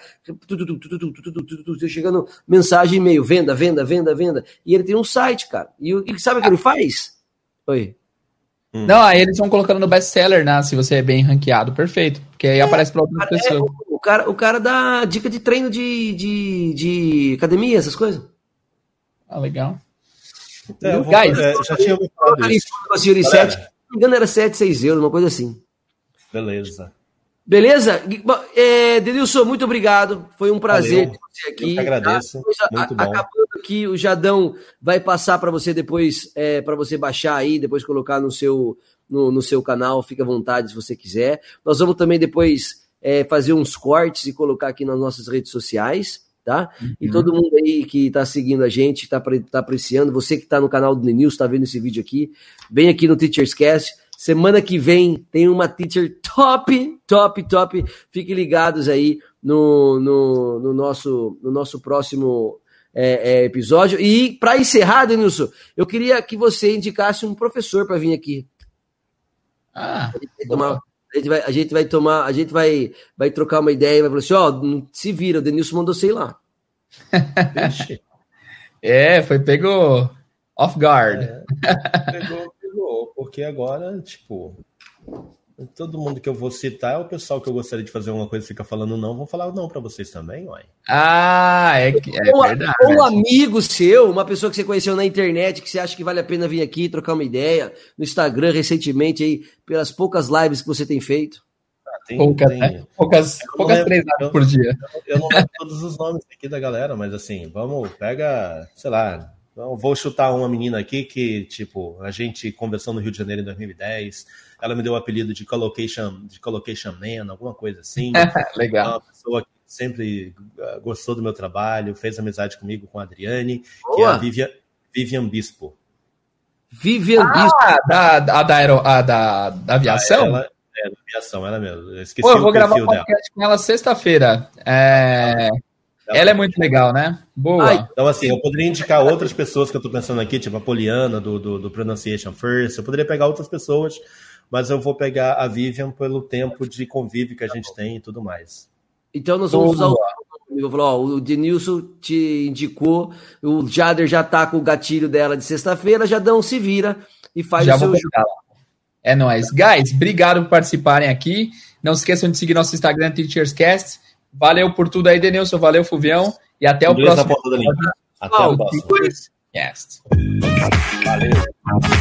Chegando mensagem, e-mail, venda, venda, venda, venda. E ele tem um site, cara. E, e sabe o que ele faz? Oi. Hum. Não, aí eles vão colocando no best-seller, né? Se você é bem ranqueado, perfeito. Porque aí é, aparece para outras pessoas. É, o, cara, o cara dá dica de treino de, de, de academia, essas coisas. Ah, legal. É, vou, Guys, é, já tinha me falado isso. Se não me engano, era 7, 6 euros, uma coisa assim. Beleza. Beleza? É, Denilson, muito obrigado. Foi um prazer Valeu. ter você aqui. Eu que agradeço. Tá? Muito bom. Acabando aqui, o Jadão vai passar para você depois, é, para você baixar aí, depois colocar no seu, no, no, seu canal. Fica à vontade se você quiser. Nós vamos também depois é, fazer uns cortes e colocar aqui nas nossas redes sociais tá? Uhum. E todo mundo aí que está seguindo a gente, está tá apreciando, você que está no canal do News, está vendo esse vídeo aqui, vem aqui no Teachers Cast. Semana que vem tem uma teacher top, top, top. Fiquem ligados aí no, no, no nosso, no nosso próximo é, é, episódio. E para encerrar, Denilson, eu queria que você indicasse um professor para vir aqui. Ah, a gente vai, a gente vai tomar, a gente vai, vai trocar uma ideia, vai falar assim, ó, oh, se vira, o Denilson mandou sei lá. [laughs] é, foi pegou off guard. É, pegou, pegou, porque agora, tipo, Todo mundo que eu vou citar é o pessoal que eu gostaria de fazer uma coisa e fica falando não, vão falar não para vocês também, uai. Ah, é, é ou, verdade. Ou um amigo seu, uma pessoa que você conheceu na internet, que você acha que vale a pena vir aqui trocar uma ideia, no Instagram recentemente aí, pelas poucas lives que você tem feito. Ah, tem, poucas, tem... Né? poucas, poucas três horas por dia. Eu, eu não lembro todos os nomes aqui da galera, mas assim, vamos, pega, sei lá, vou chutar uma menina aqui que, tipo, a gente conversou no Rio de Janeiro em 2010 ela me deu o apelido de Collocation, de Collocation Man, alguma coisa assim. [laughs] Legal. É uma pessoa que sempre ah, gostou do meu trabalho, fez amizade comigo com a Adriane, Boa. que é a Vivian, Vivian Bispo. Vivian ah, Bispo. Da, da, aero, a, da, da aviação? Ela, é, da aviação, ela mesmo. Eu esqueci Pô, eu vou gravar um podcast dela. com ela sexta-feira. É... Ela é muito legal, né? Boa. então, assim, eu poderia indicar outras pessoas que eu estou pensando aqui, tipo a Poliana, do, do, do Pronunciation First. Eu poderia pegar outras pessoas mas eu vou pegar a Vivian pelo tempo de convívio que a gente tem e tudo mais. Então nós vamos usar o eu vou ó, o Denilson te indicou, o Jader já tá com o gatilho dela de sexta-feira, já dão se vira e faz já o seu jogo. É nóis. Guys, obrigado por participarem aqui. Não se esqueçam de seguir nosso Instagram, TeachersCast. Valeu por tudo aí, Denilson. Valeu, Fuvião. E até o próximo. Até o próximo. Yes. Valeu.